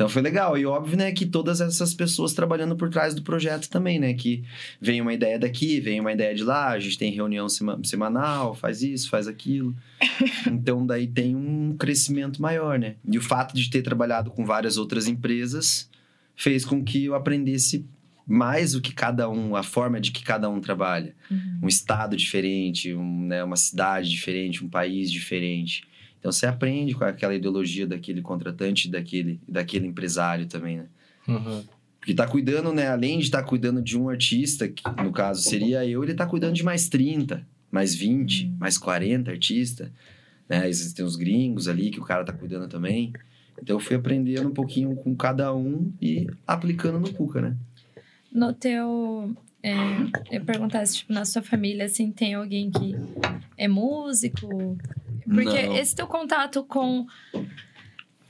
Então foi legal. E óbvio, né, que todas essas pessoas trabalhando por trás do projeto também, né? Que vem uma ideia daqui, vem uma ideia de lá, a gente tem reunião sema- semanal, faz isso, faz aquilo. Então daí tem um crescimento maior, né? E o fato de ter trabalhado com várias outras empresas fez com que eu aprendesse mais o que cada um, a forma de que cada um trabalha. Um estado diferente, um, né, uma cidade diferente, um país diferente. Então você aprende com aquela ideologia daquele contratante, daquele, daquele empresário também, né? Uhum. Porque tá cuidando, né? Além de estar cuidando de um artista, que no caso seria eu, ele tá cuidando de mais 30, mais 20, mais 40 artistas. Né? Existem os gringos ali que o cara tá cuidando também. Então eu fui aprendendo um pouquinho com cada um e aplicando no Cuca, né? No teu. É, eu perguntasse, tipo, na sua família, assim, tem alguém que é músico? Porque Não. esse teu contato com.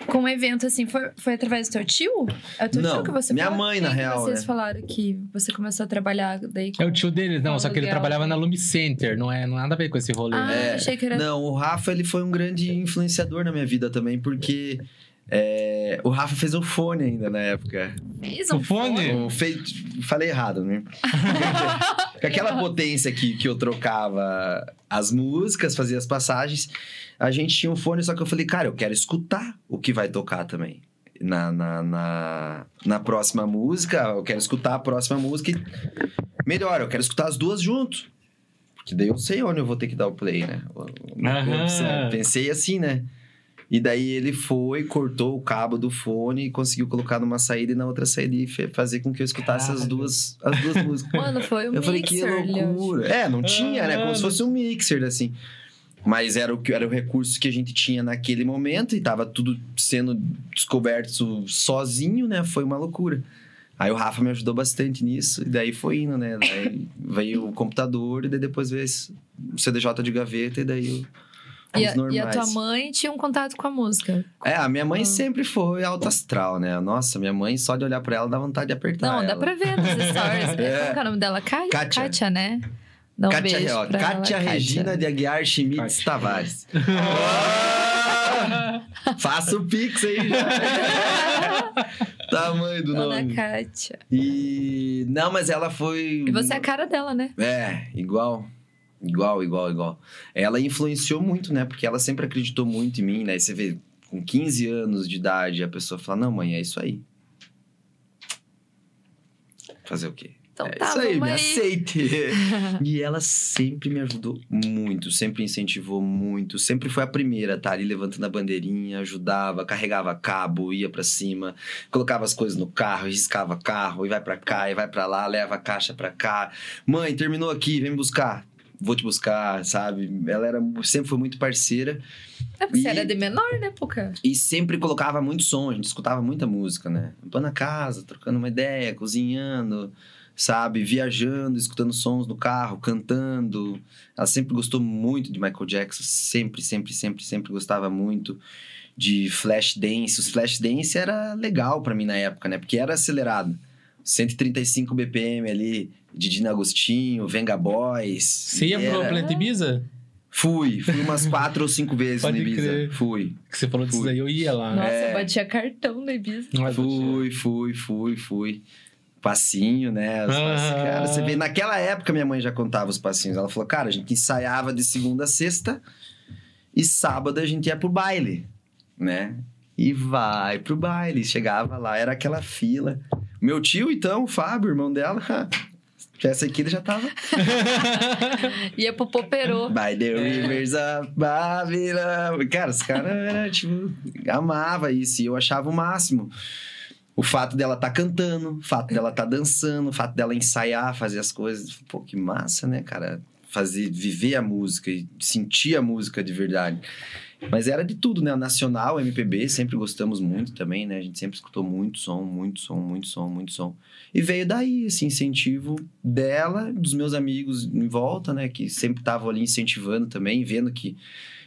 Com o evento, assim, foi, foi através do teu tio? É o teu Não, tio que você minha falou? mãe, Quem na real, Vocês né? falaram que você começou a trabalhar daí com... É o tio deles, não, só que ele trabalhava né? na Lumi Center, não é não é nada a ver com esse rolê. Ah, né? É, achei que era... Não, o Rafa ele foi um grande influenciador na minha vida também, porque é, o Rafa fez o fone ainda na época. Fez O um fone? O fe- Falei errado, né? Com aquela potência que, que eu trocava as músicas, fazia as passagens, a gente tinha um fone, só que eu falei, cara, eu quero escutar o que vai tocar também. Na, na, na, na próxima música, eu quero escutar a próxima música e melhor, eu quero escutar as duas junto. Porque daí eu sei onde eu vou ter que dar o play, né? Eu Pensei assim, né? E daí ele foi, cortou o cabo do fone e conseguiu colocar numa saída e na outra saída e fazer com que eu escutasse as duas, as duas músicas. Mano, foi um eu falei, que mixer, loucura. É, não tinha, né? Como se fosse um mixer, assim. Mas era o, que- era o recurso que a gente tinha naquele momento e tava tudo sendo descoberto sozinho, né? Foi uma loucura. Aí o Rafa me ajudou bastante nisso, e daí foi indo, né? Daí veio o computador, e daí depois veio o CDJ de gaveta, e daí o- E a, e a tua mãe tinha um contato com a música. É, a minha mãe Ah. sempre foi alto astral, né? Nossa, minha mãe, só de olhar pra ela, dá vontade de apertar Não, dá ela. pra ver nos stories. É. Como é o nome dela? Ká- Kátia. Kátia, né? Dá um Kátia, beijo ó, pra Kátia ela, Regina de Aguiar Schmitz Kátia. Tavares. Faça o pix aí já. Tamanho do Dona nome. Kátia. E... Não, mas ela foi... E você é a cara dela, né? É, igual. Igual, igual, igual. Ela influenciou muito, né? Porque ela sempre acreditou muito em mim, né? E você vê, com 15 anos de idade, a pessoa fala, não, mãe, é isso aí. Fazer o quê? Então é tá, isso aí, me aí. aceite. e ela sempre me ajudou muito, sempre incentivou muito, sempre foi a primeira, tá ali levantando a bandeirinha, ajudava, carregava cabo, ia pra cima, colocava as coisas no carro, riscava carro, e vai pra cá, e vai pra lá, leva a caixa pra cá. Mãe, terminou aqui, vem me buscar. Vou te buscar, sabe? Ela era, sempre foi muito parceira É porque E- você era de menor, né, Puca? e sempre colocava muito som, a gente escutava muita música, né? Limpando a casa, trocando uma ideia, cozinhando, sabe? Viajando, escutando sons no carro, cantando. Ela sempre gostou muito de Michael Jackson, sempre, sempre, sempre, sempre gostava muito de flash dance. Os flash dance era legal pra mim na época, né? Porque era acelerado. 135 BPM ali, Didina Agostinho, Venga Boys. Você ia pro Planeta Ibiza? Fui, fui umas quatro ou cinco vezes Pode no Ibiza. crer. Fui. Que você falou disso aí, eu ia lá. Nossa, É. eu batia cartão no Ibiza. Mas- Fui, fui, fui, fui. Passinho, né? Os. Ah. Cara, você vê, naquela época minha mãe já contava os passinhos. Ela falou, cara, a gente ensaiava de segunda a sexta e sábado a gente ia pro baile, né? E vai pro baile. Chegava lá, era aquela fila. Meu tio, então, o Fábio, irmão dela, essa aqui ele já tava. Ia pro Poperô. By the rivers of Babylon. Cara, os caras era, tipo, amava isso. E eu achava o máximo. O fato dela tá cantando, o fato dela tá dançando, o fato dela ensaiar, fazer as coisas. Pô, que massa, né, cara? Fazer, viver a música e sentir a música de verdade. Mas era de tudo, né? Nacional, MPB, sempre gostamos muito também, né? A gente sempre escutou muito som, muito som, muito som, muito som. E veio daí esse incentivo dela, dos meus amigos em volta, né? Que sempre estavam ali incentivando também, vendo que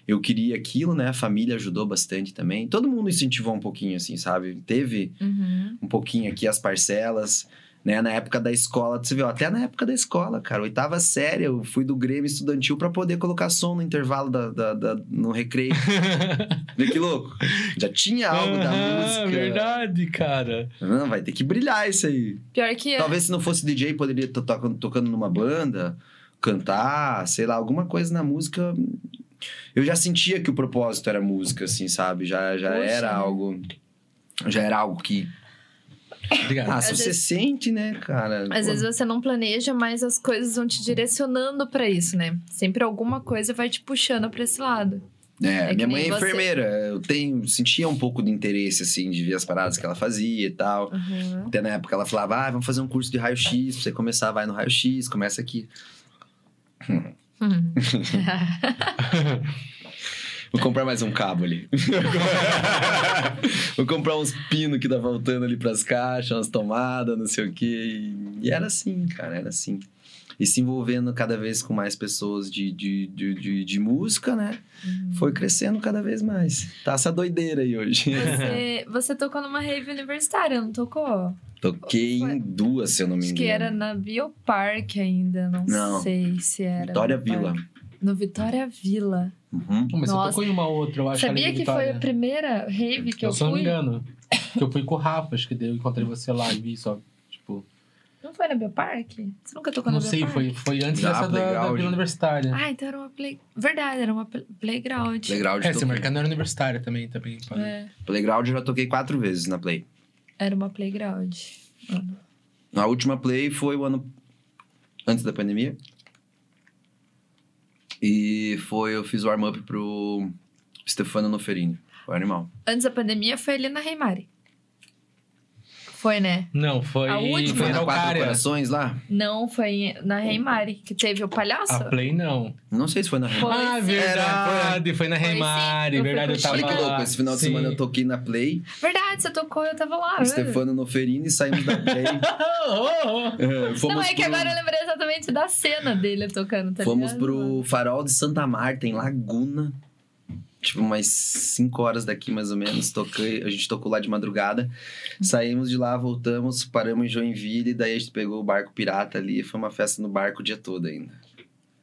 eu queria aquilo, né? A família ajudou bastante também. Todo mundo incentivou um pouquinho, assim, sabe? Teve Uhum. um pouquinho aqui as parcelas, né? Na época da escola, você viu, até na época da escola, cara, oitava série, eu fui do Grêmio Estudantil pra poder colocar som no intervalo da, da- da- no recreio. Vê que louco. Já tinha algo da música. verdade, cara. Não, vai ter que brilhar isso aí. Pior que... Talvez se não fosse DJ, poderia estar tocando, tocando numa banda, cantar, sei lá, alguma coisa na música. Eu já sentia que o propósito era música, assim, sabe? Já, já Poxa, era né? algo. Já era algo que Obrigado. Ah, Às se você vezes- sente, né, cara? Às Pô, vezes você não planeja, mas as coisas vão te direcionando pra isso, né? Sempre alguma coisa vai te puxando pra esse lado. É, É minha mãe é você. enfermeira. Eu tenho, sentia um pouco de interesse, assim, de ver as paradas que ela fazia e tal. Uhum. Até na época ela falava, ah, vamos fazer um curso de raio-x, pra você começar, vai no raio-x, começa aqui. Uhum. Vou comprar mais um cabo ali. Vou comprar uns pinos que tá faltando ali pras caixas, umas tomadas, não sei o quê. E era assim, cara, era assim. E se envolvendo cada vez com mais pessoas de, de, de, de, de música, né? Foi crescendo cada vez mais. Tá essa doideira aí hoje. Você, você tocou numa rave universitária, não tocou? Toquei Foi. em duas, se eu não me Acho engano. que era na Biopark ainda, não, Não. sei se era. Vitória Vila. parque. No Vitória Vila. Uhum. Mas Nossa. você tocou em uma outra, eu acho. Sabia que foi a primeira rave que eu, Eu, se não me fui? engano. Que eu fui com o Rafa, acho que eu encontrei você lá e vi só. Tipo, Não foi na Biopark? Você nunca tocou não na sei, Biopark? foi, foi antes Ah, dessa da, da. Vila Universitária. Ah, então era uma play... Verdade, era uma pl- playground. Playground, é, se toquei. marcar não era universitária também. também. É, Playground eu já toquei quatro vezes na Play. era uma playground. Mano. A última Play foi o ano antes da pandemia. E foi, eu fiz o warm-up pro Stefano Noferini. Foi animal. Antes da pandemia foi ali na Reimari. Foi, né? Não, foi. A última? Foi Foi na Quatro Araucária. Corações lá? Não, foi na Reimari que teve o palhaço. A Play não. Não sei se foi na Foi. ah, sim. verdade. foi na Foi Reimari. eu fui verdade, eu tava. Olha que lá. louco, esse final de Sim. semana eu toquei na Play, Verdade, você tocou, eu tava lá. o velho. Stefano Noferini, saímos da Play. Oh, oh, oh. É, fomos Não, é que pro- agora eu lembrei exatamente da cena dele tocando, tá Fomos ligado? pro Farol de Santa Marta, em Laguna. Tipo, umas 5 horas daqui, mais ou menos. Toquei, a gente tocou lá de madrugada. Saímos de lá, voltamos, paramos em Joinville. Daí a gente pegou o barco pirata ali. Foi uma festa no barco o dia todo ainda.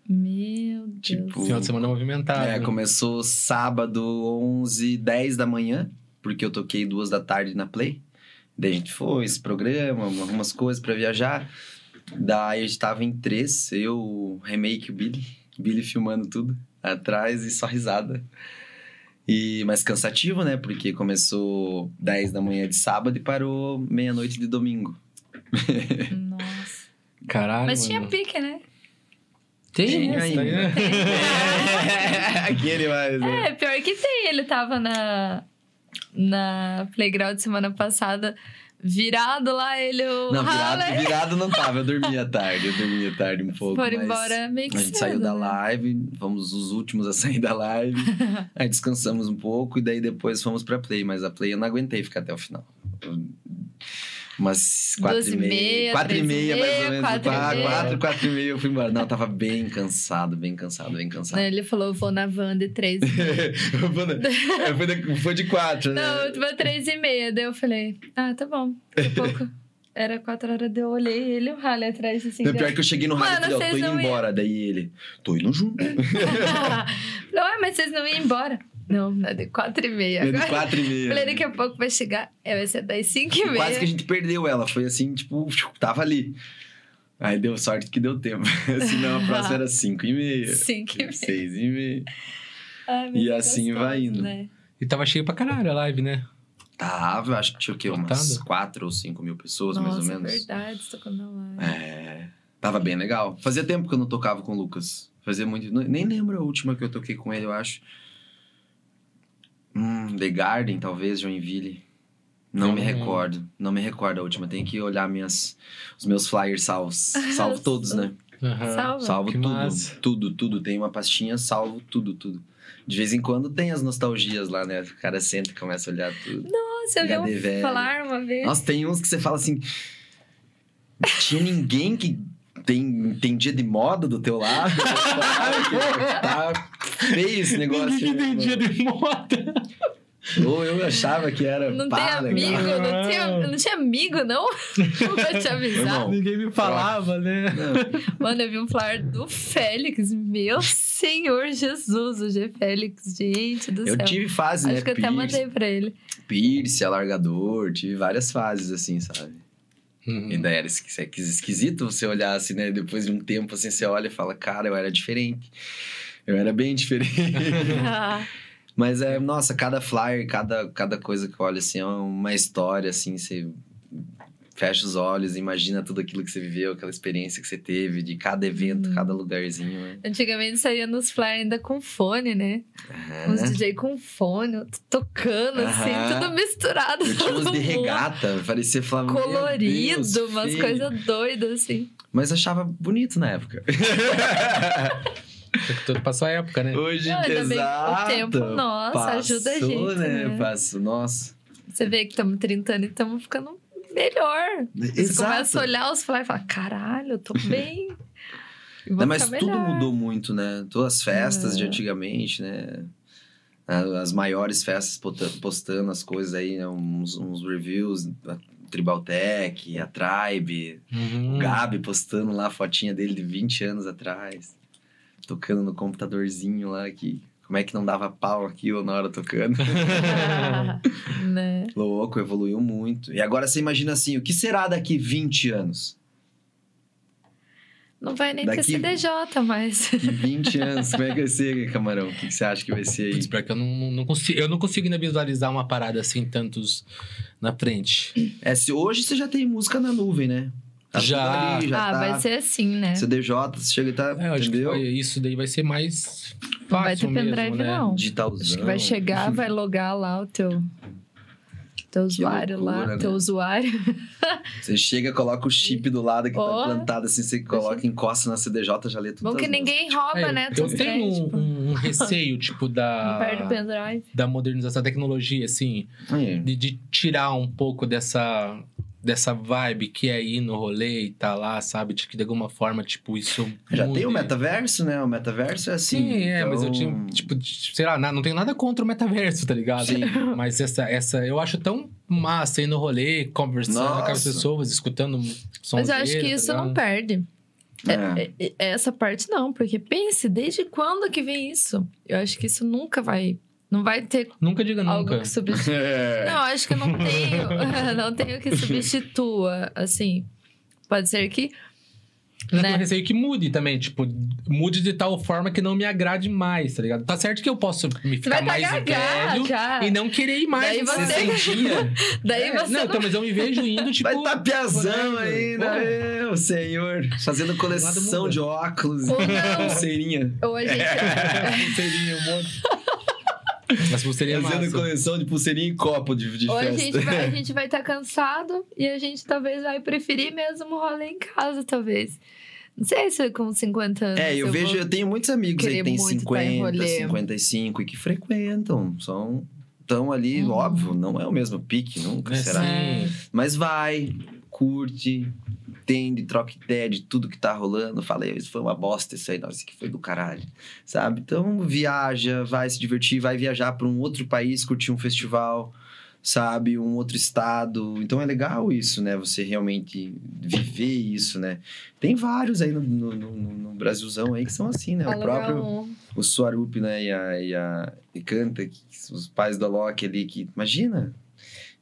Meu Deus. Tipo, Final de semana movimentado. É, começou sábado, 11, 10 da manhã. Porque eu toquei duas da tarde na Play. Daí a gente foi, esse programa, algumas coisas pra viajar. Daí a gente tava em três. Eu, o Remake e o Billy. Billy filmando tudo atrás e só risada. E, mas cansativo, né? Porque começou 10 da manhã de sábado e parou meia-noite de domingo. Nossa. Caralho. Mas tinha mano. pique, né? Tem tá ainda. aí, né? Aquele mais, né? É, pior que tem. Ele tava na, na Playground semana passada, virado lá, ele o Não, virado, virado não tava. Eu dormia tarde, eu dormia tarde um pouco. foram embora meio que A gente cedo, saiu da né? live, fomos os últimos a sair da live. aí descansamos um pouco e daí depois fomos pra Play. Mas a Play eu não aguentei ficar até o final. Eu- Umas quatro e meia. Quatro e meia, mais ou menos. quatro meia. quatro, quatro e meia eu fui embora. Não, eu tava bem cansado, bem cansado, bem cansado. Ele falou, vou na van de três. Eu eu fui foi de quatro, né? Não, eu vou três e meia. Daí eu falei, ah, tá bom. Daqui a pouco. Era quatro horas, daí eu olhei ele e o Haller atrás, assim. Não, pior que eu cheguei no rádio e falei, ó, tô indo não embora. Daí ele, tô indo junto. Falei, ué, mas vocês não iam embora? Não, não é de quatro e meia. Deu de Agora. quatro e meia. Falei, daqui a pouco vai chegar. É, vai ser das cinco e meia. Quase que a gente perdeu ela. Foi assim, tipo, tava ali. Aí deu sorte que deu tempo. Senão a próxima era 5 e meia. Cinco e meia. 6 e meia. Ai, E assim gostoso, vai indo. Né? E tava cheio pra caralho a live, né? Tava, acho que tinha o quê? Umas? 4 ou 5 mil pessoas, Nossa, mais ou menos. verdade, na live. É. Tava bem legal. Fazia tempo que eu não tocava com o Lucas. Fazia muito. Nem lembro a última que eu toquei com ele, eu acho. Hum, The Garden, talvez, Joinville. Não Eu me recordo. Não me recordo a última. Tem que olhar minhas, os meus flyers salvos. Salvo todos, né? Salva. Salvo Que tudo. massa. Tudo, tudo. Tem uma pastinha, salvo tudo, tudo. De vez em quando tem as nostalgias lá, né? O cara senta e começa a olhar tudo. Nossa, eu vi um velho. falar uma vez. Nossa, tem uns que você fala assim. Tinha ninguém que tem, entendia de moda do teu lado. tá feio esse negócio. Ninguém entendia de moda. Ou eu achava que era. Não pá, tem legal. amigo, não tinha, não tinha amigo, não? Vou te avisar. Irmão. Ninguém me falava, né? Não, Mano, eu vi um flyer do Félix. Meu Senhor Jesus, o G Félix, gente do eu céu. tive fase, Acho né? que eu até mandei pra ele. Pierce, alargador, tive várias fases assim, sabe? Uhum. E daí era é esquisito você olhar assim, né? Depois de um tempo assim, você olha e fala, cara, eu era diferente. Eu era bem diferente. Mas é, nossa, cada flyer, cada, cada coisa que eu olho assim, é uma história, assim, você fecha os olhos, imagina tudo aquilo que você viveu, aquela experiência que você teve, de cada evento, Uhum. cada lugarzinho. Né? Antigamente saía nos flyers ainda com fone, né? Aham. Uns DJ com fone, tocando, assim, tudo misturado. Eu tinha uns de regata, parecia Flamengo. Colorido, umas coisas doidas, assim. Mas achava bonito na época. Tudo passou a época, né? Hoje, bem que o exato. tempo, nossa, ajuda a Passou, gente, né? né? Passou, nossa. Você vê que estamos 30 anos e estamos ficando melhor. Você Exato. começa a olhar os flyers e fala, caralho, eu tô bem. Não, mas tudo melhor. mudou muito, né? Todas as festas É. de antigamente, né? As maiores festas postando as coisas aí, né? uns, uns reviews, a Tribal Tech, a Tribe, Uhum. o Gabi postando lá a fotinha dele de 20 anos atrás, tocando no computadorzinho lá que como é que não dava pau aquilo na hora tocando. né? Louco, evoluiu muito. E agora você imagina assim, o que será daqui 20 anos? Não vai nem Daqui- ter CDJ, mas. Daqui 20 anos, como é que vai ser, Camarão? O que você acha que vai ser aí? Putz, eu não, não, não consigo, eu não consigo ainda visualizar uma parada assim, tantos na frente. É, se hoje você já tem música na nuvem, né? Tá Já. ali, já ah, tá. vai ser assim, né? CDJ, você chega e tá, É, entendeu? vai- isso daí vai ser mais Não vai fácil ter mesmo, pendrive, né? não. Digitalzão. Acho que vai chegar, vai logar lá o teu. Teu usuário loucura, lá, né? teu usuário. Você chega, coloca o chip do lado que Ó. tá plantado assim, você coloca, encosta na CDJ, já lê tudo. Bom que ninguém rouba, É, né? eu tenho um, tipo, um receio, tipo, Não perde o da, pendrive. da modernização da tecnologia, assim, É. de, de tirar um pouco dessa, dessa vibe que é ir no rolê e tá lá, sabe? De que de alguma forma, tipo, isso. Já tem o metaverso, né? O metaverso é assim. Sim, é, mas eu então- tinha, tipo, sei lá, na- não tenho nada contra o metaverso, tá ligado? Sim. Mas essa, essa, eu acho tão massa ir no rolê, conversando com as Nossa. pessoas, escutando som Mas eu acho que isso não perde. É, é, é, essa parte não, porque pense, desde quando que vem isso? Eu acho que isso nunca vai. Não vai ter Nunca diga algo nunca. que substitua. É. Não, acho que não tenho. não tenho que substitua, assim. Pode ser que. Eu já né? tenho receio que mude também, tipo, mude de tal forma que não me agrade mais, tá ligado? Tá certo que eu posso me ficar mais tá gaga velho já. e não querer ir mais. Daí você- sentia. Daí É, você não, não, então, mas eu me vejo indo, tipo... Vai tá piazão ainda, Pô. meu senhor. Fazendo coleção de óculos, Ou não. pulseirinha. Ou a gente. Pulseirinha, um monte. Mas pulseirinha é Fazendo massa. coleção de pulseirinha e copo de, de Ou a festa. gente vai a gente vai estar cansado e a gente talvez vai preferir mesmo rolê em casa, talvez. Não sei se com 50 anos. É, eu, vejo, vou- eu tenho muitos amigos aí que têm muito tá em 50, rolê. 55 e que frequentam. São. Estão ali, Uhum. óbvio, não é o mesmo pique, nunca É, será. sim. Mas vai, curte, entende, troca ideia de tudo que tá rolando. Fala, "Ei, isso foi uma bosta, isso aí, nossa, isso aqui foi do caralho. Sabe? Então viaja, vai se divertir, vai viajar para um outro país, curtir um festival, sabe? Um outro estado. Então é legal isso, né? Você realmente viver isso, né? Tem vários aí no, no, no- no Brasilzão aí que são assim, né? O próprio o Suarup, né? E a, e a e Canta, que- os pais da Loki ali, que imagina,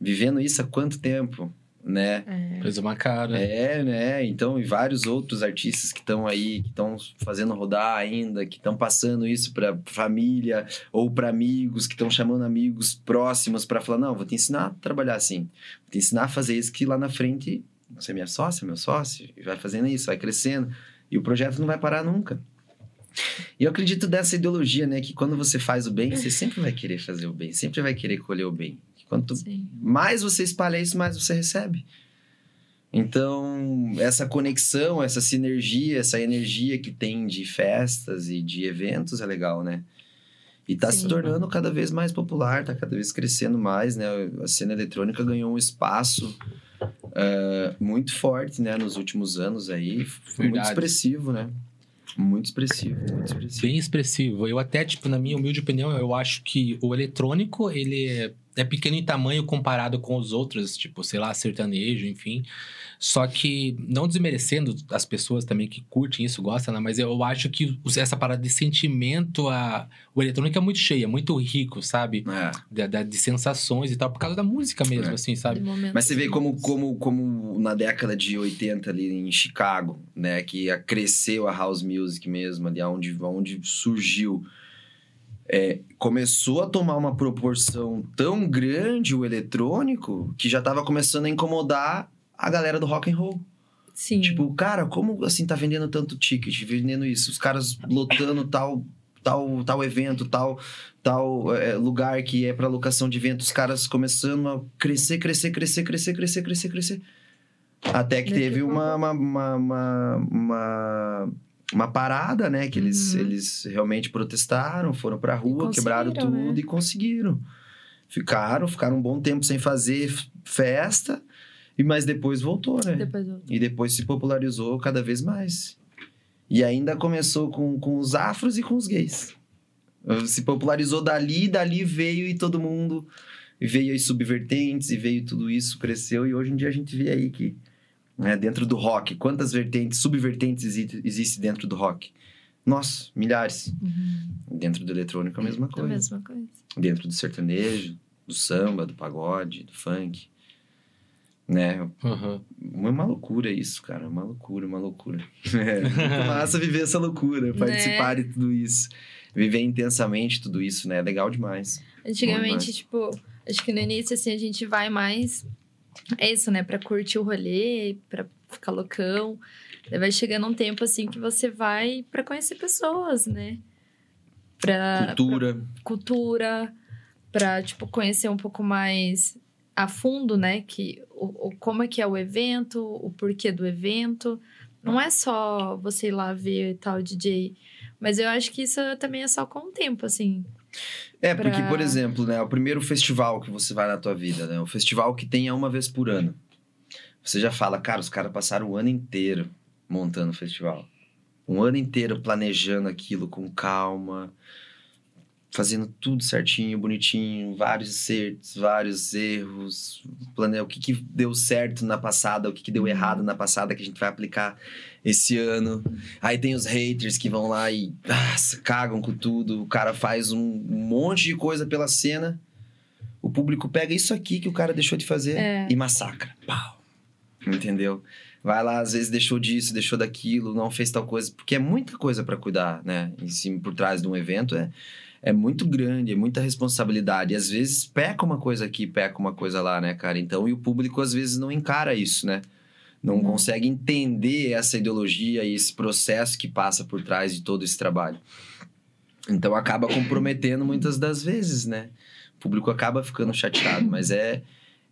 vivendo isso há quanto tempo, né? É. Coisa uma cara. É, né? Então, e vários outros artistas que estão aí, que estão fazendo rodar ainda, que estão passando isso para família ou para amigos, que estão chamando amigos próximos para falar: não, vou te ensinar a trabalhar assim, vou te ensinar a fazer isso que lá na frente você é minha sócia, meu sócio, e vai fazendo isso, vai crescendo, e o projeto não vai parar nunca. E eu acredito dessa ideologia, né? Que quando você faz o bem, você sempre vai querer fazer o bem, sempre vai querer colher o bem. Quanto Sim. mais você espalha isso, mais você recebe. Então, essa conexão, essa sinergia, essa energia que tem de festas e de eventos é legal, né? E tá se Sim. tornando cada vez mais popular, tá cada vez crescendo mais, né? A cena eletrônica ganhou um espaço eh, muito forte, né? Nos últimos anos aí. Foi muito Verdade. expressivo, né? Muito expressivo, muito expressivo. Bem expressivo. Eu até, tipo, na minha humilde opinião, eu acho que o eletrônico, ele é- pequeno em tamanho comparado com os outros, tipo, sei lá, sertanejo, enfim. Só que, não desmerecendo as pessoas também que curtem isso, gostam, né? Mas eu acho que essa parada de sentimento, a... o eletrônico é muito cheio, é muito rico, sabe? É. Da- de sensações e tal, por causa da música mesmo, É. assim, sabe? De Mas você vê como, como, como na década de 80 ali em Chicago, né? Que cresceu a house music mesmo, ali onde, onde surgiu. É, começou a tomar uma proporção tão grande o eletrônico que já estava começando a incomodar a galera do rock and roll. Sim. Tipo, cara, como assim tá vendendo tanto ticket, vendendo isso? Os caras lotando tal tal tal evento, tal tal é, lugar que é para locação de evento, os caras começando a crescer, crescer, crescer, crescer, crescer, crescer, crescer. Até que teve uma, uma, uma, uma, uma, parada, né? Que eles, Uhum. eles realmente protestaram, foram pra rua, quebraram tudo né? e conseguiram. Ficaram, ficaram um bom tempo sem fazer festa, e mas depois voltou, né? Depois eu... E depois se popularizou cada vez mais. E ainda começou com, com os afros e com os gays. Se popularizou dali, dali veio e todo mundo. E veio aí subvertentes, e veio tudo isso, cresceu. E hoje em dia a gente vê aí que, né, dentro do rock, quantas vertentes, subvertentes exi- existe dentro do rock? Nossa, milhares. Uhum. Dentro do eletrônico, a mesma A coisa. mesma coisa. Dentro do sertanejo, do samba, do pagode, do funk. Né? Aham. Uma loucura isso, cara. Uma loucura, uma loucura. É muito massa viver essa loucura, participar de tudo isso. Viver intensamente tudo isso, né? É legal demais. Antigamente, demais. tipo, acho que no início, assim, a gente vai mais. É isso, né? Pra curtir o rolê, pra ficar loucão. Vai chegando um tempo, assim, que você vai pra conhecer pessoas, né? Pra, Cultura. pra cultura, pra, tipo, conhecer um pouco mais a fundo, né? Que, o, o- como é que é o evento, o porquê do evento. Não é só você ir lá ver tal DJ. Mas eu acho que isso também é só com o tempo, assim. É, porque, pra- por exemplo, né? O primeiro festival que você vai na tua vida, né? O festival que tem é uma vez por ano. Você já fala, cara, os caras passaram o ano inteiro montando o festival. Um ano inteiro planejando aquilo com calma, fazendo tudo certinho, bonitinho, vários acertos, vários erros, plane... o que, que deu certo na passada, o que, que deu errado na passada que a gente vai aplicar esse ano. Aí tem os haters que vão lá e nossa, cagam com tudo. O cara faz um monte de coisa pela cena. O público pega isso aqui que o cara deixou de fazer É. e massacra. Pau. Entendeu? Vai lá, às vezes deixou disso, deixou daquilo, não fez tal coisa, porque é muita coisa para cuidar, né? Em cima, por trás de um evento é, é muito grande, é muita responsabilidade. E às vezes peca uma coisa aqui, peca uma coisa lá, né, cara? Então, e o público às vezes não encara isso, né? Não Não. consegue entender essa ideologia e esse processo que passa por trás de todo esse trabalho. Então acaba comprometendo muitas das vezes, né? O público acaba ficando chateado, mas é,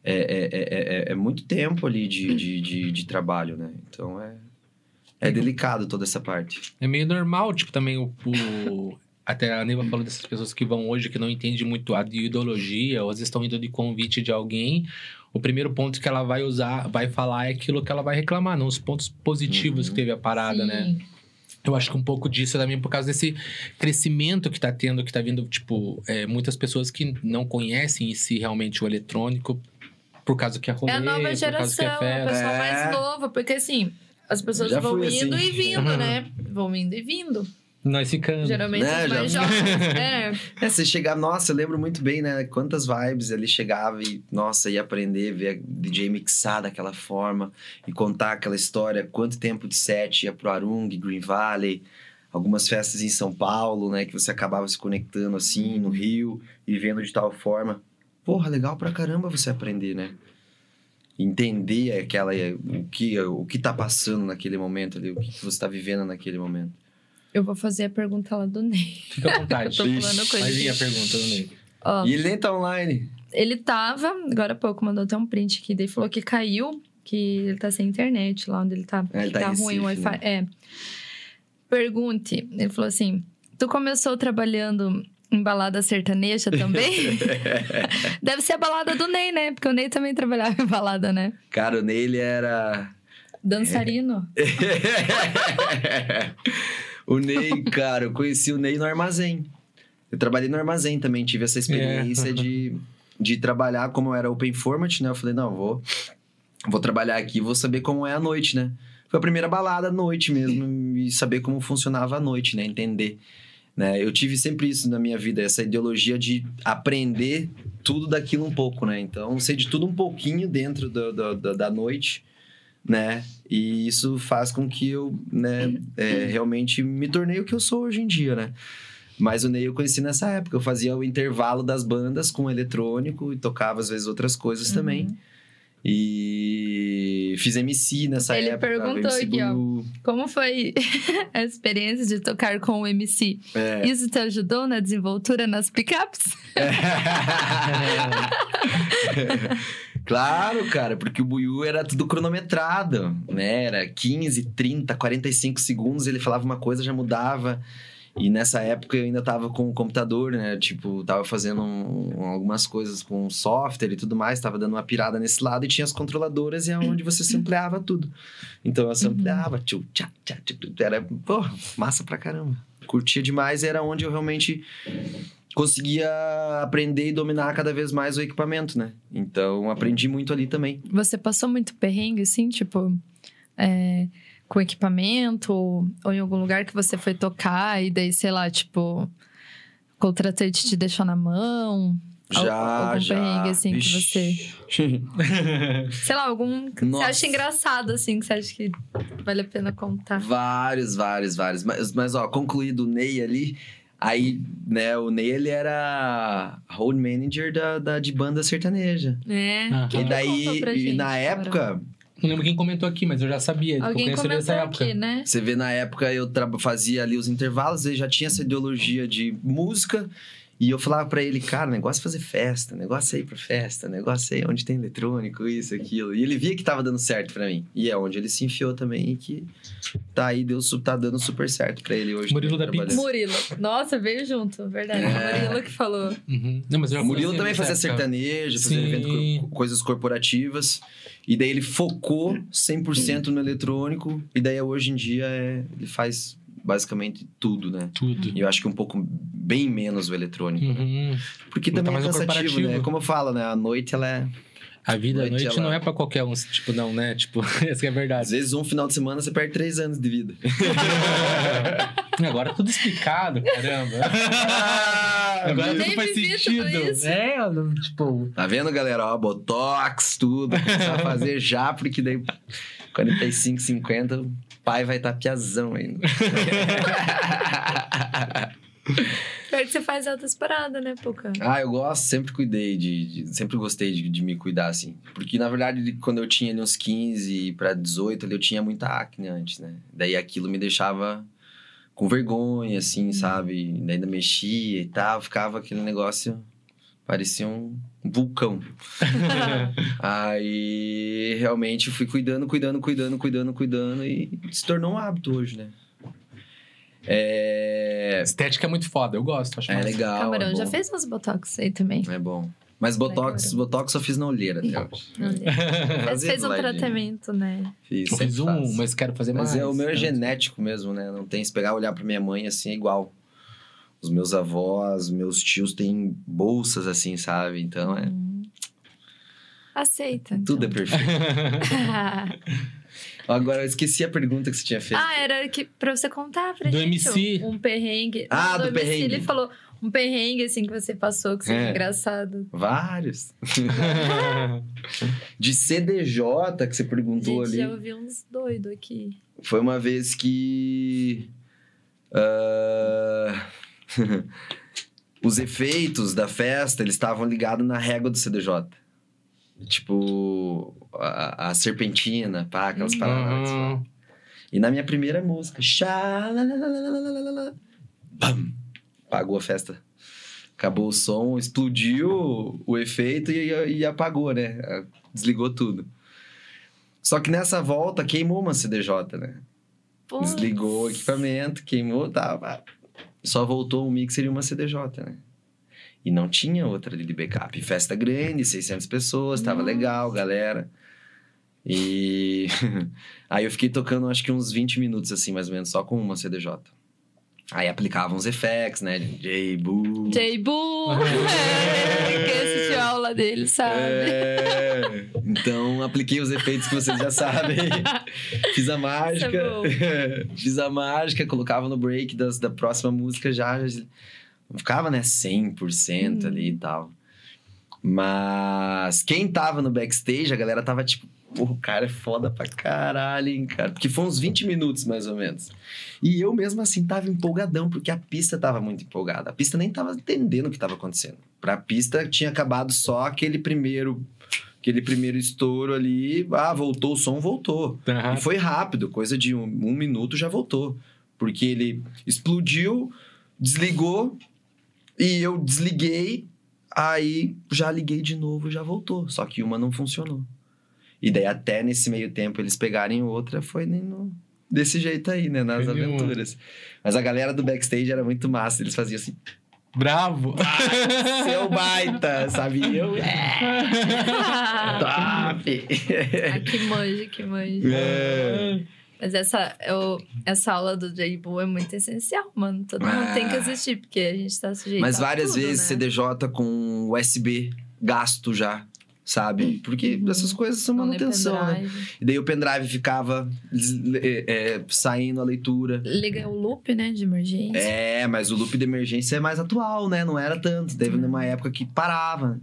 é, é, é, é- é muito tempo ali de, de, de, de trabalho, né? Então é, é delicado toda essa parte. É meio normal, tipo, também o. o- Até a Neiva falou dessas pessoas que vão hoje, que não entendem muito a ideologia, ou às vezes estão indo de convite de alguém. O primeiro ponto que ela vai usar, vai falar é aquilo que ela vai reclamar, não os pontos positivos Uhum. que teve a parada, né? Sim. Eu acho que um pouco disso é também por causa desse crescimento que tá tendo, que tá vindo, tipo, é, muitas pessoas que não conhecem em si realmente o eletrônico, por causa que é rolê, É a nova por causa que geração, é a festa. pessoa É. mais nova, porque assim, as pessoas Já vão fui indo assim. e vindo, né? Vão indo e vindo. Nós ficamos. Geralmente Né, os mais já- jovens, né? É, você chegava, nossa, eu lembro muito bem, né? Quantas vibes ele chegava e, nossa, ia aprender, ver a DJ mixar daquela forma e contar aquela história, quanto tempo de set ia pro Arung, Green Valley, algumas festas em São Paulo, né? Que você acabava se conectando assim, no Rio, e vendo de tal forma. Porra, legal pra caramba você aprender, né? Entender aquela, o que, o que tá passando naquele momento ali, o que que você tá vivendo naquele momento. Eu vou fazer a pergunta lá do Ney. Fica à vontade. Eu tô falando coisa Mas aqui. a pergunta, Ney? Ó, E ele nem tá online. ele tava, agora há pouco, mandou até um print aqui, daí falou que caiu, que ele tá sem internet lá onde ele tá. É, ele que tá em ruim o Recife, Wi-Fi. É. Pergunte, ele falou assim: tu começou trabalhando em balada sertaneja também? Deve ser a balada do Ney, né? Porque o Ney também trabalhava em balada, né? Cara, o Ney, ele era. Dançarino. o Ney, cara, eu conheci o Ney no armazém. Eu trabalhei no armazém também, tive essa experiência É. de, de trabalhar como era open format, né? Eu falei, não, vou, vou trabalhar aqui, vou saber como é a noite, né? Foi a primeira balada à noite mesmo, e saber como funcionava a noite, né? Entender. Né? Eu tive sempre isso na minha vida, essa ideologia de aprender tudo daquilo um pouco, né? Então, sei de tudo um pouquinho dentro do, do- do- da noite, né? E isso faz com que eu, né, é, realmente me tornei o que eu sou hoje em dia, né? Mas o Ney eu conheci nessa época. Eu fazia o intervalo das bandas com eletrônico e tocava às vezes outras coisas também. Uhum. E fiz MC nessa Ele época. perguntou MC aqui, ó. Como foi a experiência de tocar com o MC? É. Isso te ajudou na desenvoltura nas picapes? Claro, cara, porque o Buiú era tudo cronometrado, né? Era 15, 30, 45 segundos, ele falava uma coisa, já mudava. E nessa época eu ainda tava com o computador, né? Tipo, tava fazendo um- algumas coisas com software e tudo mais, tava dando uma pirada nesse lado e tinha as controladoras e é onde você sampleava tudo. Então eu sampleava, tchu, tchá, tchá, tchu, tchu, era, pô, massa pra caramba. Curtia demais era onde eu realmente conseguia aprender e dominar cada vez mais o equipamento, né? Então aprendi muito ali também. Você passou muito perrengue, assim, tipo, é, com equipamento? Ou, em algum lugar que você foi tocar e daí, sei lá, tipo, o contratante te deixou na mão? Já, algum já. perrengue, assim, que Vixe. Sei lá, algum que Nossa. você acha engraçado, assim, que você acha que vale a pena contar? Vários, vários, vários. Mas, mas ó, concluído o Ney ali, aí, né, o Ney, ele era road manager da, da, de banda sertaneja. É. Quem e daí, e na agora? época, Não lembro quem comentou aqui, mas eu já sabia. Alguém eu conheço ele comentou dessa época. aqui, né? você vê, na época eu fazia ali os intervalos, ele já tinha essa ideologia de música. E eu falava pra ele, cara, negócio é fazer festa, negócio é ir pra festa, negócio é ir onde tem eletrônico, isso, aquilo. E ele via que tava dando certo pra mim. E é onde ele se enfiou também e que tá aí, deu, tá dando super certo pra ele hoje. Murilo também, da trabalhando. Murilo. Nossa, veio junto, verdade. É. Murilo que falou. Uhum. Não, mas eu Murilo também fazia época. sertanejo, fazia Sim. evento, co- coisas corporativas. E daí ele focou 100% no eletrônico. E daí hoje em dia é- ele faz basicamente tudo, né? Tudo. E eu acho que um pouco bem menos o eletrônico. Uhum. Porque Não tá também é cansativo, né? Como eu falo, né? A noite ela é. A vida à Noite, noite ela- não é pra qualquer um. Tipo, não, né? Tipo, essa que é a Às verdade. vezes um final de semana você perde três anos de vida. Agora tudo explicado, caramba. Agora Nem tudo faz tudo sentido. É, tipo. Tá vendo, galera? Ó, botox, tudo. Começar a fazer já, porque daí 45, 50, o pai vai estar tá piazão ainda. Pior que você faz altas paradas, né, Puca? Ah, eu gosto, sempre cuidei de. de- sempre gostei de, de me cuidar, assim. Porque, na verdade, quando eu tinha ali uns 15 pra 18, ali, eu tinha muita acne antes, né? Daí aquilo me deixava com vergonha, assim, sabe? Daí ainda mexia e tal, ficava aquele negócio. Parecia um vulcão. Aí realmente fui cuidando, cuidando, cuidando, cuidando, cuidando e se tornou um hábito hoje, né? É, Estética é muito foda, eu gosto. Acho é massa. legal. Camarão, é já fez uns botox aí também. É bom. Mas botox, botox eu fiz na olheira até hoje. Mas fez um ladinho. tratamento, né? Fiz, Eu fiz um, faço. mas quero fazer Mas mais. é, o meu é né? genético mesmo, né? Não tem, se pegar e olhar pra minha mãe, assim, é igual. Os meus avós, meus tios têm bolsas, assim, sabe? Então, é... Hum. Aceita. Tudo é então. perfeito. Agora, eu esqueci a pergunta que você tinha feito. ah, era que, pra você contar pra Do gente. MC. Um perrengue. Ah, Não, do perrengue. Ele falou um perrengue, assim, que você passou, que seja É. engraçado. Vários. De CDJ, que você perguntou gente, ali. já ouvi uns doidos aqui. Foi uma vez que. ah, os efeitos da festa, eles estavam ligados na régua do CDJ. Tipo, a, a serpentina, pá, aquelas Uhum. paradas. E na minha primeira música, xalalalalalalala, bam, apagou a festa. Acabou o som, explodiu o efeito e, e apagou, né? Desligou tudo. Só que nessa volta queimou uma CDJ, né? Desligou o equipamento, queimou, tava. Só voltou um mixer e uma CDJ, né? E não tinha outra ali de backup. Festa grande, 600 pessoas, tava Nossa. legal, galera. E aí eu fiquei tocando acho que uns 20 minutos assim, mais ou menos, só com uma CDJ. Aí aplicavam os effects, né? J, Boo. J. Boo! é, quem assistiu a aula dele, sabe? É, então apliquei os efeitos que vocês já sabem. Fiz a mágica. É Fiz a mágica, colocava no break das, da próxima música já. já não ficava, né, 100% Hum. ali e tal. Mas quem tava no backstage, a galera tava tipo, porra, o cara é foda pra caralho, hein, cara. Porque foi uns 20 minutos, mais ou menos. E eu mesmo assim tava empolgadão, porque a pista tava muito empolgada. A pista nem tava entendendo o que tava acontecendo. Pra pista tinha acabado só aquele primeiro aquele primeiro estouro ali, ah, voltou o som, voltou. Aham. E foi rápido, coisa de um, um minuto já voltou. Porque ele explodiu, desligou, e eu desliguei, aí já liguei de novo, já voltou. Só que uma não funcionou. E daí até nesse meio tempo eles pegarem outra, foi nem no... desse jeito aí, né? Nas Foi nenhuma. aventuras. Mas a galera do backstage era muito massa, eles faziam assim, Bravo! seu baita, sabe? Eu, é, top! ah, que manja, que manja. É. Mas essa, eu, essa aula do J-Bull é muito essencial, mano. Todo mundo Ah. tem que assistir, porque a gente tá sujeito Mas a várias tudo, vezes né? CDJ com USB gasto já, sabe? Porque essas coisas são lê manutenção, né? E daí o pendrive ficava é, é, saindo a leitura. Liga o loop, né, de emergência. É, mas o loop de emergência é mais atual, né? Não era tanto. Teve numa época que parava.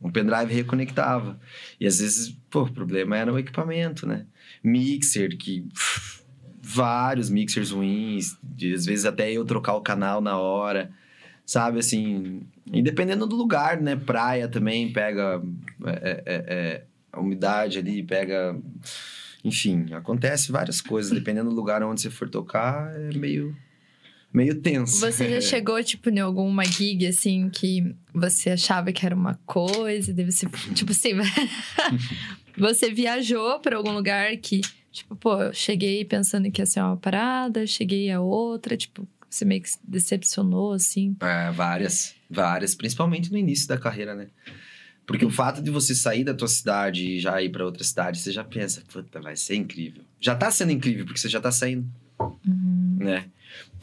O pendrive reconectava. E às vezes, pô, o problema era o equipamento, né? Mixer, que. pff, vários mixers ruins. De, às vezes até eu trocar o canal na hora. Sabe, assim. E dependendo do lugar, né? Praia também pega é, é, é, a umidade ali, pega. Enfim, acontece várias coisas. Dependendo do lugar onde você for tocar, é meio. Meio tenso. Você já chegou, tipo, em alguma gig, assim, que você achava que era uma coisa, deve ser, tipo assim, você viajou pra algum lugar que, tipo, pô, eu cheguei pensando que ia ser uma parada, cheguei a outra, tipo, você meio que se decepcionou, assim. É, várias, várias, principalmente no início da carreira, né? Porque o fato de você sair da tua cidade e já ir pra outra cidade, você já pensa, puta, vai ser incrível. Já tá sendo incrível, porque você já tá saindo, Uhum. né?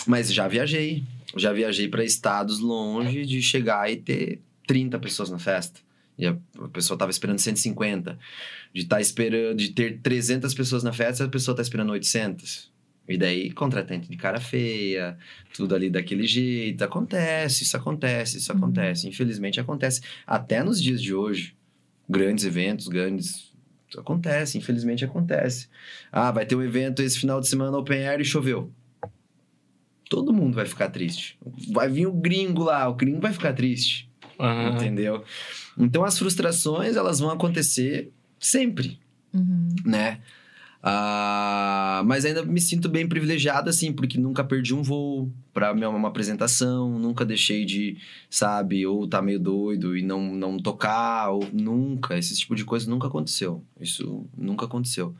Mas já viajei. Já viajei pra estados longe de chegar e ter 30 pessoas na festa. E a pessoa tava esperando 150. De estar esperando, de ter 300 pessoas na festa, a pessoa tá esperando 800. E daí, contratante de cara feia, tudo ali daquele jeito. Acontece, isso acontece, isso Uhum. acontece. Infelizmente acontece. Até nos dias de hoje. Grandes eventos, grandes. Acontece, infelizmente acontece. Ah, vai ter um evento esse final de semana open air e choveu. Todo mundo vai ficar triste. Vai vir o gringo lá, o gringo vai ficar triste. Aham. Entendeu? Então as frustrações, elas vão acontecer sempre Uhum. né? Ah, mas ainda me sinto bem privilegiado, assim, porque nunca perdi um voo pra minha- uma apresentação, nunca deixei de, sabe, ou tá meio doido e não, não tocar, ou nunca, esse tipo de coisa nunca aconteceu. Isso nunca aconteceu.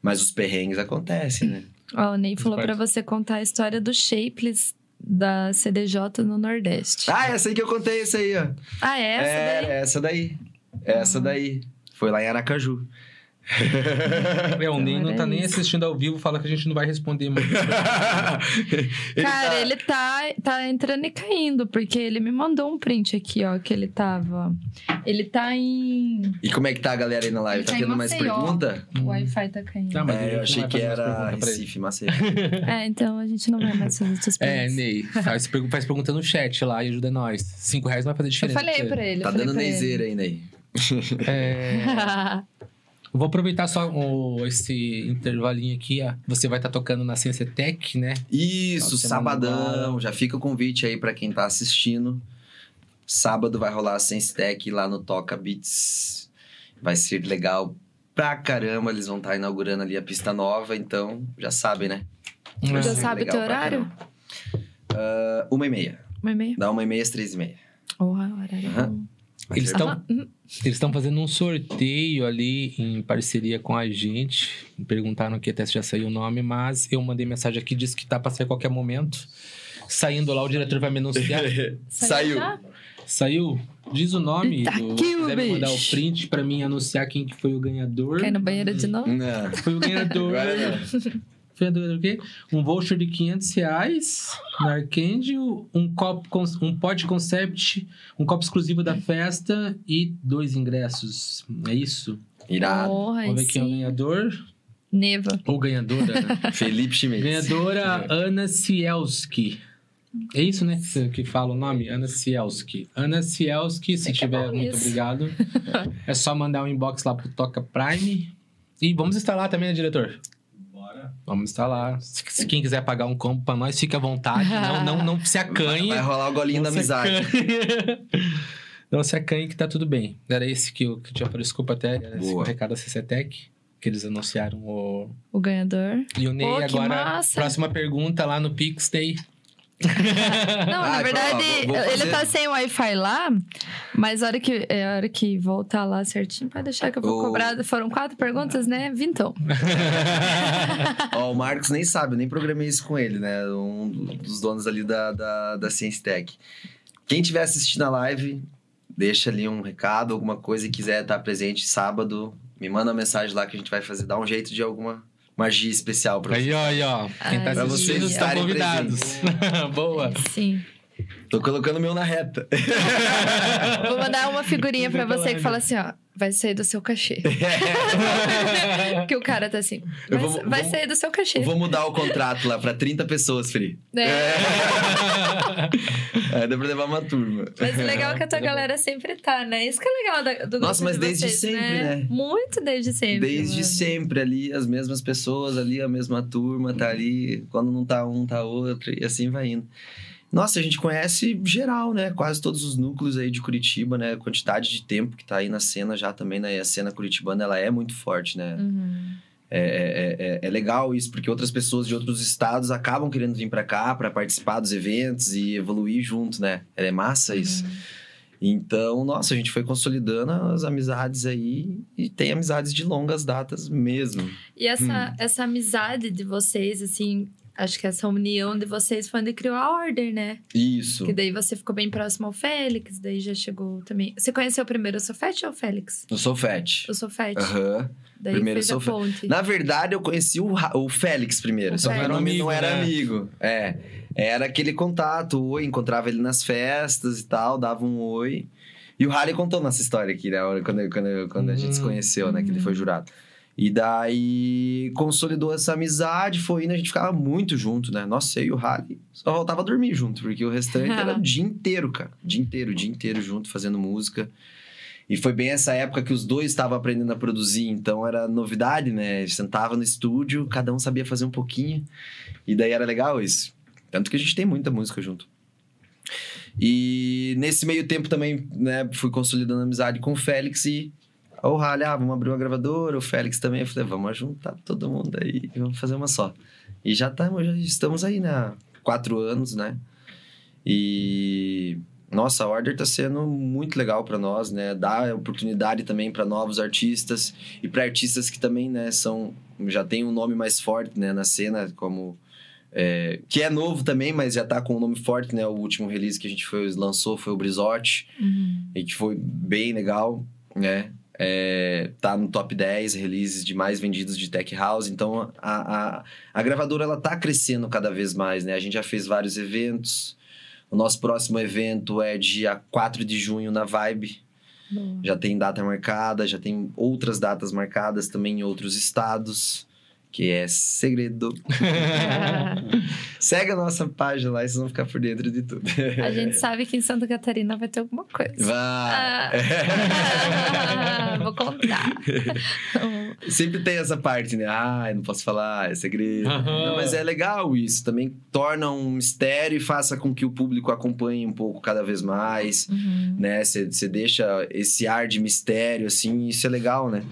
Mas os perrengues acontecem, né? Ó, o Ney falou parte. pra você contar a história do Shapeless da CDJ no Nordeste. Ah, essa aí que eu contei, essa aí, ó. Ah, é essa é, daí? essa daí. Essa daí. Foi lá em Aracaju. É, o Ney não tá nem assistindo ao vivo, fala que a gente não vai responder. Ele Cara, tá- ele tá, tá entrando e caindo, porque ele me mandou um print aqui, ó, que ele tava. Ele tá em. E como é que tá a galera aí na live? Ele Tá tá tendo mais pergunta? O Wi-Fi tá caindo. Tá, mas É, eu achei que mais era. Recife, Maceió. É, então a gente não vai mais fazer outras É, perguntas. Ney, faz, faz pergunta no chat lá e ajuda nós. Cinco reais não vai fazer Eu diferença. falei pra ele. Tá eu falei dando neizeira aí. É, eu vou aproveitar só o- esse intervalinho aqui. Ó. Você vai estar tocando na Ciência Tech, né? Isso, semana sabadão. Já fica o convite aí pra quem tá assistindo. Sábado vai rolar a Sense Tech lá no Toca Beats. Vai ser legal pra caramba. Eles vão estar inaugurando ali a pista nova, então já sabem, né? Vai Já sabe o teu horário? Ah, uma e meia. Uma e meia? Dá uma e meia às três e meia. Porra, horário Aham. Eles estão hum, eles estão fazendo um sorteio ali em parceria com a gente. Me Perguntaram aqui até se já saiu o nome, mas eu mandei mensagem aqui, disse que tá pra sair a qualquer momento. Saindo lá, o diretor vai me anunciar. Saiu. Saiu? Diz o nome. Tá do, aqui se o quiser me mandar o bicho. print pra mim anunciar quem que foi o ganhador. Cai no banheiro de novo? Não. Foi o ganhador. O quê? Um voucher de 500 reais na Arcangel, um copo, um pod concept, um copo exclusivo da festa e dois ingressos. É isso? Irado. Porra, Vamos ver quem é o ganhador. Neva. Ou ganhadora. né? Felipe Schmidt. ganhadora Ana Cielski. É isso, né? Que, você- que fala o nome? Ana Cielski. Ana Cielski, se É é tiver, muito isso. obrigado. é só mandar um inbox lá pro Toca Prime. E vamos instalar também, né, diretor? Vamos instalar. Se, se quem quiser pagar um combo pra nós, fica à vontade. Não, não, não se acanhe. Vai rolar o golinho da Não se amizade. Não se acanhe que tá tudo bem. Era esse que eu, que eu tinha por desculpa até. Era esse Boa. o recado da CCTEC. Que eles anunciaram o. O ganhador. E o Ney Pô, que agora. massa. Próxima pergunta lá no Pix Day. Não, Ah, na verdade, vou- vou ele tá sem Wi-Fi lá, mas a hora que, é a hora que voltar lá certinho, pode deixar que eu vou O- cobrar. Foram quatro perguntas, né? Vintão. Ó, o Marcos nem sabe, eu nem programei isso com ele, né? Um dos donos ali da, da, da Science Tech. Quem estiver assistindo a live, deixa ali um recado, alguma coisa e quiser estar presente sábado, me manda uma mensagem lá que a gente vai fazer, dar um jeito de alguma magia especial pra Aí, você. ó, aí, ó. Quem tá assistindo vocês estão estarem convidados. Boa. Sim. Tô colocando o meu na reta. Vou mandar uma figurinha pra você que fala assim, ó. Vai sair do seu cachê. que o cara tá assim. Vai, vou- vai vou- sair do seu cachê. Vou mudar o contrato lá pra 30 pessoas, Fri. É. É, dá pra levar uma turma. Mas o legal é que a tua galera sempre tá, né? Isso que é legal da- do Nossa, mas de desde vocês, sempre, né? Muito desde sempre. Desde mano. sempre ali, as mesmas pessoas ali, a mesma turma tá ali. Quando não tá um, tá outro, e assim vai indo. Nossa, a gente conhece geral, né? Quase todos os núcleos aí de Curitiba, né? A quantidade de tempo que tá aí na cena já também, né? E a cena curitibana, ela é muito forte, né? Uhum. É, é, é, é legal isso, porque outras pessoas de outros estados acabam querendo vir pra cá pra participar dos eventos e evoluir junto, né? É massa isso. Uhum. Então, nossa, a gente foi consolidando as amizades aí e tem amizades de longas datas mesmo. E essa, Hum. essa amizade de vocês, assim, acho que essa união de vocês foi onde criou a Order, né? Isso. Que daí você ficou bem próximo ao Félix, daí já chegou também. Você conheceu primeiro o Sofete ou o Félix? Eu sou Fett. O Sofete. Aham. Daí primeiro fez o Sofete. ponte. Na verdade, eu conheci o, o Félix primeiro. O só que Félix. meu nome não Amigo, era né? amigo. É. Era aquele contato, oi, encontrava ele nas festas e tal, dava um oi. E o Halley contou nossa história aqui, né? Quando, quando, quando a gente se Hum. conheceu, né? Que ele foi jurado. E daí consolidou essa amizade, foi indo, a gente ficava muito junto, né? Nossa, eu e o Halley só voltava a dormir junto, porque o restante era o dia inteiro, cara. O dia inteiro, o dia inteiro junto, fazendo música. E foi bem essa época que os dois estavam aprendendo a produzir, então era novidade, né? A gente sentava no estúdio, cada um sabia fazer um pouquinho. E daí era legal isso. Tanto que a gente tem muita música junto. E nesse meio tempo também, né, fui consolidando a amizade com o Félix e o Rally, ah, vamos abrir uma gravadora, o Félix também. Eu falei, vamos juntar todo mundo aí e vamos fazer uma só. E já, tamo, já estamos aí, né? Quatro anos, né? E nossa, a Order tá sendo muito legal para nós, né? Dá oportunidade também para novos artistas e para artistas que também, né, são já tem um nome mais forte, né, na cena, como é, que é novo também, mas já tá com um nome forte, né? O último release que a gente foi, lançou foi o Brizote, Uhum. e que foi bem legal, né? É, tá no top 10 releases de mais vendidos de Tech House. Então, a, a, a gravadora, ela tá crescendo cada vez mais, né? A gente já fez vários eventos. O nosso próximo evento é dia 4 de junho na Vibe. Já tem data marcada, já tem outras datas marcadas também em outros estados, que é segredo. Segue a nossa página lá e vocês vão ficar por dentro de tudo. A gente sabe que em Santa Catarina vai ter alguma coisa. Vai! Ah, vou contar. Sempre tem essa parte, né? Ah, eu não posso falar, é segredo. Aham. Não, mas é legal isso. Também torna um mistério e faça com que o público acompanhe um pouco cada vez mais, Uhum. né? Você deixa esse ar de mistério, assim, isso é legal, né?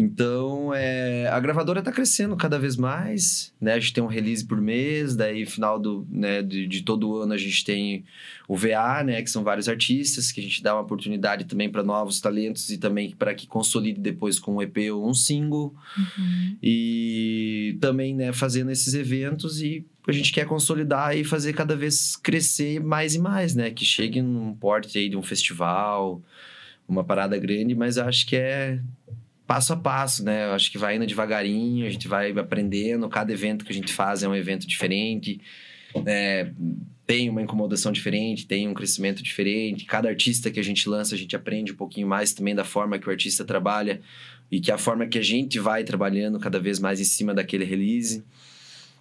Então, é, a gravadora tá crescendo cada vez mais, né? A gente tem um release por mês, daí final do, né, de, de todo ano a gente tem o VA, né? Que são vários artistas, que a gente dá uma oportunidade também para novos talentos e também para que consolide depois com um EP ou um single. Uhum. E também, né, fazendo esses eventos e a gente quer consolidar e fazer cada vez crescer mais e mais, né? Que chegue num porte aí de um festival, uma parada grande, mas acho que é passo a passo, né? Eu acho que vai indo devagarinho, a gente vai aprendendo, cada evento que a gente faz é um evento diferente, né? Tem uma incomodação diferente, tem um crescimento diferente. Cada artista que a gente lança, a gente aprende um pouquinho mais também da forma que o artista trabalha e que a forma que a gente vai trabalhando cada vez mais em cima daquele release.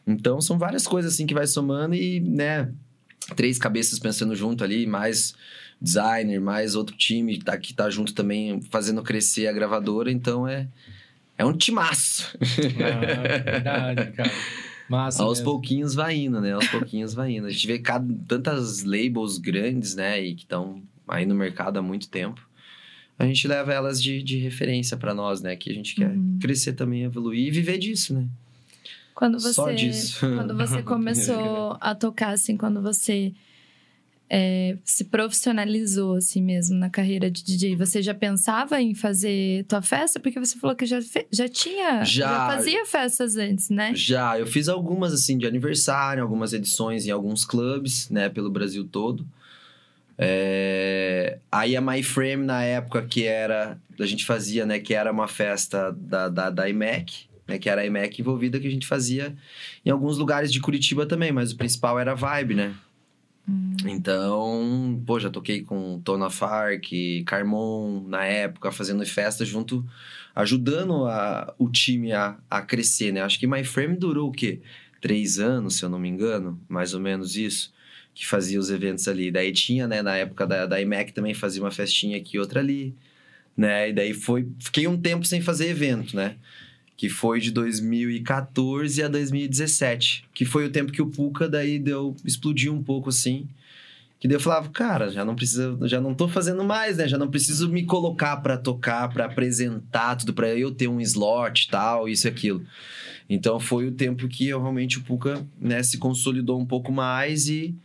Então são várias coisas assim que vai somando e, né, três cabeças pensando junto ali, mais designer, mais outro time tá, que tá junto também fazendo crescer a gravadora, então é é um timaço. Ah, verdade, cara. Massa. Aos mesmo. pouquinhos vai indo, né? Aos pouquinhos vai indo. A gente vê cada, tantas labels grandes, né? E que estão aí no mercado há muito tempo. A gente leva elas de, de referência para nós, né? Que a gente quer Uhum. crescer também, evoluir e viver disso, né? Quando você, Só disso. quando você começou a tocar, assim, quando você é, se profissionalizou, assim mesmo, na carreira de DJ, você já pensava em fazer tua festa? Porque você falou que já, já tinha, Já. fazia festas antes, né? Já, eu fiz algumas assim de aniversário, algumas edições em alguns clubes, né, pelo Brasil todo. É, Aí a My Frame, na época que era. A gente fazia, né? Que era uma festa da, da, da IMEC, né? Que era a IMEC envolvida, que a gente fazia em alguns lugares de Curitiba também, mas o principal era a Vibe, né? Então, pô, já toquei com Tona Fark, Carmon na época, fazendo festa junto, ajudando a, o time a, a crescer, né? Acho que My Frame durou o quê? Três anos, se eu não me engano, mais ou menos isso, que fazia os eventos ali. Daí tinha, né, na época da, da IMEC também fazia uma festinha aqui, outra ali, né? E daí foi. Fiquei um tempo sem fazer evento, né? Que foi de 2014 a 2017. Que foi o tempo que o Puka daí deu. explodiu um pouco assim. Que daí eu falava, cara, já não precisa, já não tô fazendo mais, né? Já não preciso me colocar pra tocar, pra apresentar tudo, pra eu ter um slot tal, isso e aquilo. Então foi o tempo que eu, realmente o Puka, né, se consolidou um pouco mais e,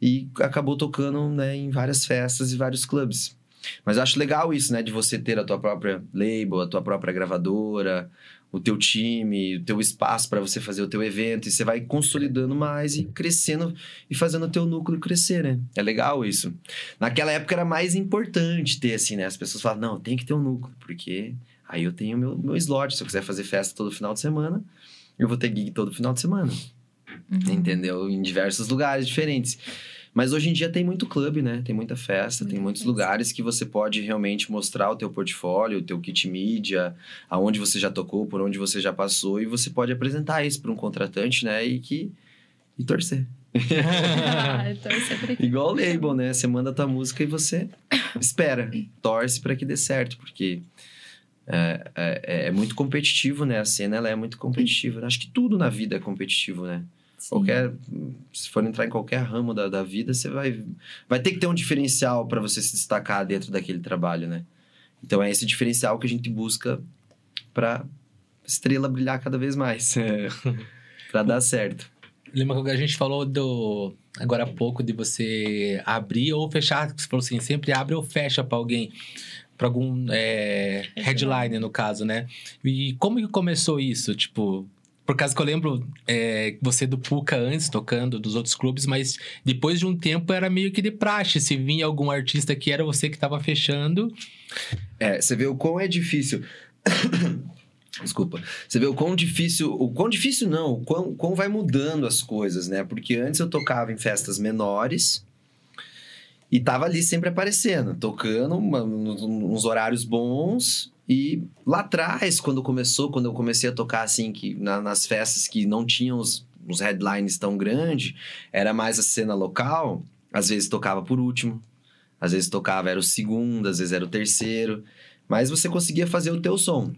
e acabou tocando, né, em várias festas e vários clubes. Mas eu acho legal isso, né, de você ter a tua própria label, a tua própria gravadora, o teu time, o teu espaço para você fazer o teu evento, e você vai consolidando mais e crescendo e fazendo o teu núcleo crescer, né? É legal isso. Naquela época era mais importante ter, assim, né? As pessoas falavam, não, tem que ter um núcleo, porque aí eu tenho meu, meu slot. Se eu quiser fazer festa todo final de semana, eu vou ter gig todo final de semana. Entendeu? Em diversos lugares diferentes. Mas hoje em dia tem muito clube, né? Tem muita festa, tem muitos festa. lugares que você pode realmente mostrar o teu portfólio, o teu kit mídia, aonde você já tocou, por onde você já passou, e você pode apresentar isso para um contratante, né? E que e torcer. ah, é Igual o label, né? Você manda a tua música e você espera, torce para que dê certo, porque é, é, é muito competitivo, né? A cena ela é muito competitiva. Acho que tudo na vida é competitivo, né? Qualquer, se for entrar em qualquer ramo da, da vida, você vai, vai ter que ter um diferencial para você se destacar dentro daquele trabalho, né? Então é esse diferencial que a gente busca para estrela brilhar cada vez mais, para dar certo. Lembra que a gente falou do. Agora há pouco de você abrir ou fechar. Você falou assim, sempre abre ou fecha pra alguém. Pra algum é, headline, no caso, né? E como que começou isso? Tipo. Por causa que eu lembro é, você do Puca antes, tocando dos outros clubes, mas depois de um tempo era meio que de praxe. Se vinha algum artista que era você que tava fechando. É, você vê o quão é difícil. Desculpa. Você vê o quão difícil. O quão difícil não, o quão, quão vai mudando as coisas, né? Porque antes eu tocava em festas menores e tava ali sempre aparecendo, tocando uma- uns horários bons. E lá atrás, quando começou, quando eu comecei a tocar assim, que na- nas festas que não tinham os, os headlines tão grandes, era mais a cena local, às vezes tocava por último, às vezes tocava, era o segundo, às vezes era o terceiro. Mas você conseguia fazer o teu som.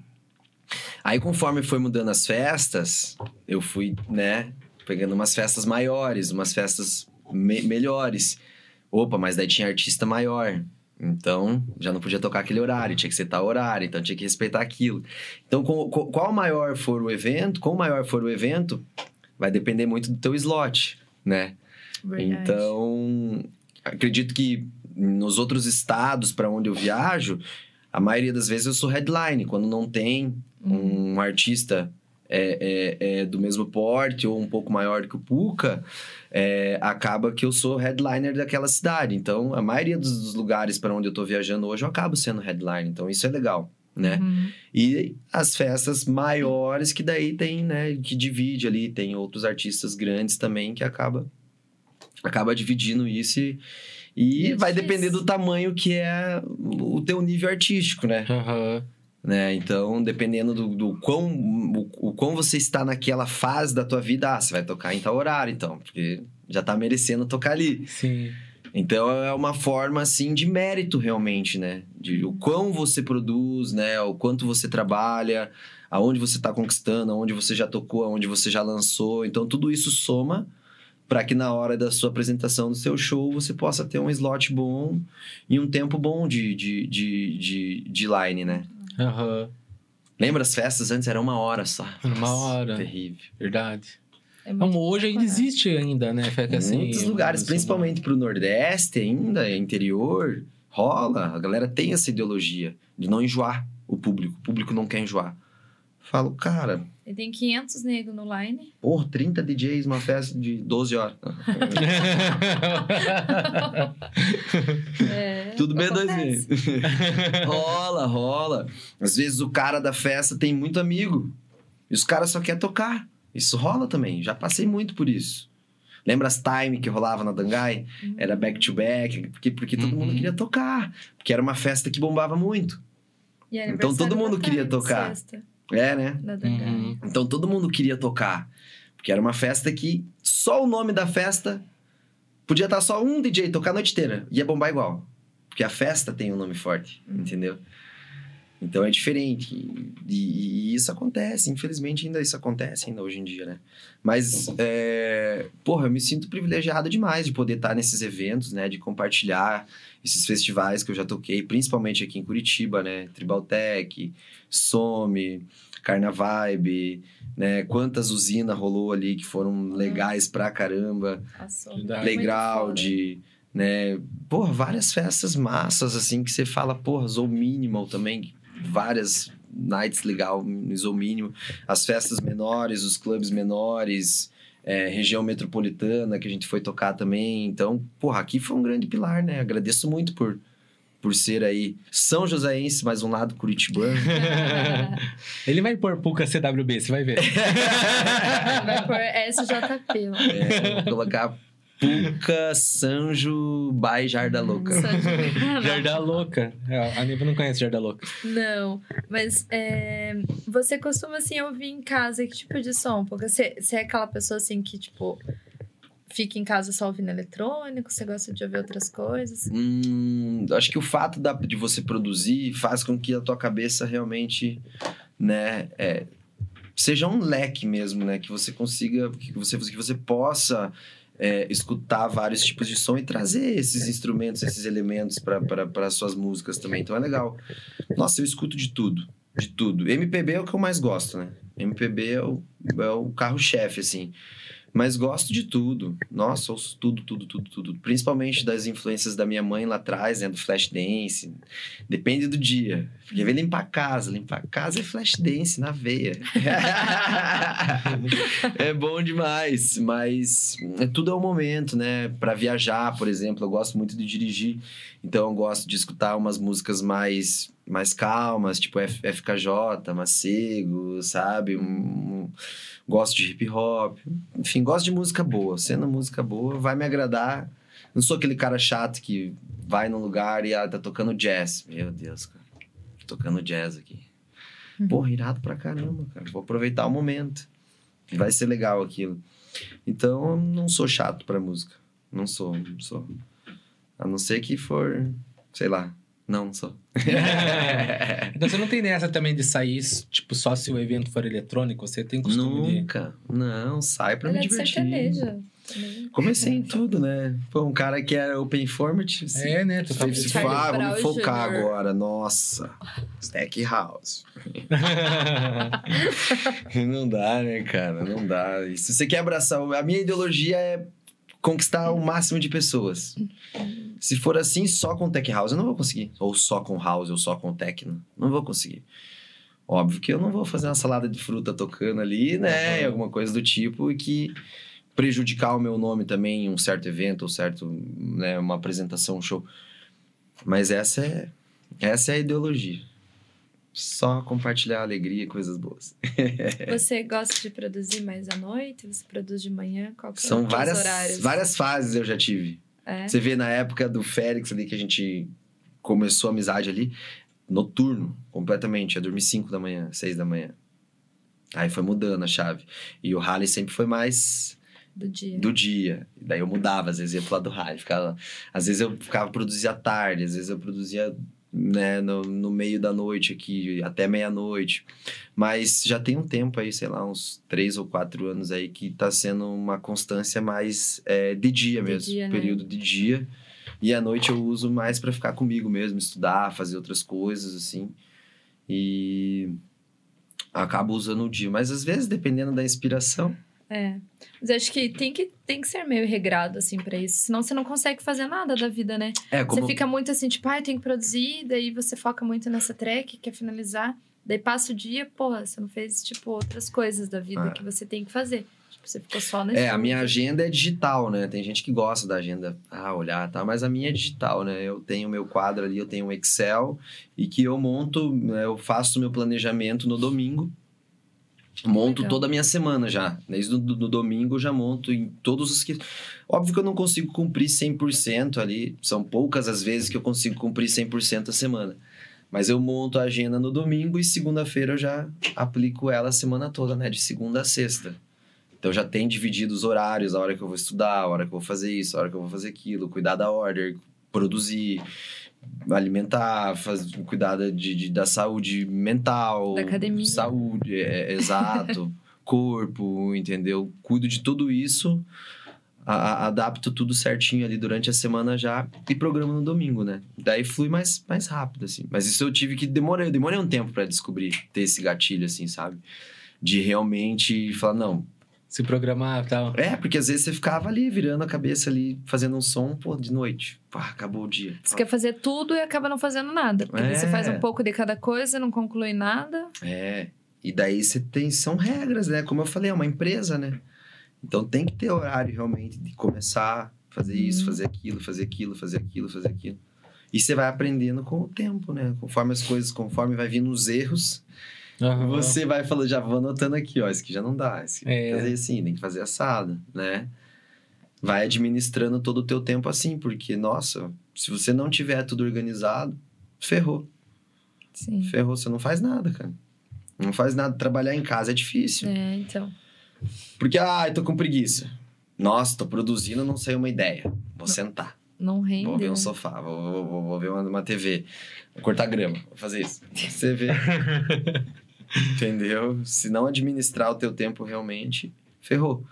Aí, conforme foi mudando as festas, eu fui, né, pegando umas festas maiores, umas festas me- melhores. Opa, mas daí tinha artista maior. Então, já não podia tocar aquele horário, tinha que ser tal horário, então tinha que respeitar aquilo. Então, com- com- qual maior for o evento, qual maior for o evento, vai depender muito do teu slot, né? Verdade. Então, acredito que nos outros estados para onde eu viajo, a maioria das vezes eu sou headline. Quando não tem um artista é, é, é do mesmo porte ou um pouco maior que o Puka, é, acaba que eu sou headliner daquela cidade. Então, a maioria dos, dos lugares para onde eu tô viajando hoje, eu acabo sendo headline. Então, isso é legal, né? Uhum. E as festas maiores que daí tem, né, que divide ali, tem outros artistas grandes também que acaba acaba dividindo isso e, e é vai difícil. depender do tamanho que é o teu nível artístico, né? Aham. Né? Então, dependendo do, do quão, o, o quão você está naquela fase da tua vida, ah, você vai tocar em tal horário, então, porque já tá merecendo tocar ali. Sim. Então é uma forma assim de mérito realmente, né? De o quão você produz, né? O quanto você trabalha, aonde você está conquistando, aonde você já tocou, aonde você já lançou. Então tudo isso soma para que na hora da sua apresentação do seu show você possa ter um slot bom e um tempo bom de, de, de, de, de line, né? Aham, Lembra as festas antes era uma hora só. Uma Nossa, hora. Terrível. verdade. É Como hoje ainda existe ainda, né? Fica assim, Muitos lugares, principalmente pro Nordeste ainda, interior, rola. A galera tem essa ideologia de não enjoar o público. O público não quer enjoar. Falo, cara, E tem 500 negros no line. porra, 30 DJs, uma festa de 12 horas. É, Tudo bem dois rola, rola. Às vezes o cara da festa tem muito amigo. E os caras só querem tocar. Isso rola também. Já passei muito por isso. Lembra as time que rolava na Dangai? Era back to back, porque, porque todo Uhum. mundo queria tocar. Porque era uma festa que bombava muito. Então, todo mundo queria tocar. Sexta, É, né? Uhum. Então todo mundo queria tocar. Porque era uma festa que só o nome da festa podia estar só um DJ tocar a noite inteira. Ia bombar igual. Porque a festa tem um nome forte, entendeu? Então é diferente. E, e isso acontece, infelizmente ainda isso acontece ainda hoje em dia, né? Mas, é, porra, eu me sinto privilegiado demais de poder estar nesses eventos, né? De compartilhar esses festivais que eu já toquei, principalmente aqui em Curitiba, né? Tribaltec, Some, Carnavibe, né? Quantas usinas rolou ali que foram legais pra caramba. Playground, né? Porra, várias festas massas, assim, que você fala, porra, Zou Minimal também, várias nights legal, Zou Minimal. As festas menores, os clubes menores, é, região metropolitana que a gente foi tocar também. Então, porra, aqui foi um grande pilar, né? Agradeço muito por, por ser aí São Joséense, mais um lado curitibano. Ele vai pôr Puca CWB, você vai ver. Vai por SJP. É, vou colocar Puca, Sanjo, Bai Jarda Louca. Jarda Louca. É, A Niva não conhece Jarda Louca. Não, mas é, você costuma, assim, ouvir em casa que tipo de som? Porque você, você é aquela pessoa, assim, que, tipo, fica em casa só ouvindo eletrônico? Você gosta de ouvir outras coisas? Hum, acho que o fato da- de você produzir faz com que a tua cabeça realmente, né, é, seja um leque mesmo, né, que você consiga, que você, que você possa é, escutar vários tipos de som e trazer esses instrumentos, esses elementos para as suas músicas também. Então é legal. Nossa, eu escuto de tudo, de tudo. MPB é o que eu mais gosto, né? MPB é o, é o carro-chefe, assim. Mas gosto de tudo. Nossa, ouço tudo, tudo, tudo, tudo. Principalmente das influências da minha mãe lá atrás, né? Do Flashdance. Depende do dia. Porque vem limpar casa. Limpar casa é Flashdance na veia. é bom demais. Mas é, tudo é momento, né? Pra viajar, por exemplo. Eu gosto muito de dirigir. Então eu gosto de escutar umas músicas mais, mais calmas, tipo F- FKJ, Macego, sabe? Um- um- gosto de hip hop. Enfim, gosto de música boa. Sendo música boa, vai me agradar. Não sou aquele cara chato que vai num lugar e ah, tá tocando jazz. Meu Deus, cara. Tocando jazz aqui. Porra, irado pra caramba, cara. Vou aproveitar o momento. Vai ser legal aquilo. Então, eu não sou chato pra música. Não sou, não sou. A não ser que for, sei lá. Não, não sou. Então você não tem nessa também de sair, tipo, só se o evento for eletrônico, você tem costume de... Nunca. Não, sai pra Ela me é de divertir. também. Comecei em tudo, né? Pô, um cara que era open format. assim, É, né? Tu Você se fala, Brown focar Jr. agora. Nossa. Stack House. Não dá, né, cara? Não dá. E se você quer abraçar. A minha ideologia é conquistar o máximo de pessoas. Se for assim, só com Tech House, eu não vou conseguir. Ou só com House, ou só com Techno. Não vou conseguir. Óbvio que eu não vou fazer uma salada de fruta tocando ali, né? Aham. Alguma coisa do tipo, e que prejudicar o meu nome também em um certo evento, ou certo, né, uma apresentação, um show. Mas essa é, essa é a ideologia. Só compartilhar alegria e coisas boas. Você gosta de produzir mais à noite? Você produz de manhã? Qual que São os várias, horários? várias fases eu já tive. É? Você vê na época do Félix ali que a gente começou a amizade ali, noturno, completamente. Ia dormir 5 da manhã, 6 da manhã. Aí foi mudando a chave. E o Rally sempre foi mais Do dia. do dia. E daí eu mudava, às vezes ia pro lado do Rally. Ficava, às vezes eu ficava produzia à tarde, às vezes eu produzia né, no, no meio da noite aqui, até meia-noite. Mas já tem um tempo aí, sei lá, uns três ou quatro anos aí, que tá sendo uma constância mais é, de dia De mesmo, dia, né? período de dia. E à noite eu uso mais para ficar comigo mesmo, estudar, fazer outras coisas, assim. E acabo usando o dia. Mas às vezes, dependendo da inspiração, É. Mas acho que tem que, tem que ser meio regrado, assim, pra isso. Senão você não consegue fazer nada da vida, né? é como. Você fica muito assim, tipo, ah, eu tenho que produzir, daí você foca muito nessa track, quer finalizar. Daí passa o dia, porra, você não fez, tipo, outras coisas da vida Ah. que você tem que fazer. Tipo, você ficou só no É, a minha agenda é digital, né? Tem gente que gosta da agenda, ah, olhar, tá? Mas a minha é digital, né? Eu tenho meu quadro ali, eu tenho um Excel e que eu monto, né? eu faço meu planejamento no domingo. Monto Legal. toda a minha semana já. Desde o do, do domingo eu já monto em todos os que. Óbvio que eu não consigo cumprir 100% ali. São poucas as vezes que eu consigo cumprir 100% a semana. Mas eu monto a agenda no domingo e segunda-feira eu já aplico ela a semana toda, né? De segunda a sexta. Então já tem dividido os horários, a hora que eu vou estudar, a hora que eu vou fazer isso, a hora que eu vou fazer aquilo, cuidar da order, produzir, alimentar, faz, cuidar da- de, de- da saúde mental. Da academia. Saúde, é, é, exato. corpo, entendeu? Cuido de tudo isso, a- a- adapto tudo certinho ali durante a semana já e programo no domingo, né? Daí flui mais, mais rápido, assim. Mas isso eu tive que demorei, eu demorei um tempo pra descobrir, ter esse gatilho, assim, sabe? De realmente falar, não, Se programar e tal. é, porque às vezes você ficava ali, virando a cabeça ali, fazendo um som, pô, de noite. Pá, acabou o dia. Você quer fazer tudo e acaba não fazendo nada. Porque daí você É. faz um pouco de cada coisa, não conclui nada. É. E daí você tem. São regras, né? Como eu falei, é uma empresa, né? Então tem que ter horário realmente de começar a fazer isso, Uhum. fazer aquilo, fazer aquilo, fazer aquilo, fazer aquilo. E você vai aprendendo com o tempo, né? Conforme as coisas, conforme vai vindo os erros, Aham. você vai falando, já vou anotando aqui, ó, esse aqui já não dá, esse aqui tem É. que fazer assim, tem que fazer assado, né? Vai administrando todo o teu tempo assim, porque, nossa, se você não tiver tudo organizado, ferrou. Sim. Ferrou, você não faz nada, cara. Não faz nada. Trabalhar em casa é difícil. É, então. Porque, ah, eu tô com preguiça. Nossa, tô produzindo, não sei uma ideia. Vou sentar. Não rende. Vou ver um sofá, vou, vou, vou- vou ver uma, uma TV. Vou cortar grama, vou fazer isso. Você vê. Entendeu? Se não administrar o teu tempo realmente, ferrou.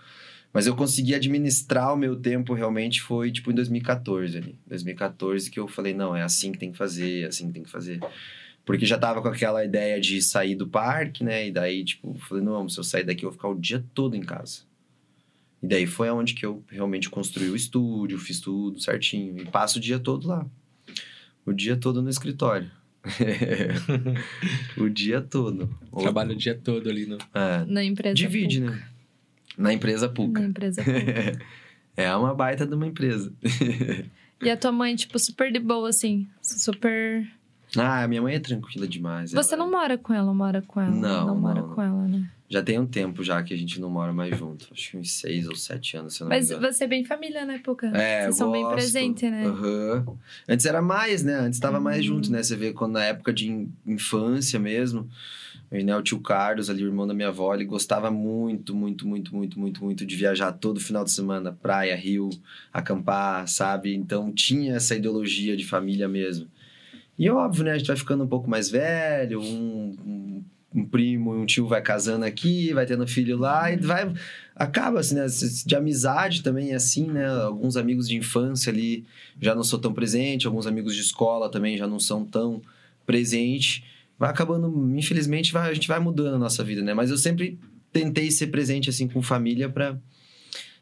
Mas eu consegui administrar o meu tempo realmente foi tipo em 2014 ali. 2014 que eu falei, não, é assim que tem que fazer, é assim que tem que fazer. Porque já tava com aquela ideia de sair do parque, né? E daí, tipo, falei, não, se eu sair daqui eu vou ficar o dia todo em casa. E daí foi onde que eu realmente construí o estúdio, fiz tudo certinho. E passo o dia todo lá. O dia todo no escritório. o dia todo. Trabalho o dia todo ali no. É, Na empresa. divide, né? Na empresa Na Puca. empresa. Puca. é uma baita de uma empresa. e a tua mãe, tipo, super de boa, assim. Super. Ah, minha mãe é tranquila demais. Você ela- não mora com ela, mora com ela. Não, Não mora não, com ela, né? Já tem um tempo já que a gente não mora mais junto. Acho que uns seis ou sete anos, se eu não Mas me engano. você é bem família, né, Puca? É, Vocês são bem presentes, né? Aham. Antes era mais, né? Antes tava mais Uhum. junto, né? Você vê quando na época de in- infância mesmo, né, o tio Carlos, ali, o irmão da minha avó, ele gostava muito, muito, muito, muito, muito, muito de viajar todo final de semana, praia, rio, acampar, sabe? Então tinha essa ideologia de família mesmo. E óbvio, né? A gente vai ficando um pouco mais velho, um, um, um primo e um tio vai casando aqui, vai tendo filho lá, e vai. Acaba assim, né? De amizade também é assim, né? Alguns amigos de infância ali já não sou tão presente, alguns amigos de escola também já não são tão presente. Vai acabando, infelizmente, vai, a gente vai mudando a nossa vida, né? Mas eu sempre tentei ser presente assim com família para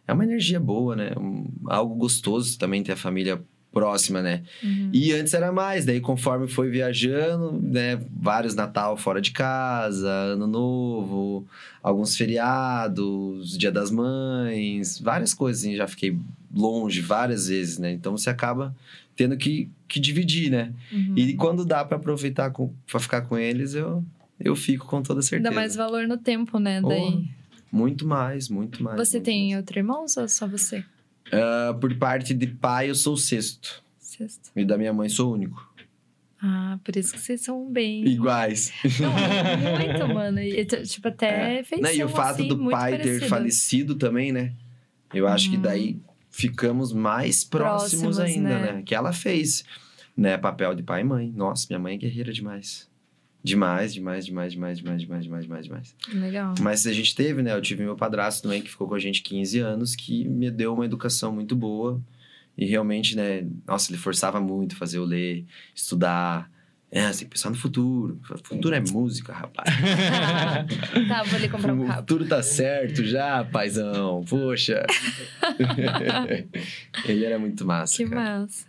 é uma energia boa, né? Um- algo gostoso também ter a família próxima, né? Uhum. E antes era mais, daí conforme foi viajando, né, vários Natal fora de casa, Ano Novo, alguns feriados, Dia das Mães, várias coisas, assim, já fiquei longe várias vezes, né? Então você acaba tendo que, que dividir, né? Uhum. E quando dá pra aproveitar pra ficar com eles, eu, eu fico com toda certeza. Dá mais valor no tempo, né? Oh, Daí. Muito mais, muito mais. Você muito tem mais. outro irmão ou só você? Ah, por parte de pai, eu sou o sexto. Sexto. E da minha mãe, sou o único. Ah, por isso que vocês são bem. Iguais. Não, muito, mano. E, tipo, até fez Né, E o fato assim, do pai ter parecido. falecido também, né? Eu acho que Uhum. daí ficamos mais próximos, Próximos, ainda, né? né? Que ela fez né, papel de pai e mãe. Nossa, minha mãe é guerreira demais. Demais, demais, demais, demais, demais, demais, demais, demais, demais. Legal. Mas a gente teve, né? Eu tive meu padrasto também, que ficou com a gente 15 anos, que me deu uma educação muito boa. E realmente, né? Nossa, ele forçava muito fazer eu ler, estudar. É, você tem que pensar no futuro. O futuro é música, rapaz. tá, vou ali comprar um o cabo. futuro tá certo já, paizão. Poxa. ele era muito massa, Que cara. massa.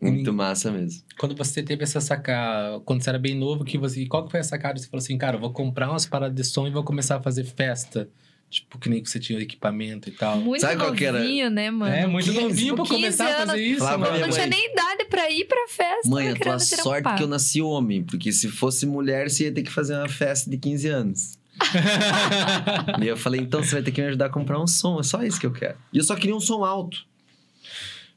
Muito massa mesmo. Quando você teve essa sacada, quando você era bem novo, que você, qual que foi a sacada? Você falou assim, cara, eu vou comprar umas paradas de som e vou começar a fazer festa. Tipo, que nem que você tinha o equipamento e tal. Muito Sabe qual que era? novinho, né, mano? é, muito 15, novinho pra 15 começar a fazer isso, Falava mano. Não tinha nem idade pra ir pra festa. Mãe, a tua um sorte que eu nasci homem, porque se fosse mulher, você ia ter que fazer uma festa de 15 anos. e eu falei, então você vai ter que me ajudar a comprar um som, é só isso que eu quero. E eu só queria um som alto.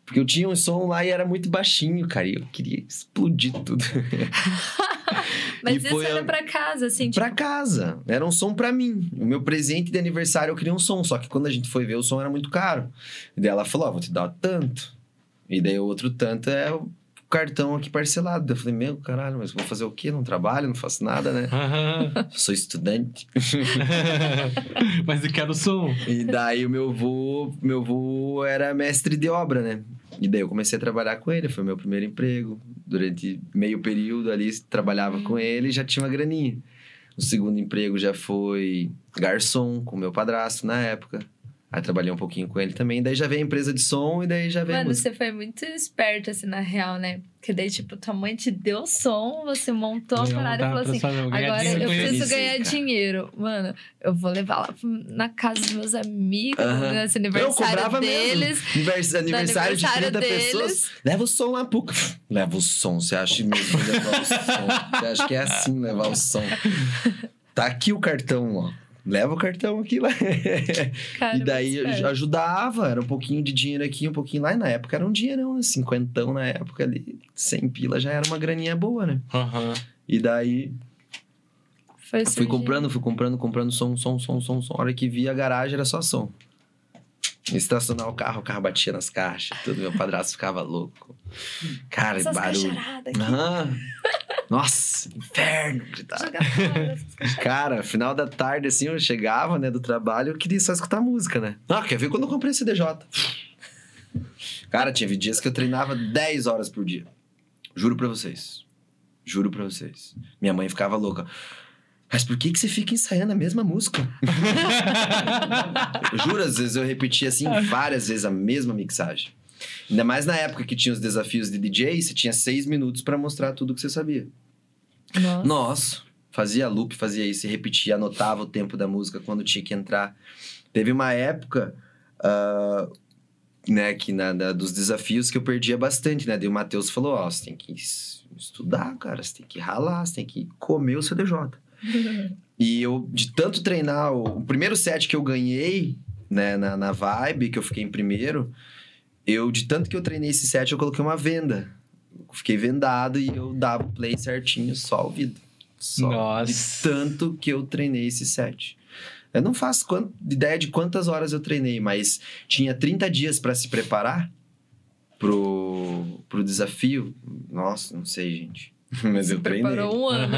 Porque eu tinha um som lá e era muito baixinho, cara, e eu queria explodir tudo. Mas E isso era a- pra casa, assim, tipo, pra casa. Era um som pra mim. O meu presente de aniversário eu queria um som, só que quando a gente foi ver, o som era muito caro. E daí ela falou: Ó, vou te dar tanto. E daí o outro tanto é o cartão aqui parcelado. Daí eu falei: Meu caralho, mas vou fazer o quê? Não trabalho, não faço nada, né? Aham. Sou estudante. Mas eu quero som. E daí o meu avô, meu avô era mestre de obra, né? E daí eu comecei a trabalhar com ele, foi meu primeiro emprego. Durante meio período ali, trabalhava com ele e já tinha uma graninha. O segundo emprego já foi garçom com meu padrasto na época. Aí trabalhei um pouquinho com ele também. Daí já veio a empresa de som e daí já veio Mano, você foi muito esperto, assim, na real, né? Porque daí, tipo, tua mãe te deu som, você montou a parada e falou assim: eu agora eu preciso isso, ganhar cara. dinheiro. Mano, eu vou levar lá na casa dos meus amigos, Aham. nesse Eu aniversário cobrava deles. mesmo. Anivers- Aniversário, de aniversário 30 deles. pessoas. Leva o som lá, puca. Leva o som. Você acha mesmo levar o som? Você acha que é assim levar o som? Tá aqui o cartão, ó. Leva o cartão aqui lá. Cara, e daí ajudava, era um pouquinho de dinheiro aqui, um pouquinho lá. E na época era um dinheirão, né? Cinquentão na época ali. 100 pila já era uma graninha boa, né? Aham. E daí Foi fui surgindo. comprando, fui comprando, comprando som, som, som, som, som. A hora que vi a garagem era só som. Estacionar o carro, o carro batia nas caixas, tudo. Meu padrasto ficava louco. Cara, Essas barulho. Aham. Nossa, inferno, gritava. Cara, final da tarde, assim, eu chegava, né, do trabalho, eu queria só escutar música, né? Ah, quer ver quando eu comprei CDJ? Cara, tinha dias que eu treinava 10 horas por dia. Juro pra vocês. Juro pra vocês. Minha mãe ficava louca. Mas por que, que você fica ensaiando a mesma música? Juro, às vezes eu repetia assim várias vezes a mesma mixagem. Ainda mais na época que tinha os desafios de DJ, você tinha seis minutos pra mostrar tudo que você sabia. Nossa. Nossa, fazia loop, fazia isso, e repetia, anotava o tempo da música quando tinha que entrar. Teve uma época, ah, né, que na, na- dos desafios que eu perdia bastante, né? Daí o Matheus falou, ó, você tem que es- estudar, cara, você tem que ralar, você tem que comer o CDJ. E eu, de tanto treinar, o, o primeiro set que eu ganhei, né, na, na Vibe, que eu fiquei em primeiro, eu, de tanto que eu treinei esse set, eu coloquei uma venda. Eu fiquei vendado e eu dava o play certinho, só ouvido. Só. Nossa. De tanto que eu treinei esse set. Eu não faço quan- ideia de quantas horas eu treinei, mas tinha 30 dias para se preparar pro, pro desafio. Nossa, não sei, gente. Mas eu treinei. Preparou um ano.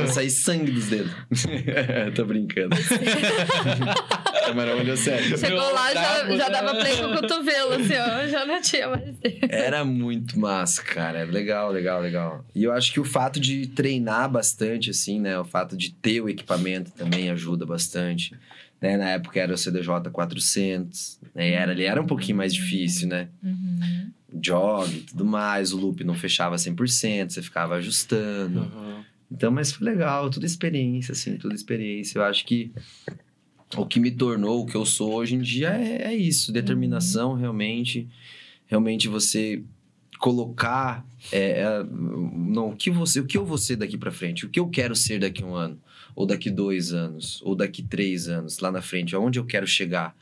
Eu saí sangue dos dedos. Tô brincando. Não deu certo. Chegou Meu lá, já, já dava play com o cotovelo, assim, ó. Já não tinha mais. Era muito massa, cara. Era legal, legal, legal. E eu acho que o fato de treinar bastante, assim, né? O fato de ter o equipamento também ajuda bastante. Né? Na época era o CDJ 400, né? E era, ele era um pouquinho mais difícil, né? Uhum. Jog e tudo mais, o loop não fechava 100%, você ficava ajustando. Aham. Então, mas foi legal, tudo experiência, assim, tudo experiência. Eu acho que o que me tornou o que eu sou hoje em dia é, é isso, determinação, realmente. Realmente você colocar é, é, não, o que você o que eu vou ser daqui para frente o que eu quero ser daqui a um ano ou daqui dois anos ou daqui três anos lá na frente aonde eu quero chegar?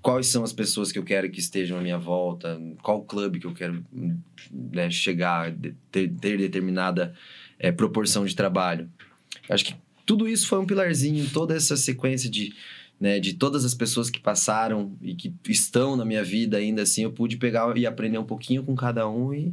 Quais são as pessoas que eu quero que estejam à minha volta? Qual clube que eu quero né, chegar ter, ter determinada é, proporção de trabalho? Acho que tudo isso foi um pilarzinho toda essa sequência de né, de todas as pessoas que passaram e que estão na minha vida ainda assim, eu pude pegar e aprender um pouquinho com cada um e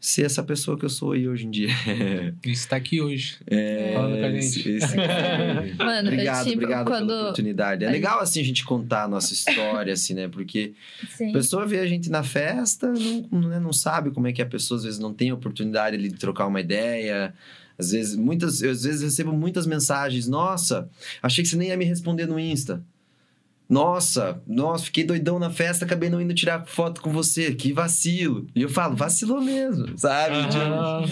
ser essa pessoa que eu sou aí hoje em dia. Isso tá aqui hoje. É, Falando com a esse- gente. esse aqui. Mano, obrigado, tipo, obrigado quando... pela oportunidade. É legal, assim, a gente contar a nossa história, assim, né? Porque Sim. a pessoa vê a gente na festa, não, né, não sabe como é que a pessoa, às vezes, não tem a oportunidade ali de trocar uma ideia. Às vezes, muitas, eu, às vezes recebo muitas mensagens. Nossa, achei que você nem ia me responder no Insta. Nossa, nossa, fiquei doidão na festa, acabei não indo tirar foto com você. Que vacilo. E eu falo, vacilou mesmo, sabe? Aham.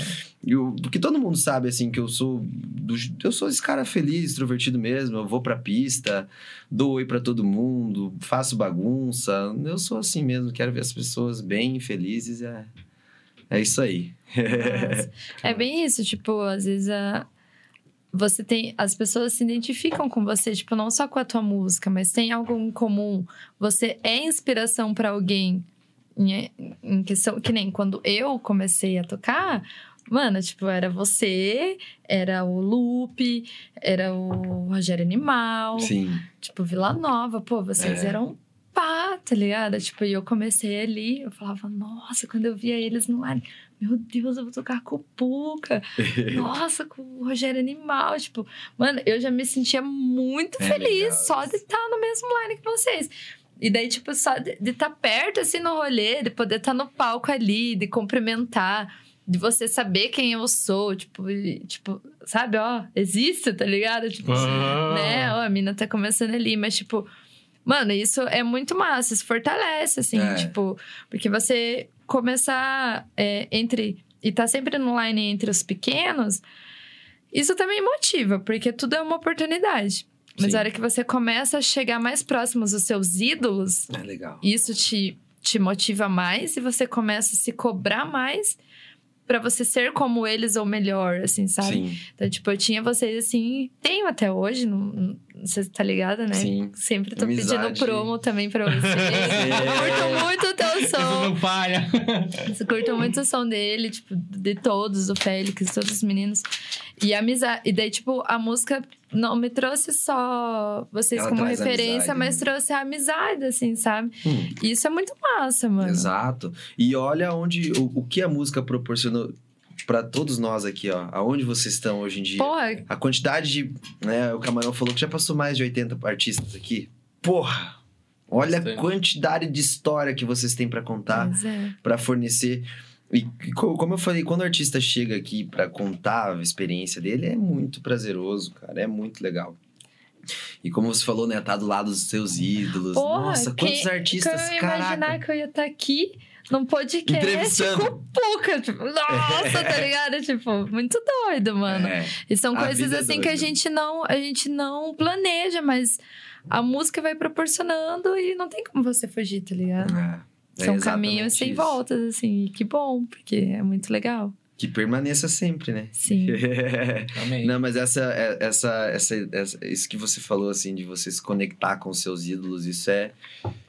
Eu- porque todo mundo sabe, assim, que eu sou... do- eu sou esse cara feliz, extrovertido mesmo. Eu vou pra pista, dou oi pra todo mundo, faço bagunça. Eu sou assim mesmo, quero ver as pessoas bem felizes. É, é isso aí. É bem isso, tipo, às vezes a... você tem. As pessoas se identificam com você, tipo, não só com a tua música, mas tem algo em comum. Você é inspiração pra alguém em, em questão. Que nem quando eu comecei a tocar. Mano, tipo, era você, era o Lupe, era o Rogério Animal, Sim. tipo, Vila Nova. Pô, vocês É. eram pá, tá ligado? Tipo, e eu comecei ali, eu falava, nossa, quando eu via eles no ar, meu Deus, eu vou tocar com o Puca. Nossa, com o Rogério Animal. Tipo, mano, eu já me sentia muito É feliz legal só de estar no mesmo line que vocês. E daí, tipo, só de estar perto, assim, no rolê, de poder estar no palco ali, de cumprimentar, de você saber quem eu sou, tipo, e, tipo, sabe, ó, existe, tá ligado? Tipo, Ah. né, ó, a mina tá começando ali, mas, tipo, mano, isso é muito massa, isso fortalece, assim, É. tipo, porque você começar é, entre. E tá sempre no line entre os pequenos, isso também motiva, porque tudo é uma oportunidade. Mas Sim. a hora que você começa a chegar mais próximos dos seus ídolos, É isso te, te motiva mais e você começa a se cobrar mais pra você ser como eles ou melhor, assim, sabe? Sim, Então, tipo, eu tinha vocês assim, tenho até hoje, não você tá ligada, né? sim. Sempre tô Amizade. pedindo promo também pra vocês. curto muito o teu Isso som. não falha. Curto muito o som dele, tipo, de todos, do Félix, todos os meninos. E a amizade. E daí, tipo, a música não me trouxe só vocês Ela como referência, amizade, mas né? trouxe a amizade, assim, sabe? Hum. E isso é muito massa, mano. Exato. E olha onde o, o que a música proporcionou pra todos nós aqui, ó. Aonde vocês estão hoje em dia. Porra, A quantidade de. Né, o Camarão falou que já passou mais de 80 artistas aqui. Porra! Olha Bastante. a quantidade de história que vocês têm pra contar, é. pra fornecer. E co- como eu falei, quando o artista chega aqui pra contar a experiência dele, é muito prazeroso, cara. É muito legal. E como você falou, né? Tá do lado dos seus ídolos. Porra, Nossa, quantos quem- artistas, eu ia caraca. imaginar que eu ia estar aqui num podcast Entrevistando. com o Puca. Tipo, nossa, tá ligado? Tipo, muito doido, mano. É. E são A coisas é assim que a gente não, a gente não planeja, mas a música vai proporcionando e não tem como você fugir, tá ligado? É, é São caminhos sem isso. voltas, assim. E que bom, porque é muito legal. Que permaneça sempre, né? Sim. Amém. Não, mas essa, é- essa, essa, essa- isso que você falou, assim, de você se conectar com seus ídolos, isso é.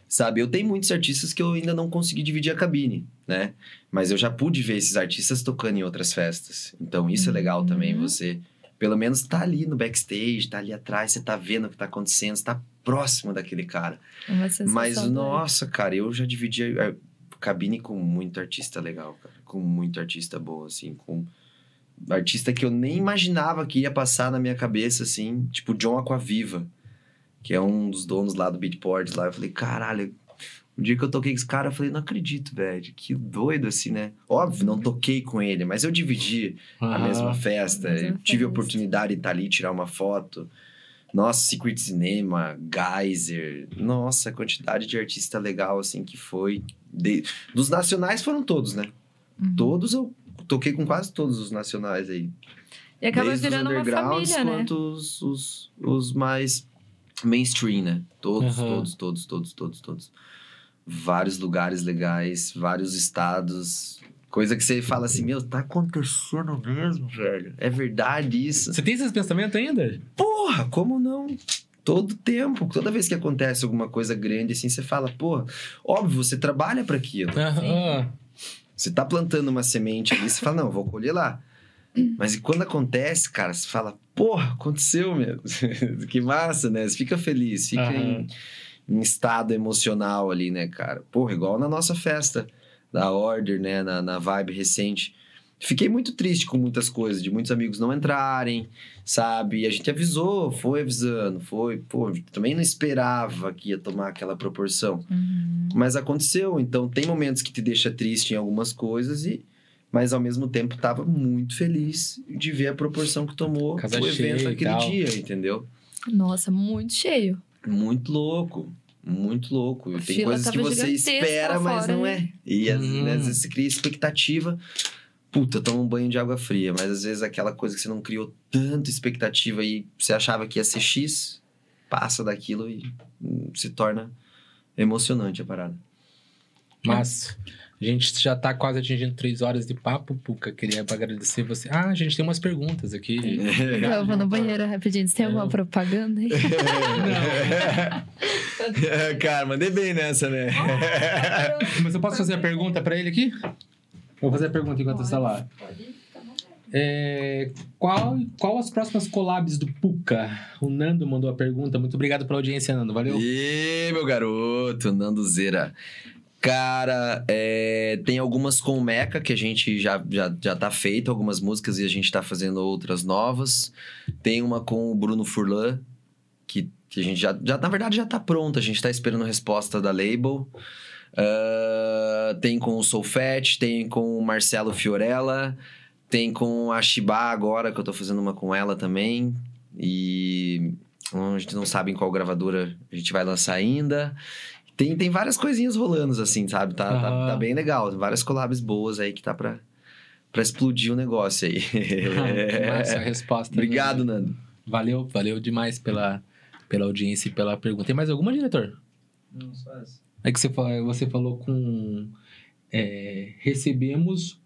Sabe, eu tenho muitos artistas que eu ainda não consegui dividir a cabine, né? Mas eu já pude ver esses artistas tocando em outras festas. Então isso é legal também, Uhum. você. Pelo menos tá ali no backstage, tá ali atrás, você tá vendo o que tá acontecendo, você tá próximo daquele cara. É Mas, nossa, cara, eu já dividi a, a cabine com muito artista legal, cara. Com muito artista bom, assim. Com artista que eu nem imaginava que ia passar na minha cabeça, assim. Tipo, John Aquaviva, que é um dos donos lá do Beatport lá. Eu falei, caralho... O dia que eu toquei com esse cara, eu falei, não acredito, velho. Que doido, assim, né? Óbvio, não toquei com ele, mas eu dividi a Ah, mesma festa. a mesma eu tive a festa. oportunidade de estar ali, tirar uma foto. Nossa, Secret Cinema, Geyser. Nossa, a quantidade de artista legal, assim, que foi. De- Dos nacionais foram todos, né? Uhum. Todos eu toquei com quase todos os nacionais aí. E acaba Desde os virando uma undergrounds família, né? quanto os, os, os mais mainstream, né? Todos, Aham. todos, todos, todos, todos, todos. Vários lugares legais, vários estados. Coisa que você fala assim, meu, tá acontecendo mesmo, velho. É verdade isso. Você tem esses pensamentos ainda? Porra, como não? Todo tempo, toda vez que acontece alguma coisa grande assim, você fala, porra, óbvio, você trabalha para aquilo. Aham. Você tá plantando uma semente ali, você fala, não, eu vou colher lá. Mas e quando acontece, cara, você fala, porra, aconteceu mesmo. que massa, né? Você fica feliz, fica Aham. em, em estado emocional ali, né, cara? Porra, igual na nossa festa. da Order, né, na, na vibe recente. Fiquei muito triste com muitas coisas, de muitos amigos não entrarem, sabe? E a gente avisou, foi avisando, foi, pô, também não esperava que ia tomar aquela proporção. Uhum. Mas aconteceu, então tem momentos que te deixa triste em algumas coisas e mas ao mesmo tempo tava muito feliz de ver a proporção que tomou Casa o evento naquele dia, entendeu? Nossa, muito cheio. Muito louco. Muito louco. A Tem coisas que você espera, mas fora, não né? é. E às, Hum. às vezes você cria expectativa. Puta, toma um banho de água fria. Mas às vezes aquela coisa que você não criou tanta expectativa e você achava que ia ser X, passa daquilo e hum, se torna emocionante a parada. Mas a gente já tá quase atingindo três horas de papo, Puca. Queria agradecer você. Ah, a gente tem umas perguntas aqui. Eu vou no banheiro rapidinho. Você tem alguma propaganda aí? Cara, mandei bem nessa, né? Mas eu posso fazer a pergunta pra ele aqui? Vou fazer a pergunta enquanto você está lá. É, qual, qual as próximas collabs do Puca? O Nando mandou a pergunta. Muito obrigado pela audiência, Nando. Valeu. E meu garoto, Nando Zera. Cara, é, tem algumas com o Meca que a gente já, já, já tá feito, algumas músicas e a gente tá fazendo outras novas. Tem uma com o Bruno Furlan, que, que a gente já, já, na verdade, já tá pronta, a gente tá esperando resposta da label. Ah, tem com o Soulfat, tem com o Marcelo Fiorella, tem com a Shiba agora, que eu tô fazendo uma com ela também. E hum, a gente não sabe em qual gravadora a gente vai lançar ainda. Tem, tem várias coisinhas rolando, assim, sabe? Tá, tá, Aham. tá bem legal. Várias collabs boas aí que tá pra, pra explodir o negócio aí. Que massa a resposta. Obrigado, Nando. Nando. Valeu, valeu demais pela, pela audiência e pela pergunta. Tem mais alguma, diretor? Não, só essa. É que você, você falou com. é, recebemos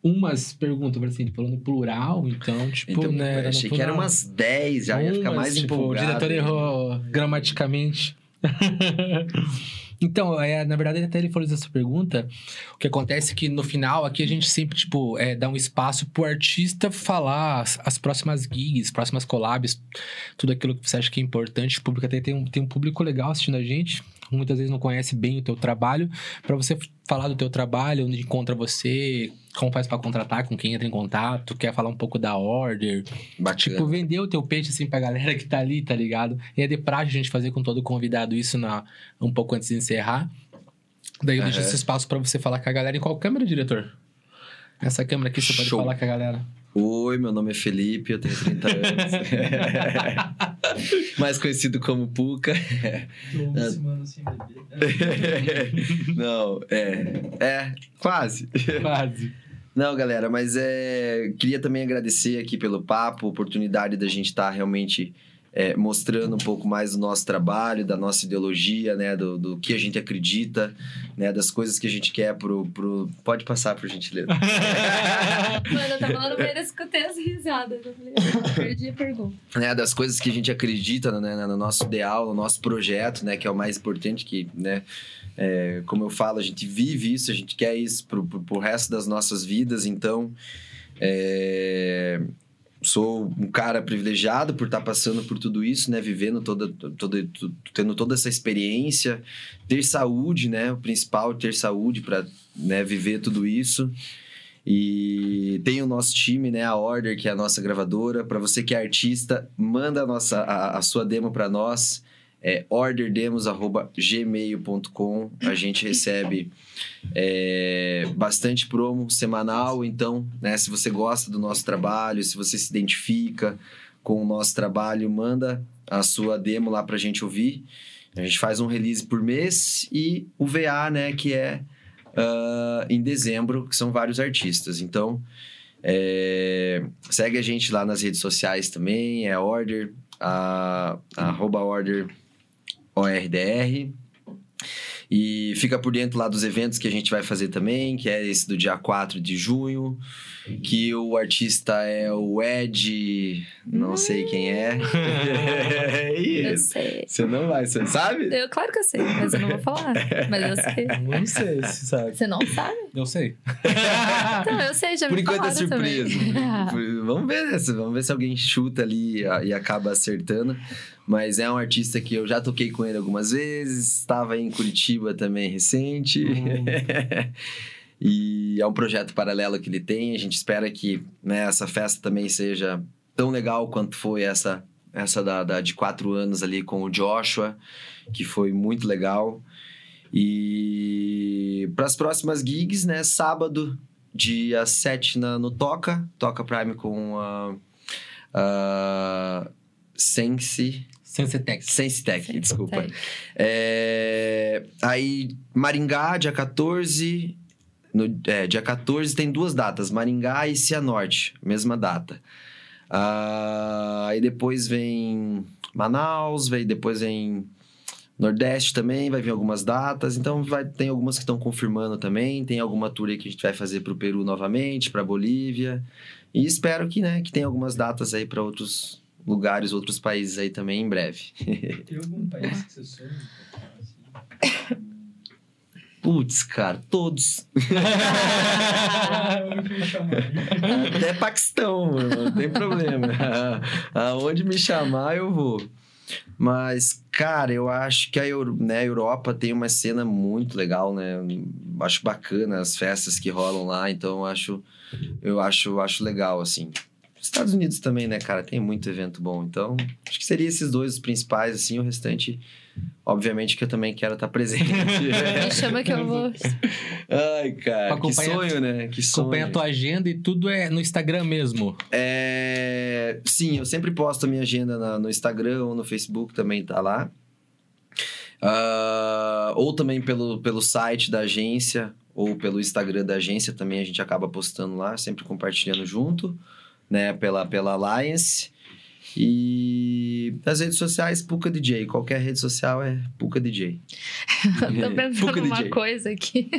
umas perguntas, assim, falou no plural, então, tipo, Então, né? achei que eram umas 10, já ia ficar Umas, mais tipo, empolgado. O diretor errou gramaticamente. então, é, na verdade, até ele falou essa pergunta. O que acontece é que no final aqui a gente sempre, tipo, é, dá um espaço pro artista falar as, as próximas gigs, próximas collabs, tudo aquilo que você acha que é importante. O público até tem um, tem um público legal assistindo a gente. Muitas vezes não conhece bem o teu trabalho. Pra você falar do teu trabalho, onde encontra você, como faz pra contratar, com quem entra em contato, quer falar um pouco da order, Bacana. Tipo, vender o teu peixe assim pra galera que tá ali, tá ligado? E é de praxe a gente fazer com todo convidado isso na, um pouco antes de encerrar. Daí eu deixo Aham. esse espaço pra você falar com a galera. Em qual câmera, diretor? Essa câmera aqui você pode Show. falar com a galera. Oi, meu nome é Felipe, eu tenho 30 anos. Mais conhecido como. Tô uma semana sem beber. Não, é. É, quase. Quase. Não, galera, mas é. Queria também agradecer aqui pelo papo, oportunidade da gente estar realmente é, mostrando um pouco mais do nosso trabalho, da nossa ideologia, né? Do, do que a gente acredita, né? Das coisas que a gente quer pro. pro... Pode passar, por gentileza. Mano, eu tava lá no meio, eu escutei as risadas. Eu falei, "Ah, perdi a pergunta. né, das coisas que a gente acredita né, no nosso ideal, no nosso projeto, né, que é o mais importante, que, né, é, como eu falo, a gente vive isso, a gente quer isso pro, pro, pro resto das nossas vidas, então, é, sou um cara privilegiado por estar passando por tudo isso, né, vivendo toda, toda, tendo toda essa experiência, ter saúde, né, o principal é ter saúde para, né, viver tudo isso, e tem o nosso time, né? A Order, que é a nossa gravadora. Para você que é artista, manda a, nossa, a, a sua demo para nós. É orderdemos.gmail.com. A gente recebe é, bastante promo semanal. Então, né? Se você gosta do nosso trabalho, se você se identifica com o nosso trabalho, manda a sua demo lá pra gente ouvir. A gente faz um release por mês e o VA, né? Que é ah, em dezembro, que são vários artistas. Então, é, segue a gente lá nas redes sociais também, é Order, a, arroba Order ORDR. E fica por dentro lá dos eventos que a gente vai fazer também, que é esse do dia 4 de junho, que o artista é o Ed, não sei quem é. Eu Isso. sei. Você não vai, você sabe? Eu, claro que eu sei, mas eu não vou falar. Mas eu sei. Não sei se sabe. Você não sabe? Eu sei. Então, eu sei, já Por me enquanto é surpresa. Vamos ver? Vamos ver se alguém chuta ali e acaba acertando. Mas é um artista que eu já toquei com ele algumas vezes, estava em Curitiba também recente. e é um projeto paralelo que ele tem. A gente espera que né, essa festa também seja tão legal quanto foi essa essa da, da de quatro anos ali com o Joshua, que foi muito legal. E para as próximas gigs, né? Sábado, dia 7 na, no Toca, Toca Prime com a. Uh, Sense. Sensetec. Sensitec, desculpa. É, aí, Maringá, dia 14. No, é, dia 14 tem duas datas, Maringá e Cianorte, mesma data. Uh, aí depois vem Manaus, vem, depois vem Nordeste também, vai vir algumas datas. Então, vai, tem algumas que estão confirmando também. Tem alguma tour aí que a gente vai fazer para o Peru novamente, para Bolívia. E espero que, né, que tenha algumas datas aí para outros lugares, outros países aí também em breve. Tem algum país que você sonha? Putz, cara, todos. Até Paquistão, não tem problema. Aonde me chamar, eu vou. Mas, cara, eu acho que a Euro, né, a Europa tem uma cena muito legal, né? Acho bacana as festas que rolam lá, então eu acho, eu acho, acho legal, assim. Estados Unidos também, né, cara? Tem muito evento bom. Então, acho que seria esses dois os principais, assim. O restante, obviamente, que eu também quero estar presente. Me chama que eu vou. Ai, cara, que sonho, né? Que sonho. Acompanha a tua agenda e tudo é no Instagram mesmo. É... Sim, eu sempre posto a minha agenda na, no Instagram ou no Facebook, também tá lá. Uh, ou também pelo, pelo site da agência ou pelo Instagram da agência também a gente acaba postando lá, sempre compartilhando junto né, pela, pela Alliance. E nas redes sociais, Puka DJ. Qualquer rede social é Puka DJ. Tô pensando numa coisa aqui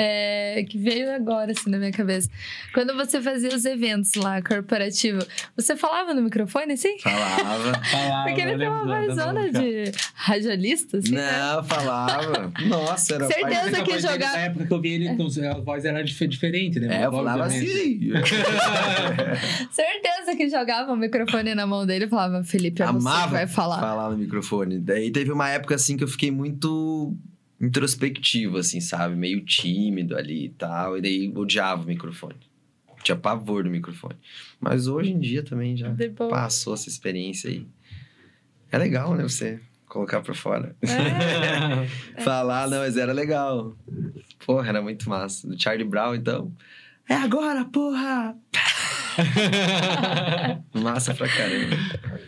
é, que veio agora, assim, na minha cabeça. Quando você fazia os eventos lá, corporativo, você falava no microfone, assim? Falava. falava Porque ele tem uma vozona de radialista, assim, né? Não, falava. Nossa, era... Certeza que jogava... Na época que eu vi ele, então, a voz era diferente, né? É, eu falava assim. Certeza que jogava o microfone na mão dele e falava, Felipe, é Amava você vai falar. falar no microfone. Daí teve uma época, assim, que eu fiquei muito introspectivo, assim, sabe? Meio tímido ali e tal. E daí odiava o microfone. Tinha pavor do microfone. Mas hoje em dia também já passou essa experiência aí. É legal, né? Você colocar pra fora. É. Falar, não, mas era legal. Porra, era muito massa. Do Charlie Brown, então. É agora, porra! massa pra caramba.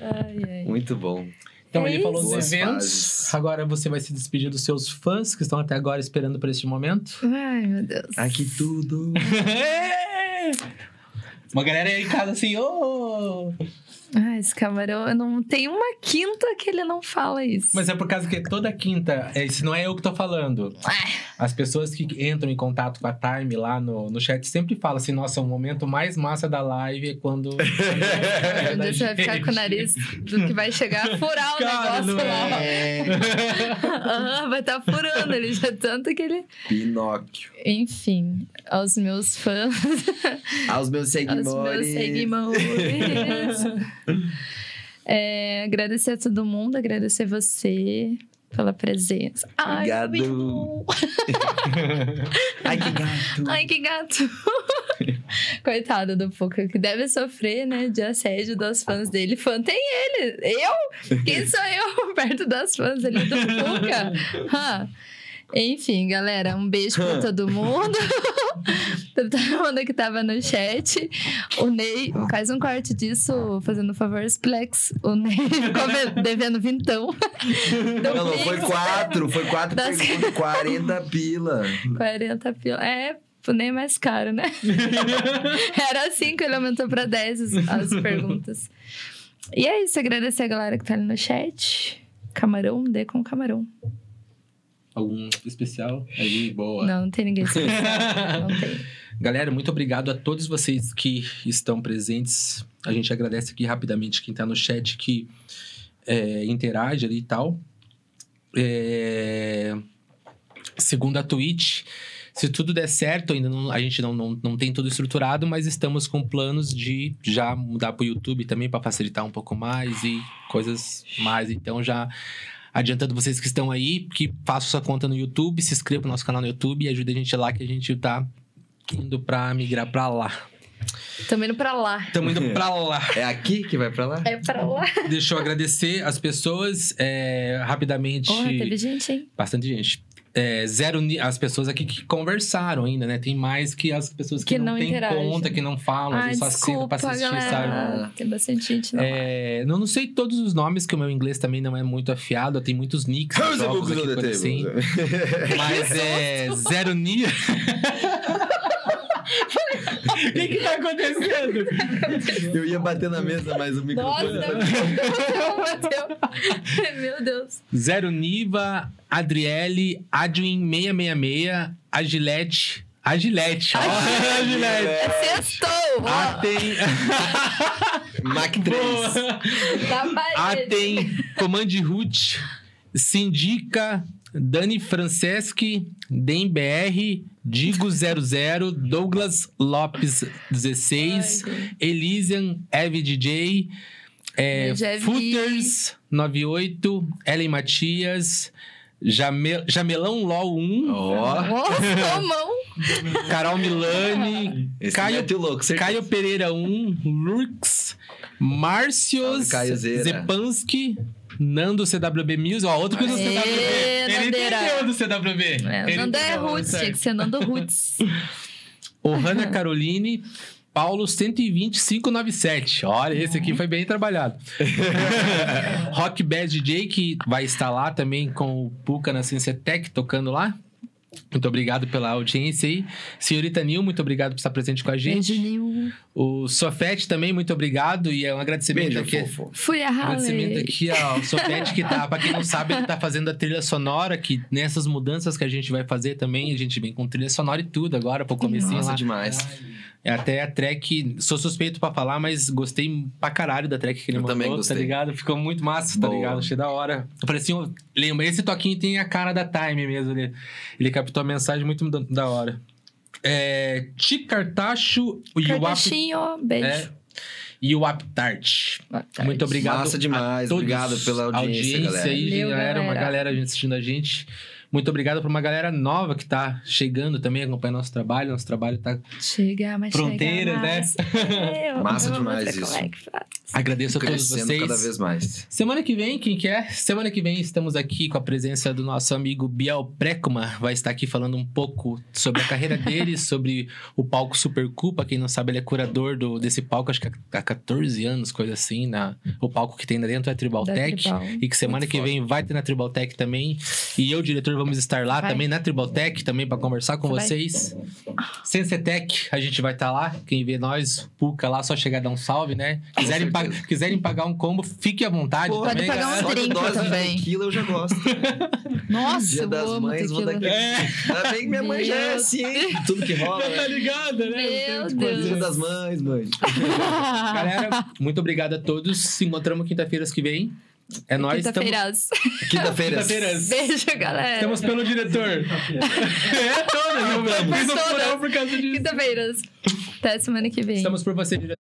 Ai, ai. Muito bom. Então, É ele falou dos Boas eventos. fases. Agora você vai se despedir dos seus fãs que estão até agora esperando por este momento. Ai, meu Deus. Ai, que tudo! Uma galera aí em casa assim, ô! Ah, esse camarão, eu não tem uma quinta que ele não fala isso. Mas é por causa que toda quinta, é, isso não é eu que tô falando. As pessoas que entram em contato com a Time lá no, no chat sempre falam assim: nossa, o momento mais massa da live é quando. é da você vai ficar gente." com o nariz do que vai chegar a furar o Cara, negócio não lá. é. Vai estar furando ele já tanto que ele. Pinóquio. Enfim, aos meus fãs, Aos meus aos seguidores. meus seguidores. É, agradecer a todo mundo, agradecer você pela presença. Ai, Obrigado. Ai, que gato. Ai, que gato. Coitado do Puka, que deve sofrer, né, de assédio das fãs dele. Fã tem ele. Eu? Quem sou eu perto das fãs ali do Puka? Hã? Enfim, galera, um beijo pra todo mundo. todo mundo que tava no chat. O Ney, faz um corte disso, fazendo um favor, Splex. O Ney ficou ve- devendo vintão. Não, não, foi quatro. Foi quatro Das- perguntas, 40 pila. 40 pila. É, o Ney é mais caro, né? Era 5, ele aumentou pra 10 as, as perguntas. E é isso, agradecer a galera que tá ali no chat. Camarão, dê com camarão. Algum especial? Ali, boa. Não, não tem ninguém especial. Não tem. Galera, muito obrigado a todos vocês que estão presentes. A gente agradece aqui rapidamente quem tá no chat que é, interage ali e tal. É, Segundo a Twitch, Se tudo der certo, ainda não- a gente não, não, não tem tudo estruturado, mas estamos com planos de já mudar pro YouTube também para facilitar um pouco mais e coisas mais. Então já adiantando vocês que estão aí, que façam sua conta no YouTube, se inscreva no nosso canal no YouTube e ajude a gente lá que a gente tá indo pra migrar pra lá. Tamo indo pra lá. Estamos indo pra lá. É aqui que vai pra lá? É pra lá. Deixa eu agradecer as pessoas é, rapidamente. Porra, teve gente, hein? Bastante gente. É, zero as pessoas aqui que conversaram ainda, né? Tem mais que as pessoas que, Que não, não têm conta, que não falam, Ai, vezes só assinam pra desculpa, assistir, sabe? galera. Tem bastante gente não. É, não, não sei todos os nomes, que o meu inglês também não é muito afiado. Tem muitos nicks jogos aqui, assim. Mas é zero ni... O que que tá acontecendo? Eu ia bater na mesa, mas o Nossa, microfone... bateu. Meu Deus. Zero Niva, Adriele, Adwin 666, Agilete. Agilete, ó. Agilete. Sextou! Ah, tem. Mac 3. Da Ah, parede. tem Comande Ruth, Sindica, Dani Franceschi, DemBR, Digo 00, Douglas Lopes 16, Ai, Elysian, Eve DJ, é, Eu já vi. Footers 98, Ellen Matias, Jame- Jamelão LOL 1, Ó, mão. Carol Milani, esse Caio, o louco. Caio Pereira 1, Lurks, Márcios. Zepansky, Nando CWB Music, ó, outro que usa Aê, CWB. Ele Nandeira. entendeu do CWB. É, Ele Nando é Roots, tinha que ser Nando Roots. O Hanna Caroline, Paulo 120-597. Olha, esse aqui foi bem trabalhado. Rock Bad DJ, que vai estar lá também com o Puka na Ciência Tech, tocando lá. Muito obrigado pela audiência aí. Senhorita Nil, muito obrigado por estar presente com a gente. Beijo, Nil. O Sofete também, muito obrigado. E é um agradecimento Beijo, aqui. fofo. Fui a Agradecimento Harley. aqui ao Sofete, que tá, pra quem não sabe, ele tá fazendo a trilha sonora, que nessas mudanças que a gente vai fazer também, a gente vem com trilha sonora e tudo agora, pro comecinho Nossa, demais. É até a track, sou suspeito pra falar, mas gostei pra caralho da track que ele Eu mandou, também tá gostei. ligado? Ficou muito massa, tá Boa. ligado? Achei da hora. Eu falei assim, lembra, esse toquinho tem a cara da Time mesmo, ele, ele captou a mensagem muito da, hora. É, Ticartacho e o Ap, beijo. é, e o Aptart. Muito obrigado. Massa a demais, todos. obrigado pela audiência, galera. aí, Valeu, galera, Uma galera. galera assistindo a gente. Muito obrigado pra uma galera nova que tá chegando também, acompanhando nosso trabalho. Nosso trabalho tá Chega, mas Fronteira, chega né? mais. É, eu Massa demais isso. como é que faz. Agradeço a todos vocês. cada vez mais. Semana que vem, quem quer? Semana que vem estamos aqui com a presença do nosso amigo Biel Precoma. Vai estar aqui falando um pouco sobre a carreira dele, sobre o palco Super Culpa. Quem não sabe, ele é curador do, desse palco, acho que há 14 anos, coisa assim. Na, o palco que tem lá dentro é Tribal Da Tech. Tribal. E que semana Muito que foda. vem vai ter na Tribal Tech também. E eu, diretor, vamos estar lá Vai. também na Tribal Tech, também para conversar com Vai. vocês. Sensatec, a gente vai estar lá. Quem vê nós, Puca lá, só chegar a dar um salve, né? Quiserem, Com pa- certeza. quiserem pagar um combo, fique à vontade Pô, também, pode pagar um drink também. tequila eu já gosto. Nossa, Dia eu das amo mães, vou daqui. É. Ainda bem que minha mãe já é assim, hein? Tudo que rola. tá né? ligado, né? Meu Deus. Dia das mães, mãe. Galera, muito obrigado a todos. Se encontramos quinta-feiras que vem. É nóis. Estamos... Quinta-feiras. Quinta-feira. Quinta-feiras. Beijo, galera. Estamos pelo diretor. é toda, viu? Por Fiz o todas. plural por causa disso. Quinta-feiras. Até semana que vem. Estamos por você, diretor.